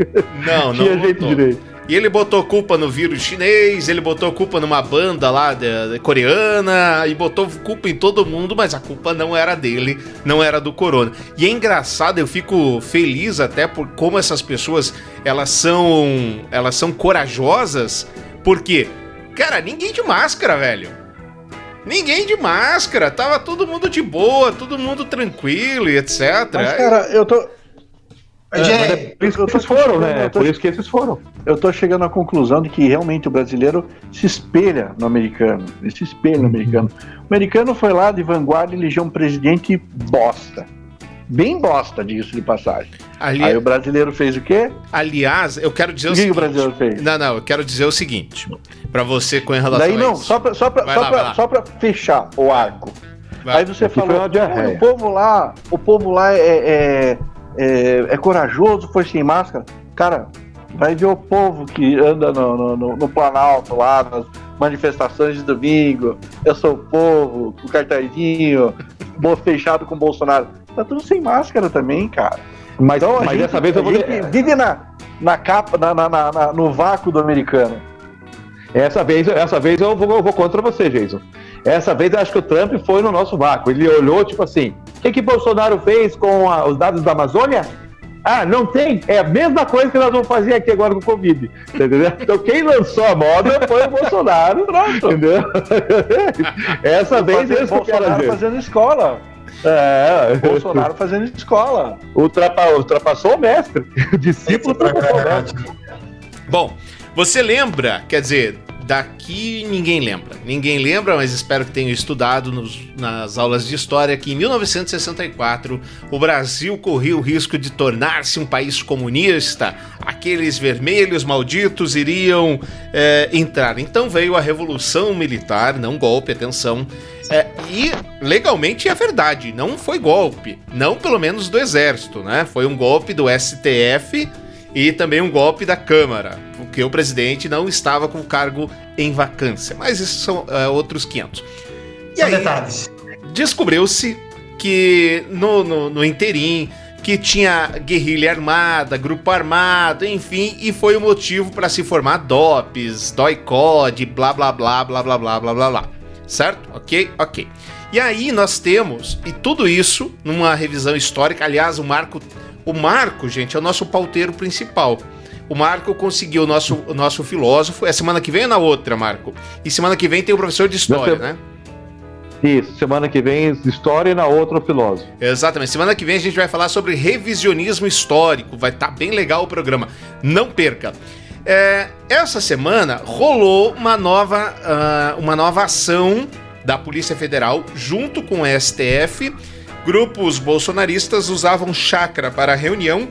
não, tinha não jeito direito. E ele botou culpa no vírus chinês, ele botou culpa numa banda lá de, de, coreana, e botou culpa em todo mundo, mas a culpa não era dele, não era do corona. E é engraçado, eu fico feliz até por como essas pessoas, elas são, elas são corajosas, porque, cara, ninguém de máscara, velho. Ninguém de máscara, tava todo mundo de boa, todo mundo tranquilo e etc. Mas, cara, eu tô, é, é, por isso que esses foram, né? Tô, por isso que esses foram. Eu tô chegando à conclusão de que realmente o brasileiro se espelha no americano. Ele se espelha no uhum. americano. O americano foi lá de vanguarda e elegeu um presidente bosta. Bem bosta, disso de passagem. Ali... Aí o brasileiro fez o quê? Aliás, eu quero dizer o, o seguinte. O que o brasileiro fez? Não, não, eu quero dizer o seguinte. Para você com relação Daí não, só pra, só, pra, só, lá, pra, só pra fechar o arco. Vai. Aí você falou, o povo lá, o povo lá é, é é, é corajoso, foi sem máscara. Cara, Vai ver o povo que anda no, no, no Planalto lá, nas manifestações de domingo. Eu sou o povo, o cartazinho, fechado com o Bolsonaro. Tá tudo sem máscara também, cara. Mas, então, mas gente, dessa vez eu vou. Vive na, na capa, na, na, na, no vácuo do americano. Essa vez, essa vez eu vou, eu vou contra você, Jason. Essa vez eu acho que o Trump foi no nosso vácuo. Ele olhou, tipo assim, o que, que Bolsonaro fez com a, os dados da Amazônia? Ah, não tem? É a mesma coisa que nós vamos fazer aqui agora com o Covid. Entendeu? Então quem lançou a moda foi o Bolsonaro. Pronto. Entendeu? Essa vez é eu quero fazendo escola. É, Bolsonaro fazendo escola. Ultrapa, ultrapassou o mestre. O discípulo ultrapassou o mestre. Bom, você lembra, quer dizer, daqui ninguém lembra. Ninguém lembra, mas espero que tenham estudado nos, nas aulas de história que em 1964 o Brasil corria o risco de tornar-se um país comunista. Aqueles vermelhos malditos iriam é, entrar. Então veio a Revolução Militar, não golpe, atenção. É, e legalmente é verdade, não foi golpe. Não pelo menos do Exército, né? Foi um golpe do STF e também um golpe da Câmara, porque o presidente não estava com o cargo em vacância. Mas isso são uh, outros 500. E aí, detalhes. Descobriu-se que no, no, no interim que tinha guerrilha armada, grupo armado, enfim, e foi o motivo para se formar DOPS, DOICOD, blá blá blá blá blá blá blá blá blá. Certo? Ok? Ok. E aí nós temos, e tudo isso numa revisão histórica, aliás, o Marco o Marco, gente, é o nosso pauteiro principal. O Marco conseguiu o nosso, o nosso filósofo. É semana que vem ou na outra, Marco? E semana que vem tem o professor de história, né? Isso, semana que vem história e na outra o filósofo. Exatamente. Semana que vem a gente vai falar sobre revisionismo histórico. Vai estar tá bem legal o programa. Não perca. É, essa semana rolou uma nova, uh, uma nova ação da Polícia Federal junto com o STF Grupos bolsonaristas usavam chácara para reunião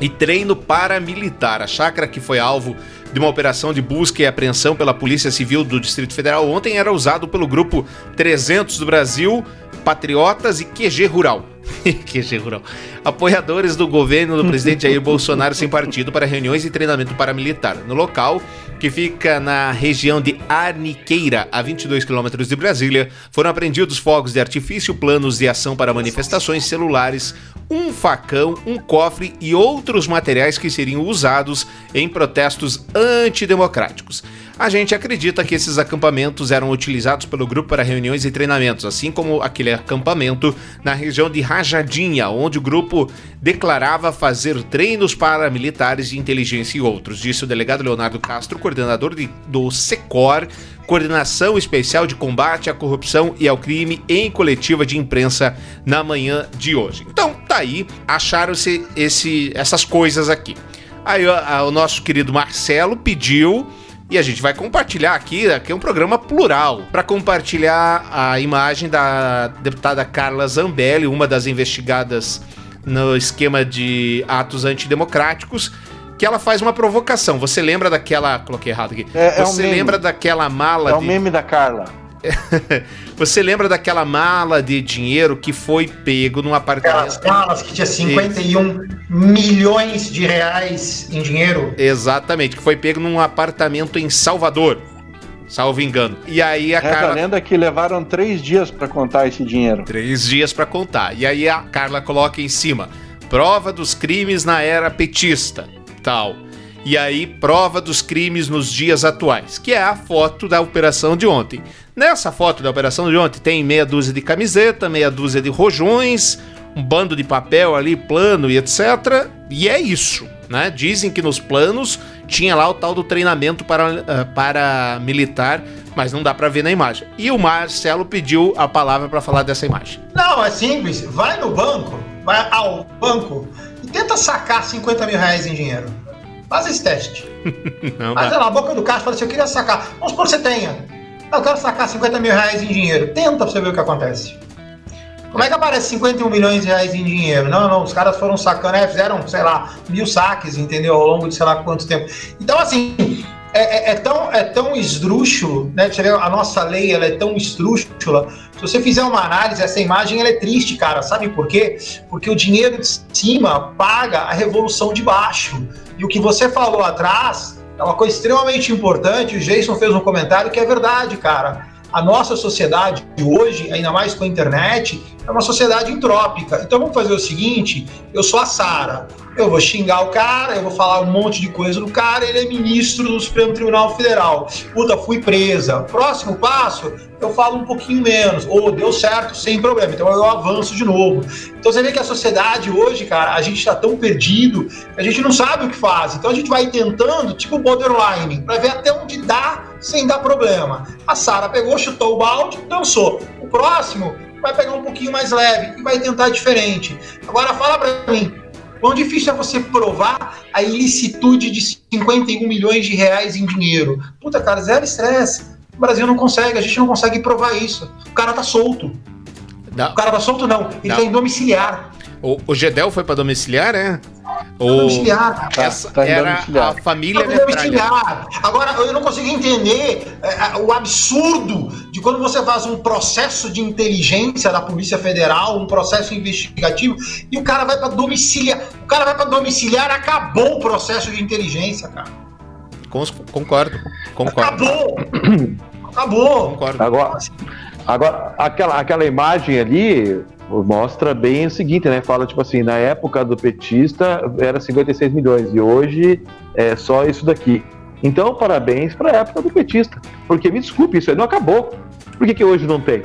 e treino paramilitar. A chácara que foi alvo de uma operação de busca e apreensão pela Polícia Civil do Distrito Federal ontem era usado pelo grupo 300 do Brasil, Patriotas e QG Rural. QG Rural. Apoiadores do governo do presidente Jair Bolsonaro sem partido para reuniões e treinamento paramilitar. No local, que fica na região de Arniqueira, a 22 quilômetros de Brasília, foram apreendidos fogos de artifício, planos de ação para manifestações celulares, um facão, um cofre e outros materiais que seriam usados em protestos antidemocráticos. A gente acredita que esses acampamentos eram utilizados pelo grupo para reuniões e treinamentos, assim como aquele acampamento na região de Rajadinha, onde o grupo declarava fazer treinos paramilitares de inteligência e outros, disse o delegado Leonardo Castro, coordenador de, do SECOR, Coordenação Especial de Combate à Corrupção e ao Crime em coletiva de imprensa na manhã de hoje. Então, tá aí, acharam-se essas coisas aqui. Aí a, o nosso querido Marcelo pediu e a gente vai compartilhar aqui, aqui é um programa plural, para compartilhar a imagem da deputada Carla Zambelli, uma das investigadas no esquema de atos antidemocráticos, que ela faz uma provocação. Você lembra daquela. Coloquei errado aqui. É, é Você um lembra daquela mala. É o de... meme da Carla. Você lembra daquela mala de dinheiro que foi pego num apartamento? Aquelas malas que tinha 51 milhões de reais em dinheiro? Exatamente, que foi pego num apartamento em Salvador salvo engano. E aí a Reza Carla. lenda que levaram três dias para contar esse dinheiro. Três dias para contar. E aí a Carla coloca em cima: prova dos crimes na era petista, tal. E aí, prova dos crimes nos dias atuais, que é a foto da operação de ontem. Nessa foto da operação de ontem tem meia dúzia de camiseta, meia dúzia de rojões, um bando de papel ali, plano e etc. E é isso, né? Dizem que nos planos tinha lá o tal do treinamento para, uh, para militar, mas não dá para ver na imagem. E o Marcelo pediu a palavra para falar dessa imagem. Não, é simples. Vai no banco, vai ao banco e tenta sacar 50 mil reais em dinheiro. Faz esse teste. não, Faz lá, a boca do caixa fala assim: eu queria sacar. Vamos supor que você tenha. Eu quero sacar 50 mil reais em dinheiro. Tenta pra você ver o que acontece. Como é que aparece 51 milhões de reais em dinheiro? Não, não, os caras foram sacando, é, fizeram, sei lá, mil saques, entendeu? Ao longo de sei lá quanto tempo. Então, assim, é, é, é, tão, é tão esdrúxulo, né? Você vê, a nossa lei ela é tão esdrúxula. Se você fizer uma análise, essa imagem ela é triste, cara. Sabe por quê? Porque o dinheiro de cima paga a revolução de baixo. E o que você falou atrás é uma coisa extremamente importante. O Jason fez um comentário que é verdade, cara. A nossa sociedade de hoje, ainda mais com a internet, é uma sociedade entrópica. Então vamos fazer o seguinte: eu sou a Sara, eu vou xingar o cara, eu vou falar um monte de coisa do cara, ele é ministro do Supremo Tribunal Federal. Puta, fui presa. Próximo passo, eu falo um pouquinho menos. Ou deu certo, sem problema. Então eu avanço de novo. Então você vê que a sociedade hoje, cara, a gente está tão perdido, a gente não sabe o que faz. Então a gente vai tentando, tipo borderline, para ver até onde dá sem dar problema. A Sara pegou, chutou o balde, dançou. O próximo vai pegar um pouquinho mais leve e vai tentar diferente. Agora fala para mim, Quão difícil é você provar a ilicitude de 51 milhões de reais em dinheiro? Puta, cara, zero estresse. O Brasil não consegue, a gente não consegue provar isso. O cara tá solto. Não. O cara tá solto, não. Ele não. tá em domiciliar. O, o Gedel foi para domiciliar, é? O... Domiciliar. Essa tá, tá era a família tá domiciliar. Agora, eu não consigo entender é, o absurdo de quando você faz um processo de inteligência da Polícia Federal, um processo investigativo, e o cara vai para domiciliar. O cara vai para domiciliar, acabou o processo de inteligência, cara. Concordo. Concordo. Acabou. acabou. Concordo. Agora, agora aquela, aquela imagem ali mostra bem o seguinte, né? Fala tipo assim, na época do petista era 56 milhões e hoje é só isso daqui. Então, parabéns para a época do petista. Porque me desculpe, isso aí não acabou. Por que, que hoje não tem?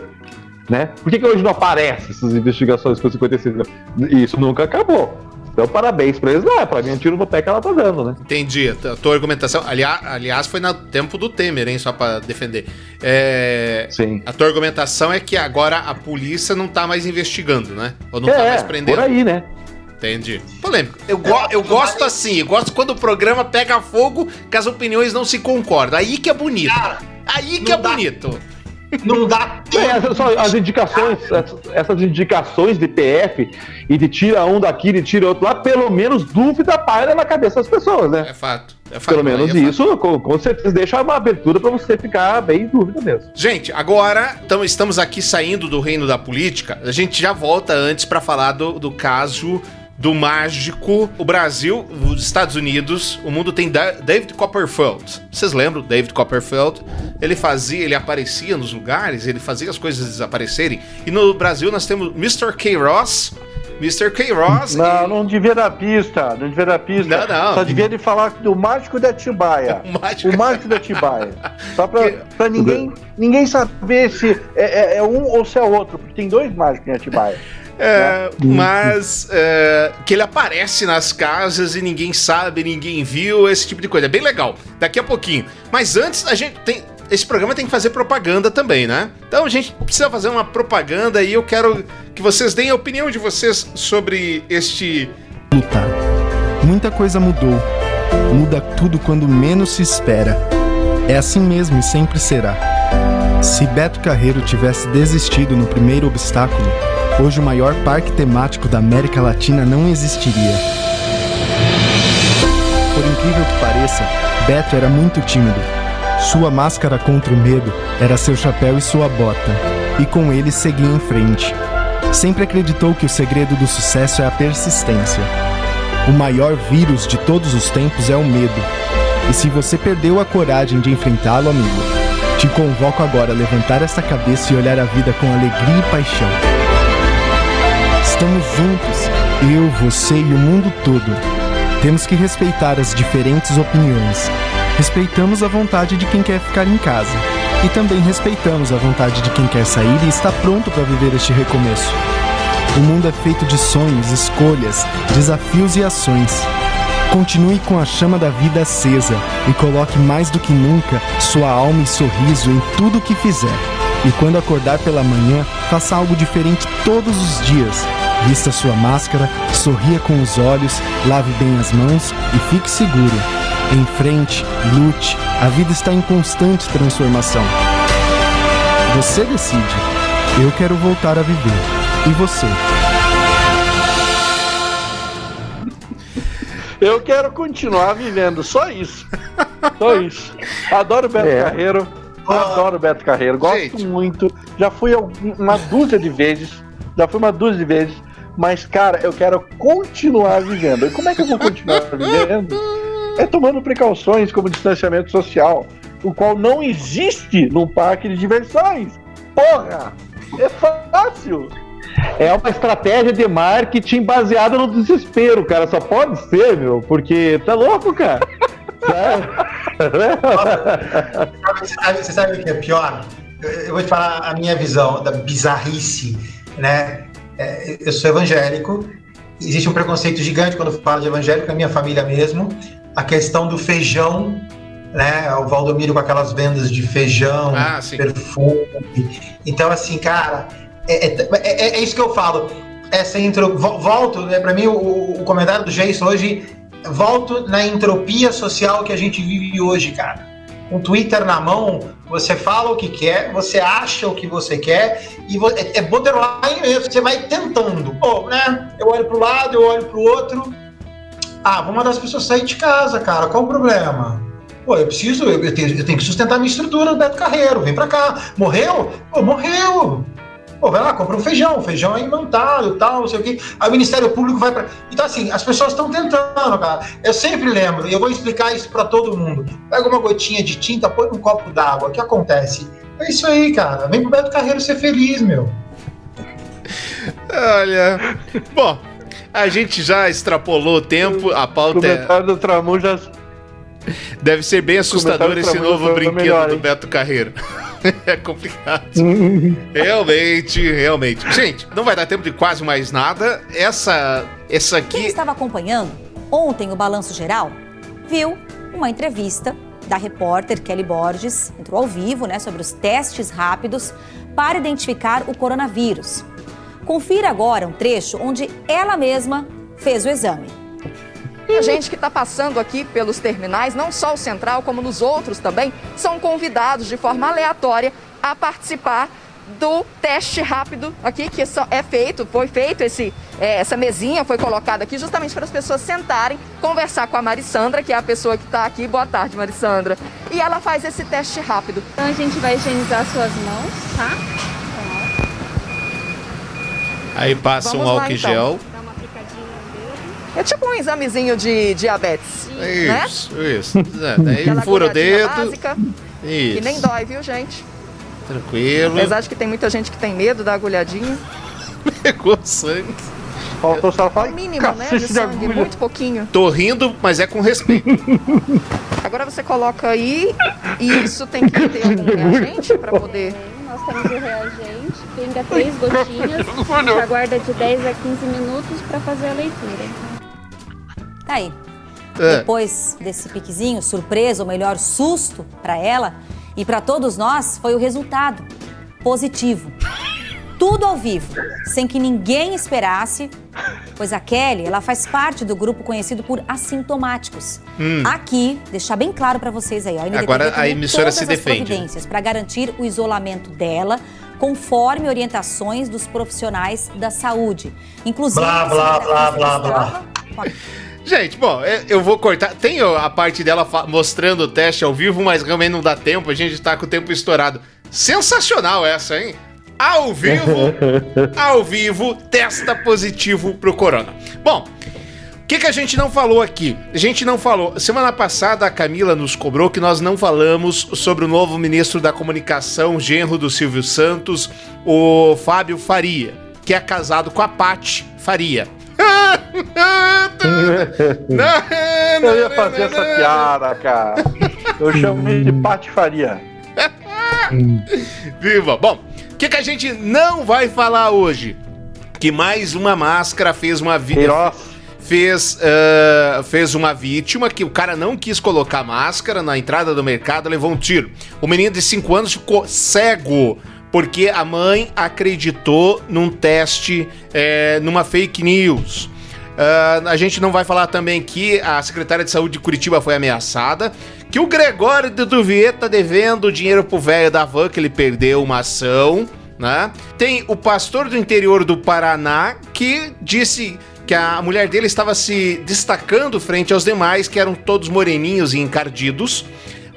Né? Por que, que hoje não aparece essas investigações com 56 milhões? Isso nunca acabou. Então, parabéns pra eles. Não, é pra mim é um tiro no pé que ela tá dando, né? Entendi. A tua argumentação. Aliás, aliás foi no tempo do Temer, hein? Só pra defender. É, Sim. A tua argumentação é que agora a polícia não tá mais investigando, né? Ou não tá é, tá mais prendendo. Por aí, né? Entendi. Polêmico. Eu, go eu gosto assim, eu gosto quando o programa pega fogo que as opiniões não se concordam. Aí que é bonito. Cara, aí que é dá. bonito. Não dá tempo. É, essas, as indicações, essas indicações de PF e de tira um daqui e tira outro lá, pelo menos dúvida paira na cabeça das pessoas, né? É fato. É fato pelo menos é isso, com, com, certeza, deixa uma abertura para você ficar bem em dúvida mesmo. Gente, agora então, estamos aqui saindo do reino da política. A gente já volta antes para falar do, do caso do mágico, o Brasil, os Estados Unidos, o mundo tem David Copperfield. Vocês lembram David Copperfield? Ele fazia, ele aparecia nos lugares, ele fazia as coisas desaparecerem. E no Brasil nós temos Mr. K. Ross. Mr. K. Ross. Não, e... não devia dar pista, não devia dar pista. Não, não. Só devia de falar do mágico da Tibaia. o, mágico... o mágico da Tibaia. Só pra, que... pra ninguém, ninguém saber se é, é, é um ou se é outro, porque tem dois mágicos em Atibaia. É, mas é, que ele aparece nas casas e ninguém sabe, ninguém viu, esse tipo de coisa. É bem legal. Daqui a pouquinho. Mas antes, a gente tem. Esse programa tem que fazer propaganda também, né? Então a gente precisa fazer uma propaganda e eu quero que vocês deem a opinião de vocês sobre este. Lutar. Muita coisa mudou. Muda tudo quando menos se espera. É assim mesmo e sempre será. Se Beto Carreiro tivesse desistido no primeiro obstáculo, hoje o maior parque temático da América Latina não existiria. Por incrível que pareça, Beto era muito tímido. Sua máscara contra o medo era seu chapéu e sua bota, e com ele seguia em frente. Sempre acreditou que o segredo do sucesso é a persistência. O maior vírus de todos os tempos é o medo. E se você perdeu a coragem de enfrentá-lo, amigo, te convoco agora a levantar essa cabeça e olhar a vida com alegria e paixão. Estamos juntos, eu, você e o mundo todo. Temos que respeitar as diferentes opiniões. Respeitamos a vontade de quem quer ficar em casa. E também respeitamos a vontade de quem quer sair e está pronto para viver este recomeço. O mundo é feito de sonhos, escolhas, desafios e ações. Continue com a chama da vida acesa e coloque mais do que nunca sua alma e sorriso em tudo o que fizer. E quando acordar pela manhã, faça algo diferente todos os dias Vista sua máscara, sorria com os olhos, lave bem as mãos e fique seguro. Em frente, lute, a vida está em constante transformação. Você decide. Eu quero voltar a viver. E você? Eu quero continuar vivendo, só isso. Só isso. Adoro Beto é. Carreiro. Adoro Beto Carreiro. Gosto Gente. muito. Já fui uma dúzia de vezes. Já fui uma dúzia de vezes mas, cara, eu quero continuar vivendo. E como é que eu vou continuar vivendo? É tomando precauções como distanciamento social, o qual não existe num parque de diversões. Porra! É fácil! É uma estratégia de marketing baseada no desespero, cara. Só pode ser, meu, porque tá louco, cara. você, sabe, você sabe o que é pior? Eu, eu, vou te falar a minha visão da bizarrice, né? É, eu sou evangélico, existe um preconceito gigante quando falo de evangélico na minha família mesmo. A questão do feijão, né? O Valdomiro com aquelas vendas de feijão, ah, perfume. Então, assim, cara, é, é, é, é, isso que eu falo. Essa intro, volto, né? Para mim, o, o comentário do Jason hoje volto na entropia social que a gente vive hoje, cara. O Twitter na mão, você fala o que quer, você acha o que você quer, e é, é borderline mesmo, você vai tentando. Pô, né? Eu olho pro lado, eu olho pro outro. Ah, vou mandar as pessoas sair de casa, cara, qual o problema? Pô, eu preciso, eu, tenho, eu tenho que sustentar minha estrutura Beto Carreiro, vem pra cá. Morreu? Pô, morreu. Pô, vai lá, compra um feijão, feijão é imantado tal, não sei o quê. Aí o Ministério Público vai para. Então, assim, as pessoas estão tentando, cara. Eu sempre lembro, e eu vou explicar isso para todo mundo. Pega uma gotinha de tinta, põe num copo d'água. O que acontece? É isso aí, cara. Vem pro Beto Carreiro ser feliz, meu. Olha. Bom, a gente já extrapolou o tempo, a pauta o é. do Tramon já. Deve ser bem assustador esse novo brinquedo melhor, do Beto Carreiro. é complicado. realmente, realmente. Gente, não vai dar tempo de quase mais nada. Essa, essa aqui. Quem estava acompanhando ontem o balanço geral viu uma entrevista da repórter Kelly Borges, entrou ao vivo, né, sobre os testes rápidos para identificar o coronavírus. Confira agora um trecho onde ela mesma fez o exame. A gente que está passando aqui pelos terminais, não só o Central, como nos outros também, são convidados de forma aleatória a participar do teste rápido aqui que é feito, foi feito esse, é, essa mesinha foi colocada aqui justamente para as pessoas sentarem, conversar com a Marissandra, que é a pessoa que está aqui. Boa tarde, Marissandra. E ela faz esse teste rápido. Então a gente vai higienizar suas mãos, tá? Aí passa Vamos um álcool então. gel. É tipo um examezinho de diabetes. Isso, né? isso. É, daí fura o dedo. Básica, isso. E nem dói, viu, gente? Tranquilo. Apesar de que tem muita gente que tem medo da agulhadinha. Pegou sangue. Faltou só falar. É mínimo, né? De sangue, muito pouquinho. Tô rindo, mas é com respeito. Agora você coloca aí e isso tem que ter algum reagente para poder. Nós temos o reagente, pinga três gotinhas, a gente aguarda de 10 a 15 minutos para fazer a leitura. Tá aí. É. Depois desse piquezinho, surpresa, ou melhor, susto para ela e para todos nós, foi o resultado positivo. Tudo ao vivo, sem que ninguém esperasse, pois a Kelly, ela faz parte do grupo conhecido por assintomáticos. Hum. Aqui, deixar bem claro para vocês aí, ó, a Agora a emissora se defende. providências para garantir o isolamento dela, conforme orientações dos profissionais da saúde. Inclusive, blá, blá, blá, blá, blá. Gente, bom, é, eu vou cortar. Tem a parte dela mostrando o teste ao vivo, mas realmente não dá tempo, a gente tá com o tempo estourado. Sensacional essa, hein? Ao vivo, ao vivo, testa positivo pro corona. Bom, o que, que a gente não falou aqui? A gente não falou. Semana passada a Camila nos cobrou que nós não falamos sobre o novo ministro da comunicação, genro do Silvio Santos, o Fábio Faria, que é casado com a Pati Faria. Eu ia fazer essa piada, cara. Eu chamei de patifaria. Viva! Bom, o que, que a gente não vai falar hoje? Que mais uma máscara fez uma vítima. Fez, uh, fez uma vítima que o cara não quis colocar máscara na entrada do mercado, levou um tiro. O menino de 5 anos ficou cego porque a mãe acreditou num teste, é, numa fake news. Uh, a gente não vai falar também que a secretária de saúde de Curitiba foi ameaçada, que o Gregório de Duvier tá devendo dinheiro pro velho da van, que ele perdeu uma ação, né? Tem o pastor do interior do Paraná que disse que a mulher dele estava se destacando frente aos demais, que eram todos moreninhos e encardidos.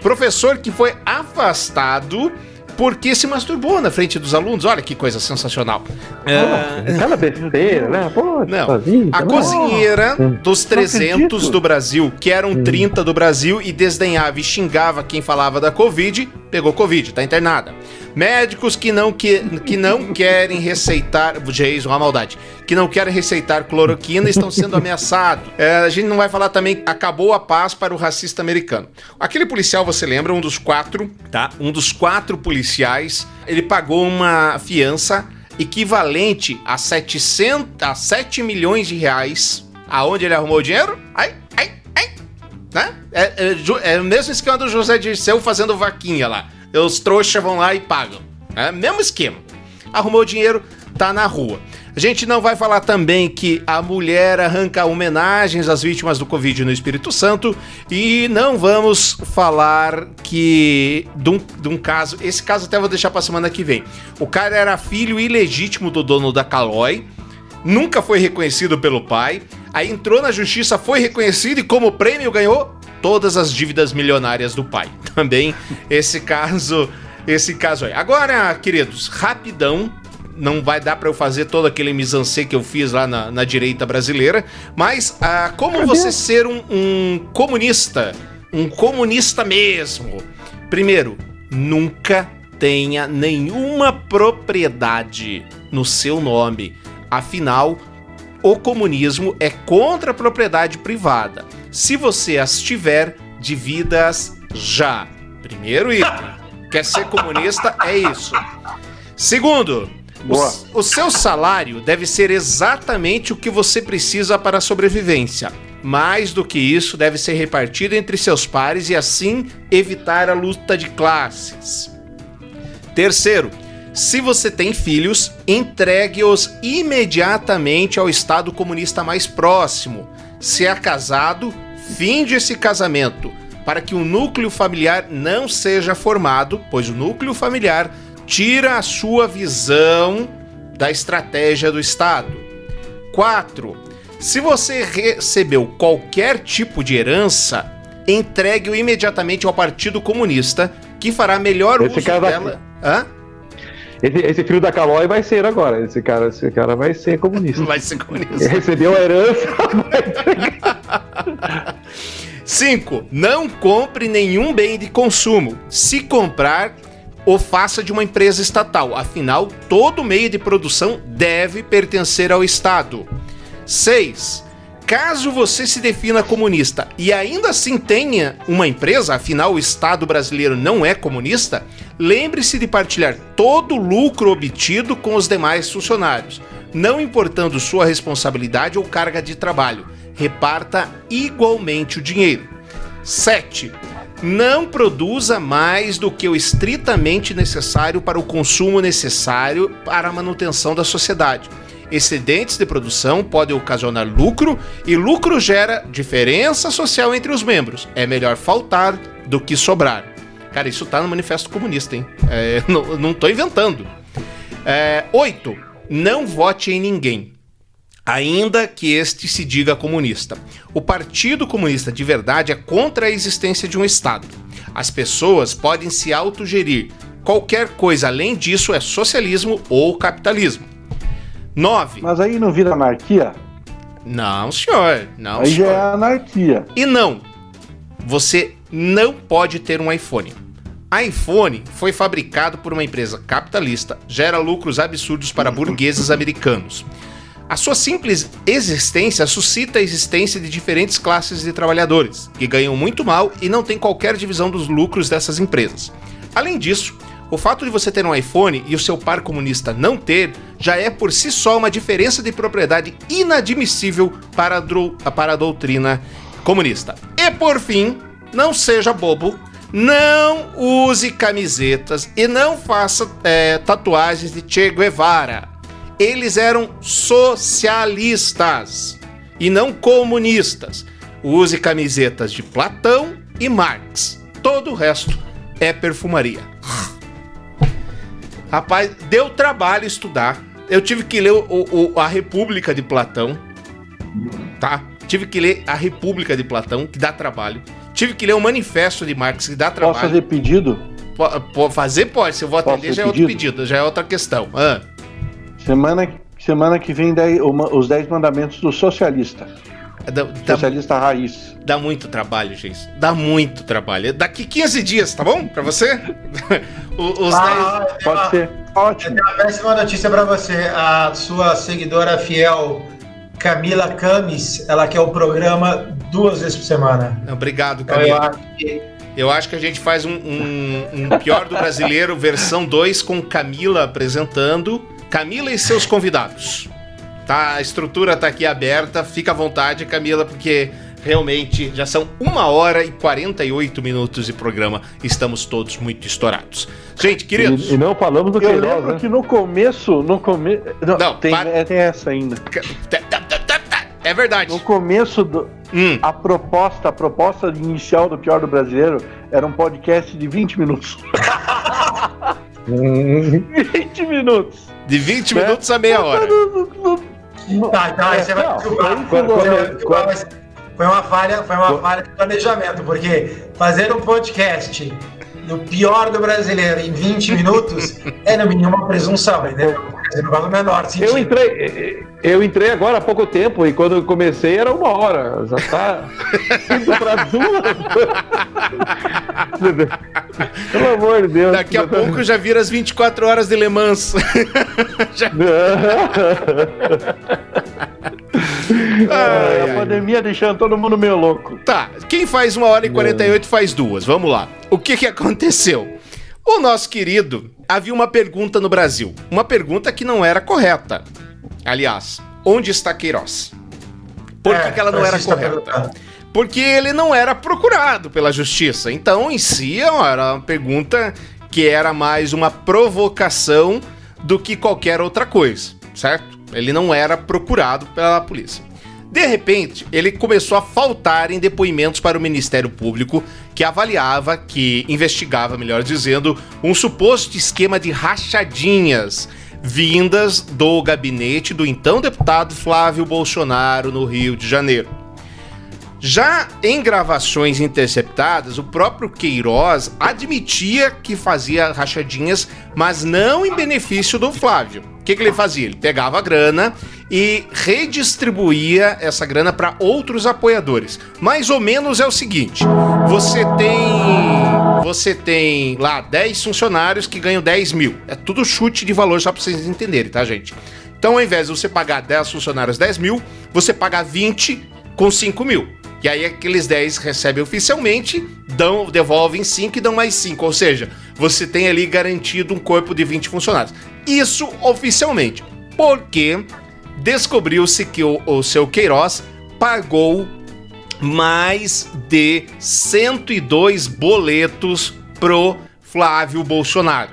Professor que foi afastado porque se masturbou na frente dos alunos. Olha que coisa sensacional. é... Aquela besteira, né? Pô. Não, sozinho, a cozinheira dos 300 do Brasil, que eram 30 do Brasil e desdenhava e xingava quem falava da Covid, pegou Covid, tá internada. Médicos que não, que, que não querem receitar. Jason, a maldade. Que não querem receitar cloroquina estão sendo ameaçados. É, a gente não vai falar também. Acabou a paz para o racista americano. Aquele policial, você lembra? Um dos quatro, tá? Um dos quatro policiais. Ele pagou uma fiança equivalente a 700, a 7 milhões de reais. Aonde ele arrumou o dinheiro? Ai, ai, ai. Né? É, é, é o mesmo esquema do José Dirceu fazendo vaquinha lá. Os trouxas vão lá e pagam. É mesmo esquema. Arrumou o dinheiro, tá na rua. A gente não vai falar também que a mulher arranca homenagens às vítimas do Covid no Espírito Santo e não vamos falar que de um, de um caso, esse caso até vou deixar pra semana que vem. O cara era filho ilegítimo do dono da Calói, nunca foi reconhecido pelo pai, aí entrou na justiça, foi reconhecido e como prêmio ganhou todas as dívidas milionárias do pai. Também esse caso, esse caso aí. Agora, queridos, rapidão, não vai dar pra eu fazer todo aquele mise-en-scène que eu fiz lá na, na direita brasileira, mas ah, como você ser um, um comunista, um comunista mesmo. Primeiro, nunca tenha nenhuma propriedade no seu nome. Afinal, o comunismo é contra a propriedade privada. Se você as tiver, divida-as já. Primeiro item. Quer ser comunista? É isso. Segundo, o, o seu salário deve ser exatamente o que você precisa para a sobrevivência. Mais do que isso, deve ser repartido entre seus pares e assim evitar a luta de classes. Terceiro, se você tem filhos, entregue-os imediatamente ao Estado comunista mais próximo. Se é casado, finde esse casamento, para que o núcleo familiar não seja formado, pois o núcleo familiar tira a sua visão da estratégia do Estado. 4. Se você recebeu qualquer tipo de herança, entregue-o imediatamente ao Partido Comunista, que fará melhor Esse uso dela. Hã? Esse, esse filho da Calói vai ser agora. Esse cara, esse cara vai ser comunista. Vai ser comunista. Recebeu a herança. 5. Não compre nenhum bem de consumo. Se comprar, o faça de uma empresa estatal. Afinal, todo meio de produção deve pertencer ao Estado. 6. Caso você se defina comunista e ainda assim tenha uma empresa, afinal o Estado brasileiro não é comunista, lembre-se de partilhar todo o lucro obtido com os demais funcionários, não importando sua responsabilidade ou carga de trabalho. Reparta igualmente o dinheiro. 7. Não produza mais do que o estritamente necessário para o consumo necessário para a manutenção da sociedade. Excedentes de produção podem ocasionar lucro e lucro gera diferença social entre os membros. É melhor faltar do que sobrar. Cara, isso tá no Manifesto Comunista, hein? É, não, não tô inventando. 8. não vote em ninguém ainda que este se diga comunista. O Partido Comunista de verdade é contra a existência de um Estado. As pessoas podem se autogerir. Qualquer coisa além disso é socialismo ou capitalismo. 9. Mas aí não vira anarquia? Não, senhor. Não, aí senhor. já é anarquia. E não, você não pode ter um iPhone. iPhone foi fabricado por uma empresa capitalista, gera lucros absurdos para burgueses americanos. A sua simples existência suscita a existência de diferentes classes de trabalhadores, que ganham muito mal e não têm qualquer divisão dos lucros dessas empresas. Além disso, o fato de você ter um iPhone e o seu par comunista não ter já é por si só uma diferença de propriedade inadmissível para a, para a doutrina comunista. E por fim, não seja bobo, não use camisetas e não faça é, tatuagens de Che Guevara. Eles eram socialistas e não comunistas. Use camisetas de Platão e Marx. Todo o resto é perfumaria. Rapaz, deu trabalho estudar. Eu tive que ler o- o- a República de Platão, tá? Tive que ler a República de Platão, que dá trabalho. Tive que ler o Manifesto de Marx, que dá trabalho. Posso fazer pedido? Po- po- fazer pode, se eu vou atender já é outro pedido? já é outra questão. Ah, Semana, Semana que vem daí, uma, os 10 mandamentos do socialista. Dá, dá, socialista raiz. Dá muito trabalho, gente. Dá muito trabalho. Daqui 15 dias, tá bom? Pra você? os ah, 10... Pode uma, ser. Ótimo. Eu tenho uma péssima notícia pra você. A sua seguidora fiel Camila Camis, ela quer o programa duas vezes por semana. Obrigado, Camila. Então, eu, acho que... eu acho que a gente faz um, um, um Pior do Brasileiro, versão 2, com Camila apresentando. Camila e seus convidados. Tá, a estrutura tá aqui aberta, fica à vontade, Camila, porque realmente já são uma hora e 48 minutos de programa. Estamos todos muito estourados. Gente, queridos. E, e não falamos do que Eu lembro né? que no começo. No começo. Não, não tem, para... é, tem essa ainda. É verdade. No começo do. Hum. A proposta, a proposta inicial do Pior do Brasileiro era um podcast de 20 minutos. 20 minutos. De 20 né? minutos a meia hora. Tá, então aí você vai desculpar. Foi uma falha, foi uma falha de planejamento, porque fazer um podcast no pior do brasileiro em 20 minutos é no mínimo uma presunção, entendeu? Não faz o menor sentido. Eu entrei, eu entrei agora há pouco tempo e quando comecei era uma hora. Já tá indo pra duas. Pelo amor de Deus. Daqui a pouco já vira as 24 horas de Le Mans. já... ai, a pandemia deixando todo mundo meio louco. Tá, quem faz uma hora e 48 faz duas. Vamos lá. O que que aconteceu? O nosso querido, havia uma pergunta no Brasil. Uma pergunta que não era correta. Aliás, onde está Queiroz? Por que, é, que ela não era correta? Porque ele não era procurado pela justiça. Então, em si, era uma pergunta que era mais uma provocação do que qualquer outra coisa, certo? Ele não era procurado pela polícia. De repente, ele começou a faltar em depoimentos para o Ministério Público, que avaliava, que investigava, melhor dizendo, um suposto esquema de rachadinhas vindas do gabinete do então deputado Flávio Bolsonaro no Rio de Janeiro. Já em gravações interceptadas, o próprio Queiroz admitia que fazia rachadinhas, mas não em benefício do Flávio. O que, que ele fazia? Ele pegava a grana e redistribuía essa grana para outros apoiadores. Mais ou menos é o seguinte: você tem. Você tem lá 10 funcionários que ganham 10 mil. É tudo chute de valor, só para vocês entenderem, tá, gente? Então, ao invés de você pagar 10 funcionários 10 mil, você paga 20 com 5 mil. E aí aqueles 10 recebem oficialmente, dão, devolvem 5 e dão mais 5. Ou seja, você tem ali garantido um corpo de 20 funcionários. Isso oficialmente. Porque descobriu-se que o, o seu Queiroz pagou mais de 102 boletos pro Flávio Bolsonaro.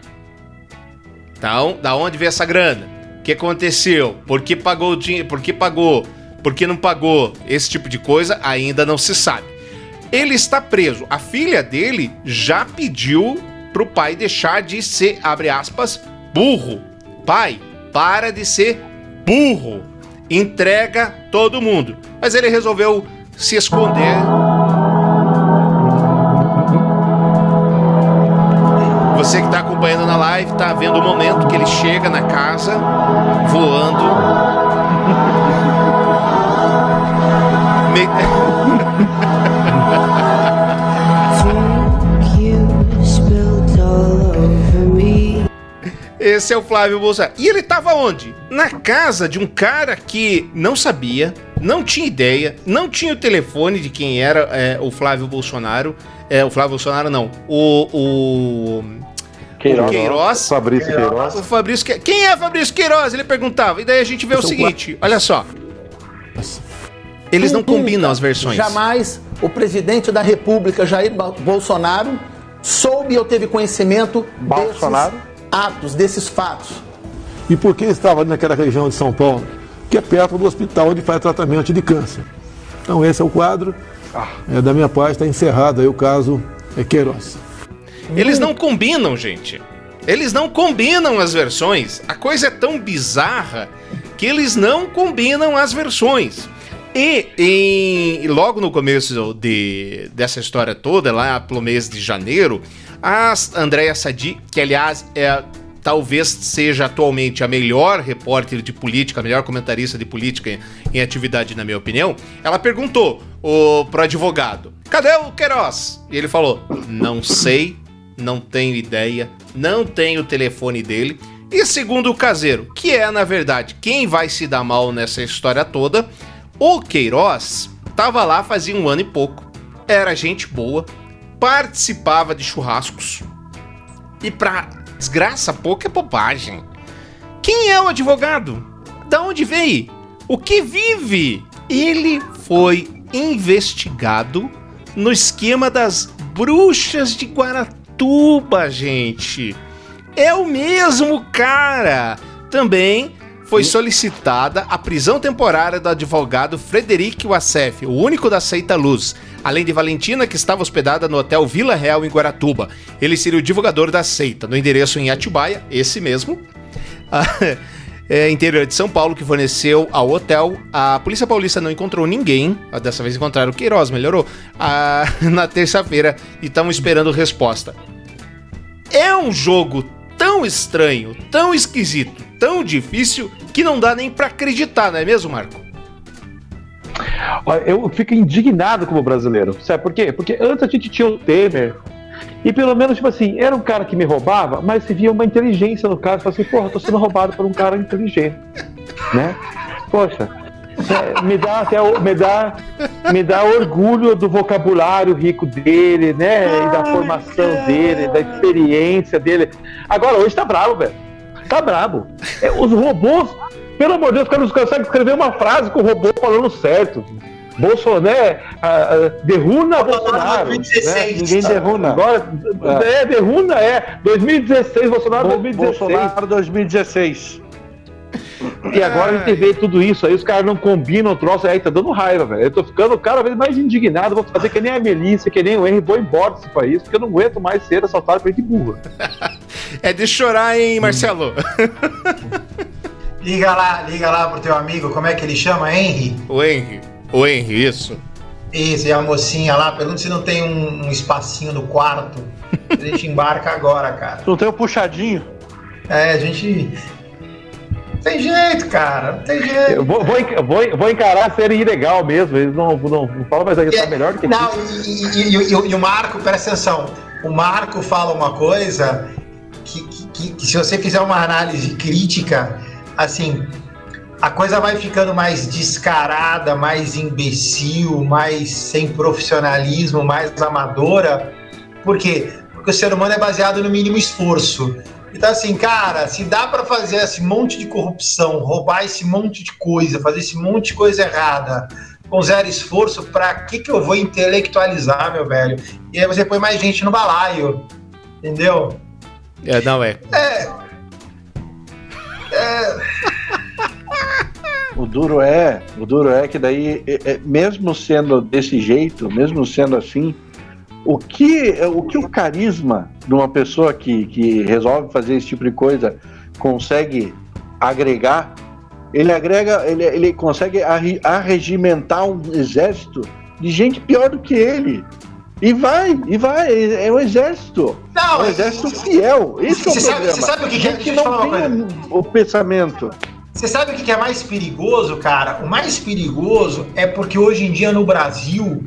Então, da onde veio essa grana? O que aconteceu? Por que pagou o dinheiro? Por que pagou? Por que não pagou? Esse tipo de coisa ainda não se sabe. Ele está preso. A filha dele já pediu pro pai deixar de ser, abre aspas, burro. Pai, para de ser burro. Entrega todo mundo. Mas ele resolveu se esconder. Você que está acompanhando na live, está vendo o momento que ele chega na casa voando. Esse é o Flávio Bolsonaro. E ele estava onde? Na casa de um cara que não sabia, não tinha ideia, não tinha o telefone de quem era é, o Flávio Bolsonaro. É, o Flávio Bolsonaro não. O. o... Queiroz. O Queiroz. Fabrício Queiroz. O Fabrício Que... Quem é Fabrício Queiroz? Ele perguntava. E daí a gente vê o seguinte: olha só. Eles não combinam as versões. Jamais o presidente da República, Jair Bolsonaro, soube ou teve conhecimento Bolsonaro? desses atos, desses fatos. E por que estava naquela região de São Paulo? Que é perto do hospital onde faz tratamento de câncer. Então esse é o quadro. Ah. É, da minha parte está encerrado aí o caso é Queiroz. Eles não combinam, gente. Eles não combinam as versões. A coisa é tão bizarra que eles não combinam as versões. E em, logo no começo de, dessa história toda, lá pelo mês de janeiro, a Andréia Sadi, que aliás é talvez seja atualmente a melhor repórter de política, a melhor comentarista de política em, em atividade, na minha opinião, ela perguntou o, pro advogado: cadê o Queiroz? E ele falou: não sei, não tenho ideia, não tenho o telefone dele. E segundo o caseiro, que é na verdade quem vai se dar mal nessa história toda, o Queiroz tava lá fazia um ano e pouco, era gente boa, participava de churrascos. E pra desgraça pouca é bobagem. Quem é o advogado? Da onde veio? O que vive? Ele foi investigado no esquema das bruxas de Guaratuba, gente. É o mesmo cara. Também foi solicitada a prisão temporária do advogado Frederic Wassef, o único da seita Luz, além de Valentina, que estava hospedada no Hotel Vila Real em Guaratuba. Ele seria o divulgador da seita, no endereço em Atibaia, esse mesmo. é, interior de São Paulo, que forneceu ao hotel. A Polícia Paulista não encontrou ninguém. Dessa vez encontraram o Queiroz, melhorou. Ah, na terça-feira e estão esperando resposta. É um jogo tão estranho, tão esquisito, tão difícil que não dá nem para acreditar, não é mesmo, Marco? Eu fico indignado como brasileiro. Sabe por quê? Porque antes a gente tinha o Temer. E pelo menos, tipo assim, era um cara que me roubava, mas se via uma inteligência no cara. Falei assim, porra, tô sendo roubado por um cara inteligente. Né? Poxa, é, me dá até me dá me dá orgulho do vocabulário rico dele, né? E da formação dele, da experiência dele. Agora hoje tá bravo, velho. Tá bravo. É, os robôs, pelo amor de Deus, os caras não conseguem escrever uma frase com o robô falando certo. Bolsonaro, né? derruna Bolsonaro. 2016, né? Ninguém derruna. Agora, é. é, derruna é. 2016, Bolsonaro Bo 2016. Bolsonaro 2016. E agora a gente vê tudo isso aí, os caras não combinam o troço, aí tá dando raiva, velho. Eu tô ficando cada vez mais indignado, vou fazer que nem a Melissa, que nem o Henry, vou embora desse país, porque eu não aguento mais ser assaltado por gente burra. é de chorar, hein, Marcelo? liga lá, liga lá pro teu amigo, como é que ele chama, Henry? O Henry, o Henry, isso. Isso, e a mocinha lá, pergunta se não tem um, um espacinho no quarto. A gente embarca agora, cara. Não tem o um puxadinho? É, a gente tem jeito, cara. Não tem jeito. Eu vou, vou, vou, vou encarar ser ilegal mesmo. Eles não, não, não falam, mas aí tá melhor do que Não, e, e, e, e, o Marco, presta atenção. O Marco fala uma coisa que, que, que, se você fizer uma análise crítica, assim, a coisa vai ficando mais descarada, mais imbecil, mais sem profissionalismo, mais amadora. Por quê? Porque o ser humano é baseado no mínimo esforço. Então, assim, cara, se dá para fazer esse monte de corrupção, roubar esse monte de coisa, fazer esse monte de coisa errada, com zero esforço, pra que, que eu vou intelectualizar, meu velho? E aí você põe mais gente no balaio, entendeu? É, não é. É. É. O duro é, o duro é que daí, é, é, mesmo sendo desse jeito, mesmo sendo assim, o que, o que o carisma de uma pessoa que, que resolve fazer esse tipo de coisa consegue agregar, ele agrega, ele, ele consegue arregimentar um exército de gente pior do que ele. E vai, e vai, é um exército. Não, é um exército fiel. Esse é o problema. Você sabe o que, que, que não tem o pensamento. Você sabe o que é mais perigoso, cara? O mais perigoso é porque hoje em dia no Brasil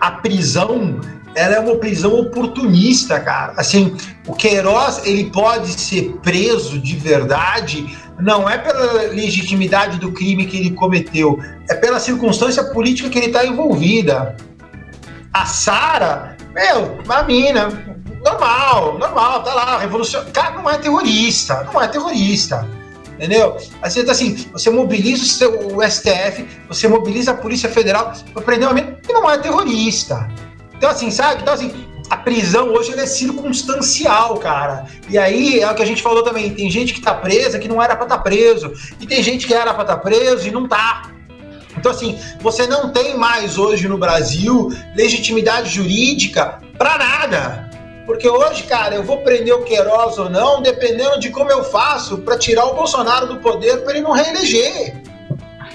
a prisão ela é uma prisão oportunista, cara. Assim, o Queiroz, ele pode ser preso de verdade, não é pela legitimidade do crime que ele cometeu, é pela circunstância política que ele está envolvida. A Sara, meu, uma mina, normal, normal, tá lá, revolução. Cara, não é terrorista, não é terrorista. Entendeu? Assim, assim, você mobiliza o, seu, o STF, você mobiliza a Polícia Federal para prender uma mina que não é terrorista. Então, assim, sabe? Então, assim, a prisão hoje é circunstancial, cara. E aí é o que a gente falou também. Tem gente que tá presa que não era para estar tá preso. E tem gente que era para estar tá preso e não tá. Então, assim, você não tem mais hoje no Brasil legitimidade jurídica para nada. Porque hoje, cara, eu vou prender o Queiroz ou não, dependendo de como eu faço para tirar o Bolsonaro do poder para ele não reeleger.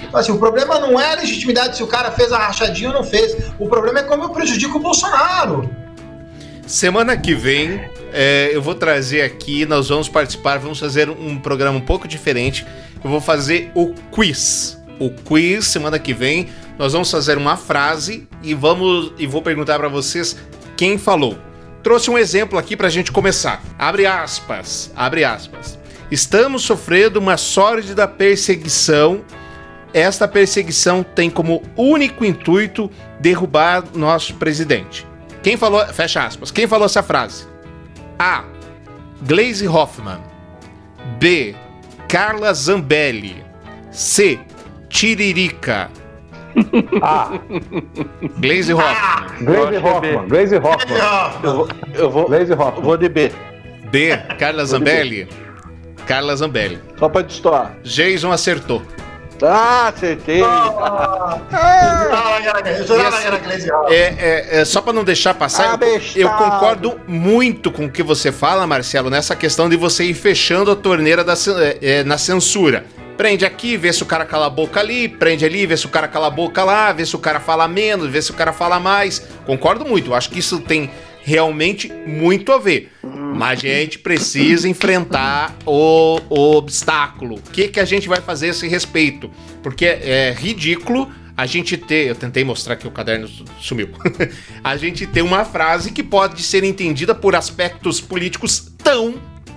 Então, assim, o problema não é a legitimidade se o cara fez a rachadinha ou não fez. O problema é como eu prejudico o Bolsonaro. Semana que vem é, eu vou trazer aqui, nós vamos participar, vamos fazer um programa um pouco diferente. Eu vou fazer o quiz. O quiz semana que vem nós vamos fazer uma frase e vamos e vou perguntar para vocês quem falou. Trouxe um exemplo aqui para a gente começar. Abre aspas, abre aspas. Estamos sofrendo uma sórdida perseguição. Esta perseguição tem como único intuito derrubar nosso presidente. Quem falou, fecha aspas, quem falou essa frase? A. Glaze Hoffman. B. Carla Zambelli. C. Tiririca. A. Glaze Hoffman. Glaze Hoffman. Glaze Hoffman. Eu vou, eu vou, Glaze Hoffman. vou de B. B. Carla Zambelli. Carla Zambelli. Só pra destoar. Jason acertou. Ah, acertei. É, é, é, só para não deixar passar, eu, eu concordo muito com o que você fala, Marcelo, nessa questão de você ir fechando a torneira da, é, é, na censura. Prende aqui, vê se o cara cala a boca ali, prende ali, vê se o cara cala a boca lá, vê se o cara fala menos, vê se o cara fala mais. Concordo muito, acho que isso tem realmente muito a ver. Mas a gente precisa enfrentar o, o obstáculo. O que, que a gente vai fazer a esse respeito? Porque é ridículo a gente ter. Eu tentei mostrar que o caderno sumiu. a gente ter uma frase que pode ser entendida por aspectos políticos tão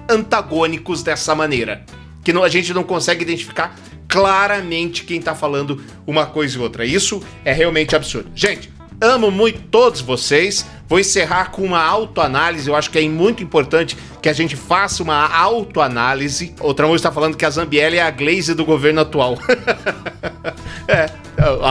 antagônicos dessa maneira. Que não, a gente não consegue identificar claramente quem tá falando uma coisa e outra. Isso é realmente absurdo. Gente, amo muito todos vocês. Vou encerrar com uma autoanálise. Eu acho que é muito importante que a gente faça uma autoanálise. O Tramujo está falando que a Zambiela é a Glaze do governo atual. é,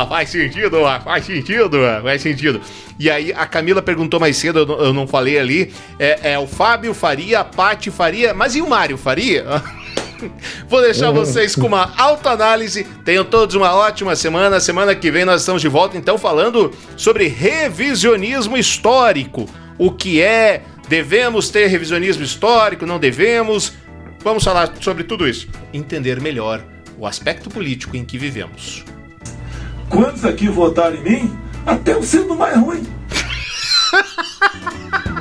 faz sentido, faz sentido, faz sentido. E aí a Camila perguntou mais cedo, eu não, eu não falei ali. É, é, o Fábio Faria, a Paty Faria, mas e o Mário Faria? Vou deixar vocês com uma autoanálise. Tenham todos uma ótima semana. Semana que vem nós estamos de volta, então, falando sobre revisionismo histórico. O que é? Devemos ter revisionismo histórico? Não devemos? Vamos falar sobre tudo isso. Entender melhor o aspecto político em que vivemos. Quantos aqui votaram em mim? Até eu sendo mais ruim.